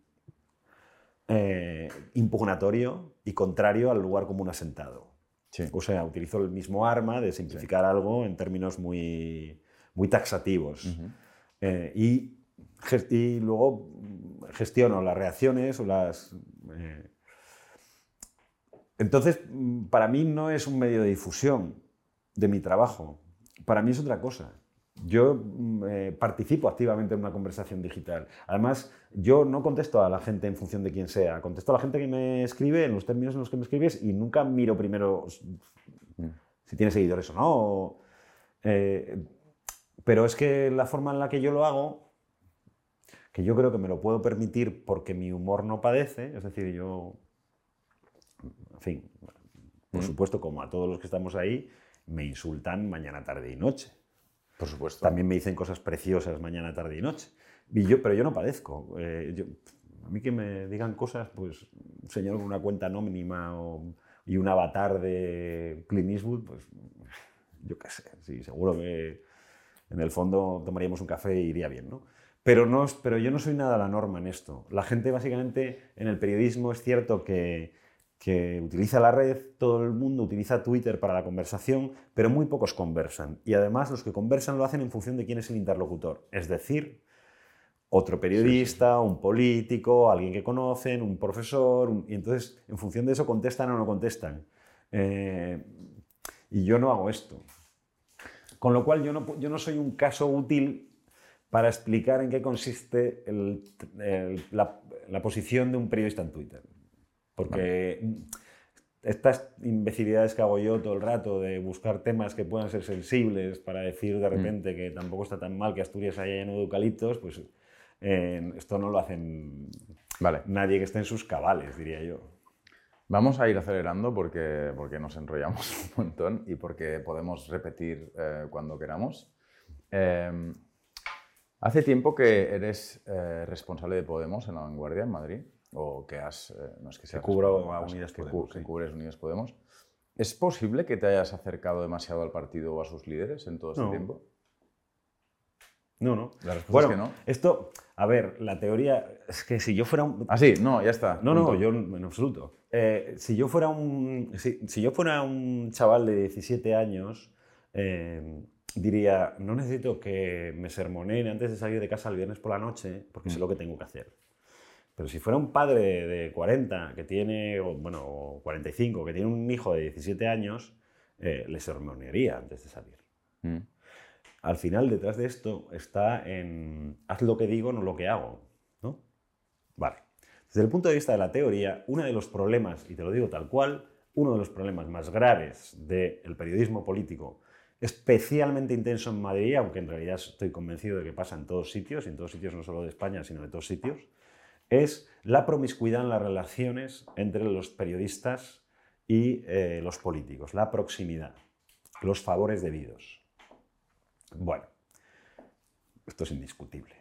eh, impugnatorio y contrario al lugar común asentado. O sea, utilizo el mismo arma de simplificar algo en términos muy, muy taxativos. Eh, y, y, luego gestiono las reacciones o las... Eh, entonces, para mí no es un medio de difusión de mi trabajo. Para mí es otra cosa. Yo mm, eh, participo activamente en una conversación digital. Además, yo no contesto a la gente en función de quién sea. Contesto a la gente que me escribe en los términos en los que me escribes y nunca miro primero si tiene seguidores o no. Eh, pero es que la forma en la que yo lo hago, que yo creo que me lo puedo permitir porque mi humor no padece, es decir, yo, en fin, por supuesto, como a todos los que estamos ahí, me insultan mañana, tarde y noche. Por supuesto. También me dicen cosas preciosas mañana, tarde y noche. Y yo, pero yo no padezco. Eh, a mí que me digan cosas, pues un señor con una cuenta anónima y un avatar de Clint Eastwood, pues yo qué sé, sí, seguro que en el fondo tomaríamos un café e iría bien, ¿no? Pero, no, pero yo no soy nada la norma en esto. La gente básicamente en el periodismo es cierto que que utiliza la red, todo el mundo utiliza Twitter para la conversación, pero muy pocos conversan. Y además los que conversan lo hacen en función de quién es el interlocutor. Es decir, otro periodista, un político, alguien que conocen, un profesor, y entonces en función de eso contestan o no contestan. Eh, y yo no hago esto. Con lo cual yo no, yo no soy un caso útil para explicar en qué consiste la, la posición de un periodista en Twitter. Porque estas imbecilidades que hago yo todo el rato de buscar temas que puedan ser sensibles para decir de mm. repente que tampoco está tan mal que Asturias haya lleno de eucaliptos, pues eh, esto no lo hacen nadie que esté en sus cabales, diría yo. Vamos a ir acelerando porque, porque nos enrollamos un montón y porque podemos repetir eh, cuando queramos. Eh, hace tiempo que eres responsable de Podemos en La Vanguardia, en Madrid o que has, eh, no es que sea cubro a Unidas que, Podemos, que cubres Unidas Podemos. ¿Es posible que te hayas acercado demasiado al partido o a sus líderes en todo este tiempo? No, no. La respuesta bueno, es que no. Esto, a ver, la teoría es que si yo fuera un... Ah, sí, no, ya está. No, no, yo en absoluto. Eh, si, yo fuera un, si, yo fuera un chaval de 17 años, eh, diría, no necesito que me sermoneen antes de salir de casa el viernes por la noche, porque sé mm. lo que tengo que hacer. Pero si fuera un padre de 40 que tiene, bueno, 45, que tiene un hijo de 17 años, eh, le sermonearía antes de salir. Mm. Al final, detrás de esto está en haz lo que digo, no lo que hago. ¿no? Vale. Desde el punto de vista de la teoría, uno de los problemas, y te lo digo tal cual, uno de los problemas más graves del periodismo político, especialmente intenso en Madrid, aunque en realidad estoy convencido de que pasa en todos sitios, y en todos sitios no solo de España, sino de todos sitios, es la promiscuidad en las relaciones entre los periodistas y eh, los políticos, la proximidad, los favores debidos. Bueno, esto es indiscutible.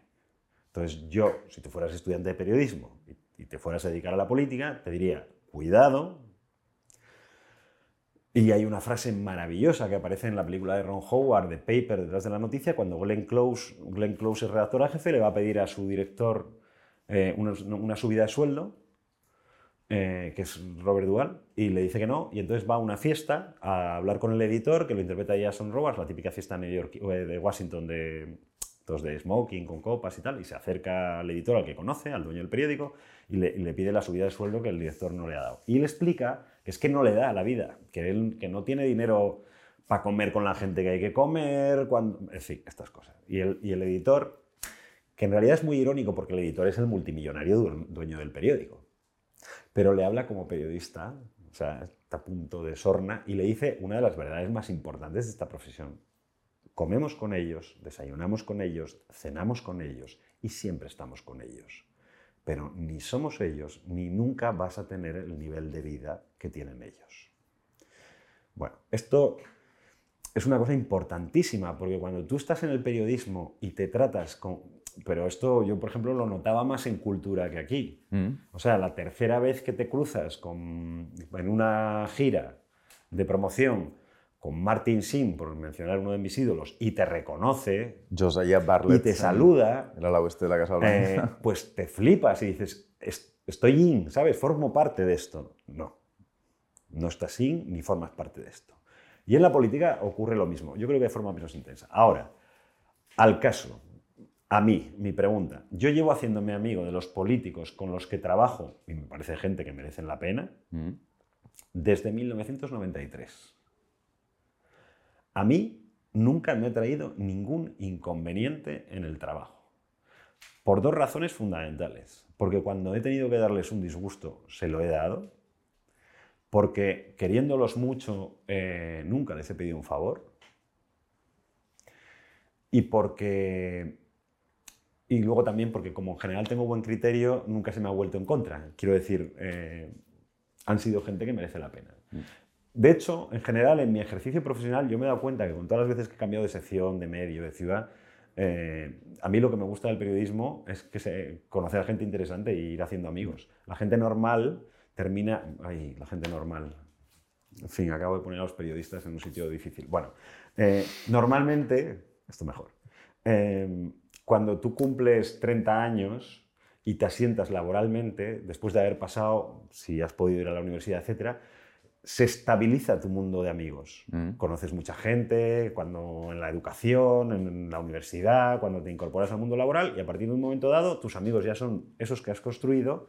Entonces yo, si tú fueras estudiante de periodismo y te fueras a dedicar a la política, te diría, cuidado. Y hay una frase maravillosa que aparece en la película de Ron Howard, de Paper, detrás de la noticia, cuando Glenn Close, Glenn Close es redactor jefe, le va a pedir a su director eh, una, subida de sueldo, eh, que es Robert Duval, y le dice que no, y entonces va a una fiesta a hablar con el editor, que lo interpreta Jason Robards, la típica fiesta New York, eh, de Washington de, de smoking, con copas y tal, y se acerca al editor, al que conoce, al dueño del periódico, y le, pide la subida de sueldo que el director no le ha dado. Y le explica que es que no le da la vida, que él que no tiene dinero para comer con la gente que hay que comer, cuando... en fin, estas cosas. Y el, y el editor que en realidad es muy irónico porque el editor es el multimillonario dueño del periódico. Pero le habla como periodista, o sea, está a punto de sorna, y le dice una de las verdades más importantes de esta profesión. Comemos con ellos, desayunamos con ellos, cenamos con ellos y siempre estamos con ellos. Pero ni somos ellos, ni nunca vas a tener el nivel de vida que tienen ellos. Bueno, esto es una cosa importantísima, porque cuando tú estás en el periodismo y te tratas con, pero esto yo, por ejemplo, lo notaba más en cultura que aquí. Mm. O sea, la tercera vez que te cruzas con, en una gira de promoción con Martin Sin, por mencionar uno de mis ídolos, y te reconoce Josiah Bartlett. y te saluda, oeste de la Casa eh, pues te flipas y dices, "Es- estoy in, ¿sabes? Formo parte de esto. No, no estás in ni formas parte de esto. Y en la política ocurre lo mismo, yo creo que de forma menos intensa. Ahora, al caso, a mí, mi pregunta, yo llevo haciéndome amigo de los políticos con los que trabajo, y me parece gente que merecen la pena, Mm. desde 1993. A mí nunca me ha traído ningún inconveniente en el trabajo. Por dos razones fundamentales. Porque cuando he tenido que darles un disgusto, se lo he dado. Porque queriéndolos mucho, eh, nunca les he pedido un favor. Y porque... Y luego también porque como en general tengo buen criterio, nunca se me ha vuelto en contra. Quiero decir, eh, han sido gente que merece la pena. De hecho, en general, en mi ejercicio profesional, yo me he dado cuenta que con todas las veces que he cambiado de sección, de medio, de ciudad, eh, a mí lo que me gusta del periodismo es que se, conocer a gente interesante y ir haciendo amigos. La gente normal termina... Ay, la gente normal. En fin, acabo de poner a los periodistas en un sitio difícil. Bueno, eh, normalmente, esto mejor, eh, cuando tú cumples 30 años y te asientas laboralmente, después de haber pasado, si has podido ir a la universidad, etcétera, se estabiliza tu mundo de amigos. Mm. Conoces mucha gente cuando en la educación, en la universidad, cuando te incorporas al mundo laboral y a partir de un momento dado tus amigos ya son esos que has construido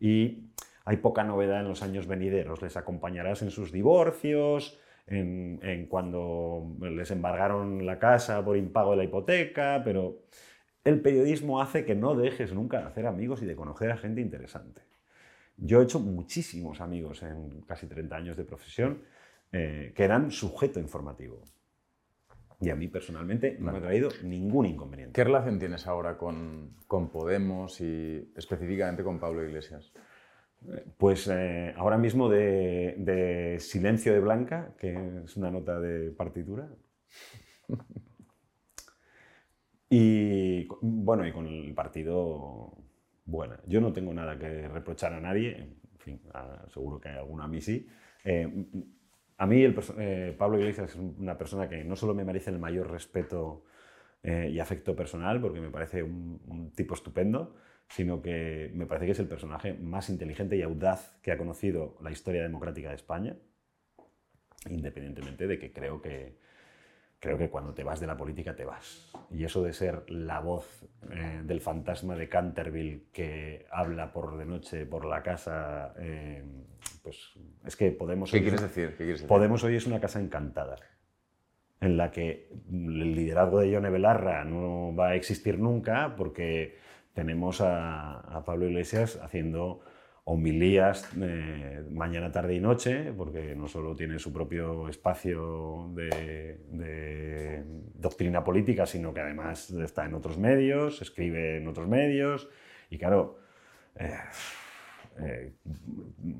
y hay poca novedad en los años venideros. Les acompañarás en sus divorcios, en, en cuando les embargaron la casa por impago de la hipoteca, pero el periodismo hace que no dejes nunca de hacer amigos y de conocer a gente interesante. Yo he hecho muchísimos amigos en casi 30 años de profesión eh, que eran sujeto informativo. Y a mí personalmente no me ha traído ningún inconveniente. ¿Qué relación tienes ahora con, con Podemos y específicamente con Pablo Iglesias? Pues eh, ahora mismo de, de Silencio de Blanca, que es una nota de partitura. Y bueno, y con el partido, buena. Yo no tengo nada que reprochar a nadie, en fin, a- seguro que a alguno a mí sí. Eh, a mí el eh, Pablo Iglesias es una persona que no solo me merece el mayor respeto eh, y afecto personal, porque me parece un tipo estupendo, sino que me parece que es el personaje más inteligente y audaz que ha conocido la historia democrática de España, independientemente de que creo que, creo que cuando te vas de la política te vas. Y eso de ser la voz eh, del fantasma de Canterville que habla por de noche por la casa, eh, pues es que Podemos... ¿Qué hoy quieres es- decir? ¿Qué quieres decir? Podemos hoy es una casa encantada, en la que el liderazgo de Yone Belarra no va a existir nunca porque tenemos a, a Pablo Iglesias haciendo homilías eh, mañana, tarde y noche, porque no solo tiene su propio espacio de, doctrina política, sino que además está en otros medios, escribe en otros medios, y claro, eh, eh,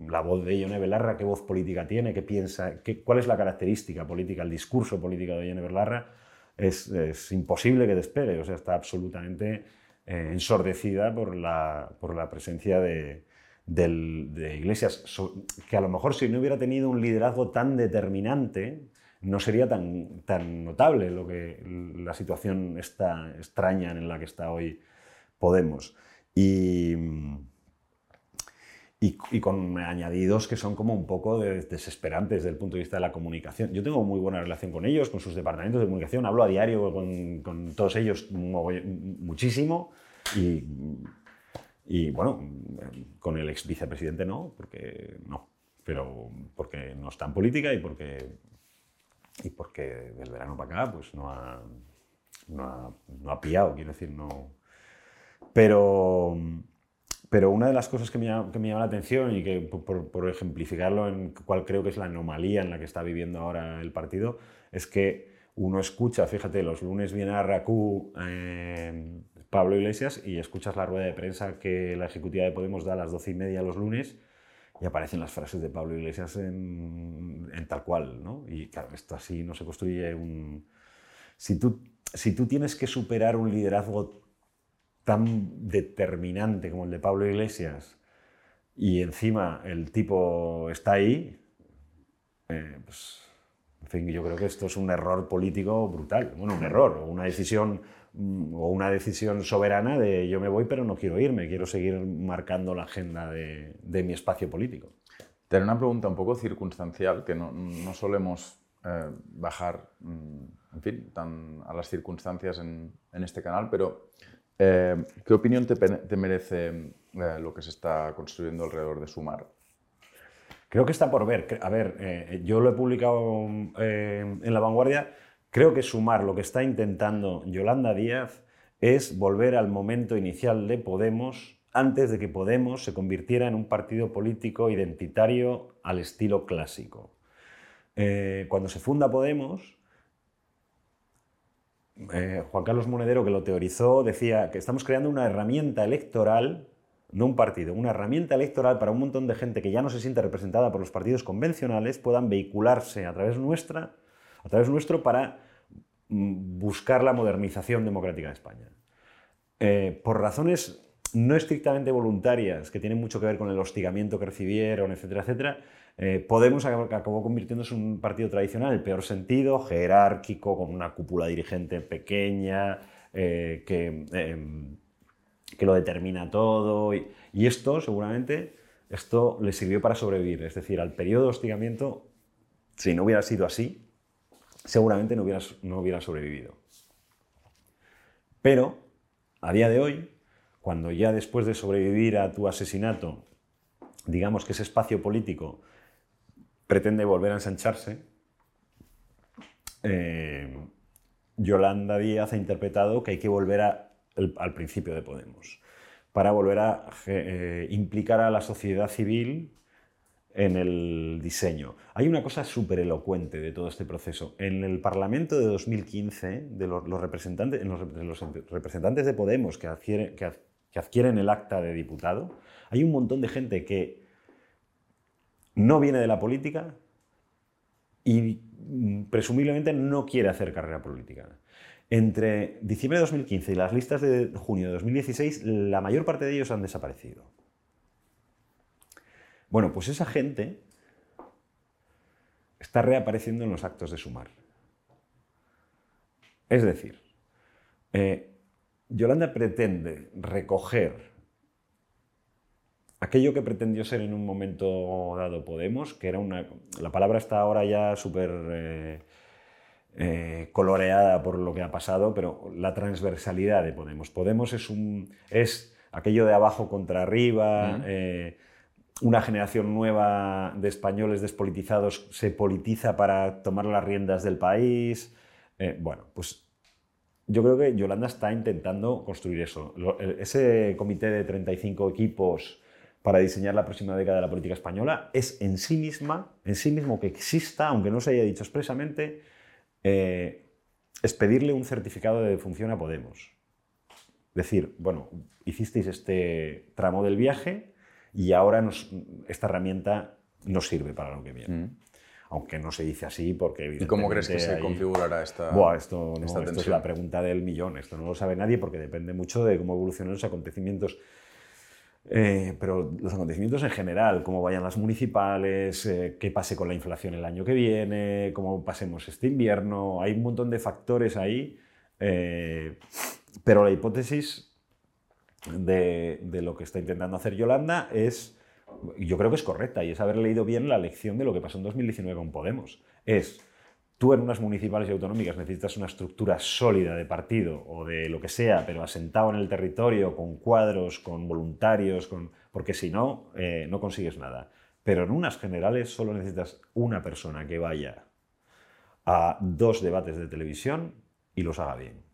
la voz de Ione Belarra, qué voz política tiene, qué piensa, qué, cuál es la característica política, el discurso político de Ione Belarra, es, es imposible que despegue, o sea, está absolutamente ensordecida por la, por la presencia de, de Iglesias, que a lo mejor si no hubiera tenido un liderazgo tan determinante, no sería tan, tan notable lo que, la situación esta extraña en la que está hoy Podemos. Y, y, y con añadidos que son como un poco de- desesperantes desde el punto de vista de la comunicación. Yo tengo muy buena relación con ellos, con sus departamentos de comunicación, hablo a diario con, con todos ellos muchísimo y, y, bueno, con el ex vicepresidente no, porque no, pero porque no está en política y porque, y porque del verano para acá pues no ha, no ha, no ha pillado, quiero decir, no... Pero, pero una de las cosas que me, llama, que me llama la atención y que por, por- ejemplificarlo en cuál creo que es la anomalía en la que está viviendo ahora el partido, es que uno escucha, fíjate, los lunes viene a RACU eh, Pablo Iglesias y escuchas la rueda de prensa que la ejecutiva de Podemos da a las doce y media los lunes y aparecen las frases de Pablo Iglesias en, en tal cual, ¿no? Y claro, esto así no se construye un... Si tú, si tú tienes que superar un liderazgo tan determinante como el de Pablo Iglesias y encima el tipo está ahí, eh, pues En fin, yo creo que esto es un error político brutal. Bueno, un error, una decisión, mm, o una decisión soberana de yo me voy pero no quiero irme, quiero seguir marcando la agenda de, de mi espacio político. Tener una pregunta un poco circunstancial, que no, solemos eh, bajar, mm, en fin, tan a las circunstancias en, este canal, pero eh, ¿qué opinión te, te merece eh, lo que se está construyendo alrededor de Sumar? Creo que está por ver. A ver, yo lo he publicado en La Vanguardia. Creo que Sumar, lo que está intentando Yolanda Díaz, es volver al momento inicial de Podemos antes de que Podemos se convirtiera en un partido político identitario al estilo clásico. Eh, cuando se funda Podemos, eh, Juan Carlos Monedero, que lo teorizó, decía que estamos creando una herramienta electoral, no un partido, una herramienta electoral para un montón de gente que ya no se siente representada por los partidos convencionales, puedan vehicularse a través nuestra, a través nuestro para mm, buscar la modernización democrática de España. Eh, por razones no estrictamente voluntarias, que tienen mucho que ver con el hostigamiento que recibieron, etcétera, etcétera, eh, Podemos acabó convirtiéndose en un partido tradicional, el peor sentido, jerárquico, con una cúpula dirigente pequeña, eh, que, em, que, lo determina todo. Y, esto, seguramente, esto le sirvió para sobrevivir. Es decir, al periodo de hostigamiento, si no hubiera sido así, seguramente no hubiera, no hubiera sobrevivido. Pero, a día de hoy, cuando ya después de sobrevivir a tu asesinato, digamos que ese espacio político pretende volver a ensancharse, eh, Yolanda Díaz ha interpretado que hay que volver al principio de Podemos, para volver a eh, implicar a la sociedad civil en el diseño. Hay una cosa súper elocuente de todo este proceso. En el Parlamento de 2015, de los, representantes, los, representantes de Podemos que, adquieren, que adquieren el acta de diputado, hay un montón de gente que no viene de la política y mm, presumiblemente no quiere hacer carrera política. Entre diciembre de 2015 y las listas de junio de 2016, la mayor parte de ellos han desaparecido. Bueno, pues esa gente está reapareciendo en los actos de sumar. Es decir, eh, Yolanda pretende recoger aquello que pretendió ser en un momento dado Podemos, que era una... La palabra está ahora ya súper eh, eh, coloreada por lo que ha pasado, pero la transversalidad de Podemos. Podemos es, un, es aquello de abajo contra arriba, eh, una generación nueva de españoles despolitizados se politiza para tomar las riendas del país. bueno, pues yo creo que Yolanda está intentando construir eso. Ese comité de 35 equipos para diseñar la próxima década de la política española es en sí misma, en sí mismo que exista, aunque no se haya dicho expresamente, eh, es pedirle un certificado de defunción a Podemos. Decir, bueno, hicisteis este tramo del viaje y ahora esta herramienta nos sirve para lo que viene. Mm aunque no se dice así porque ¿Y cómo crees que se configurará esta, Buah, esto, esto es la pregunta del millón, esto no lo sabe nadie porque depende mucho de cómo evolucionen los acontecimientos. Eh, pero los acontecimientos en general, cómo vayan las municipales, eh, qué pase con la inflación el año que viene, cómo pasemos este invierno, hay un montón de factores ahí, eh, pero la hipótesis de, de, lo que está intentando hacer Yolanda es yo creo que es correcta y es haber leído bien la lección de lo que pasó en 2019 con Podemos. Es, tú en unas municipales y autonómicas necesitas una estructura sólida de partido o de lo que sea, pero asentado en el territorio, con cuadros, con voluntarios, porque si no, eh, no consigues nada. Pero en unas generales solo necesitas una persona que vaya a dos debates de televisión y los haga bien.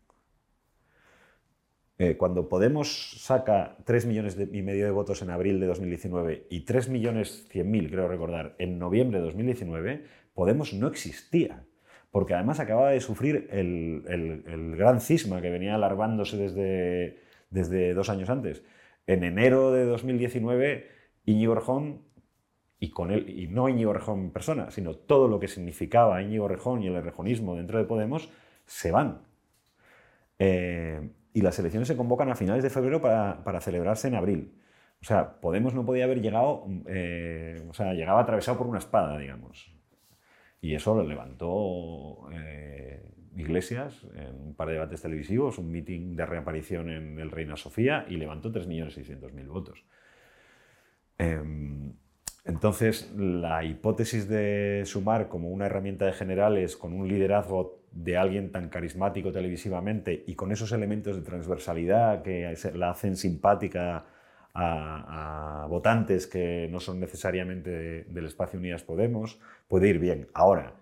Eh, cuando Podemos saca 3 millones y medio de votos en abril de 2019 y 3 millones 100 mil, creo recordar, en noviembre de 2019, Podemos no existía. Porque además acababa de sufrir el, gran cisma que venía alarmándose desde, desde dos años antes. En enero de 2019, Íñigo Rejón, y, con él, y no Íñigo Rejón en persona, sino todo lo que significaba Íñigo Rejón y el rejonismo dentro de Podemos, se van. Eh, y las elecciones se convocan a finales de febrero para, celebrarse en abril. O sea, Podemos no podía haber llegado, eh, o sea, llegaba atravesado por una espada, digamos. Y eso lo levantó eh, Iglesias en un par de debates televisivos, un meeting de reaparición en el Reina Sofía y levantó 3.600.000 votos. Em, entonces, la hipótesis de sumar como una herramienta de generales con un liderazgo de alguien tan carismático televisivamente y con esos elementos de transversalidad que la hacen simpática a, votantes que no son necesariamente del espacio Unidas Podemos, puede ir bien. Ahora,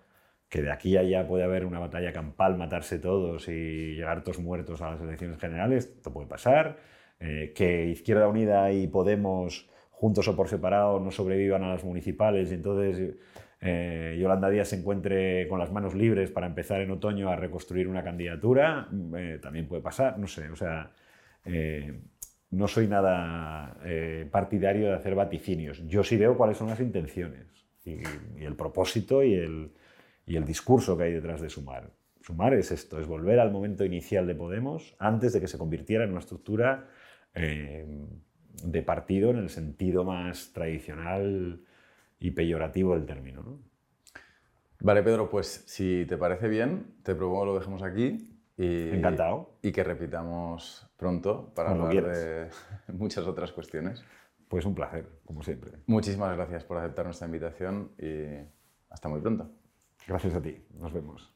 que de aquí a allá puede haber una batalla campal, matarse todos y llegar todos muertos a las elecciones generales, esto puede pasar. Eh, que Izquierda Unida y Podemos, juntos o por separado, no sobrevivan a las municipales y entonces eh, Yolanda Díaz se encuentre con las manos libres para empezar en otoño a reconstruir una candidatura, eh, también puede pasar, no sé, o sea, no soy nada partidario de hacer vaticinios. Yo sí veo cuáles son las intenciones y el propósito y el, y el discurso que hay detrás de Sumar. Sumar es esto, es volver al momento inicial de Podemos antes de que se convirtiera en una estructura eh, de partido en el sentido más tradicional y peyorativo del término. Vale, Pedro, pues si te parece bien, te propongo lo dejemos aquí. Encantado. Y que repitamos pronto para hablar de muchas otras cuestiones. Pues un placer, como siempre. Muchísimas gracias por aceptar nuestra invitación y hasta muy pronto. Gracias a ti. Nos vemos.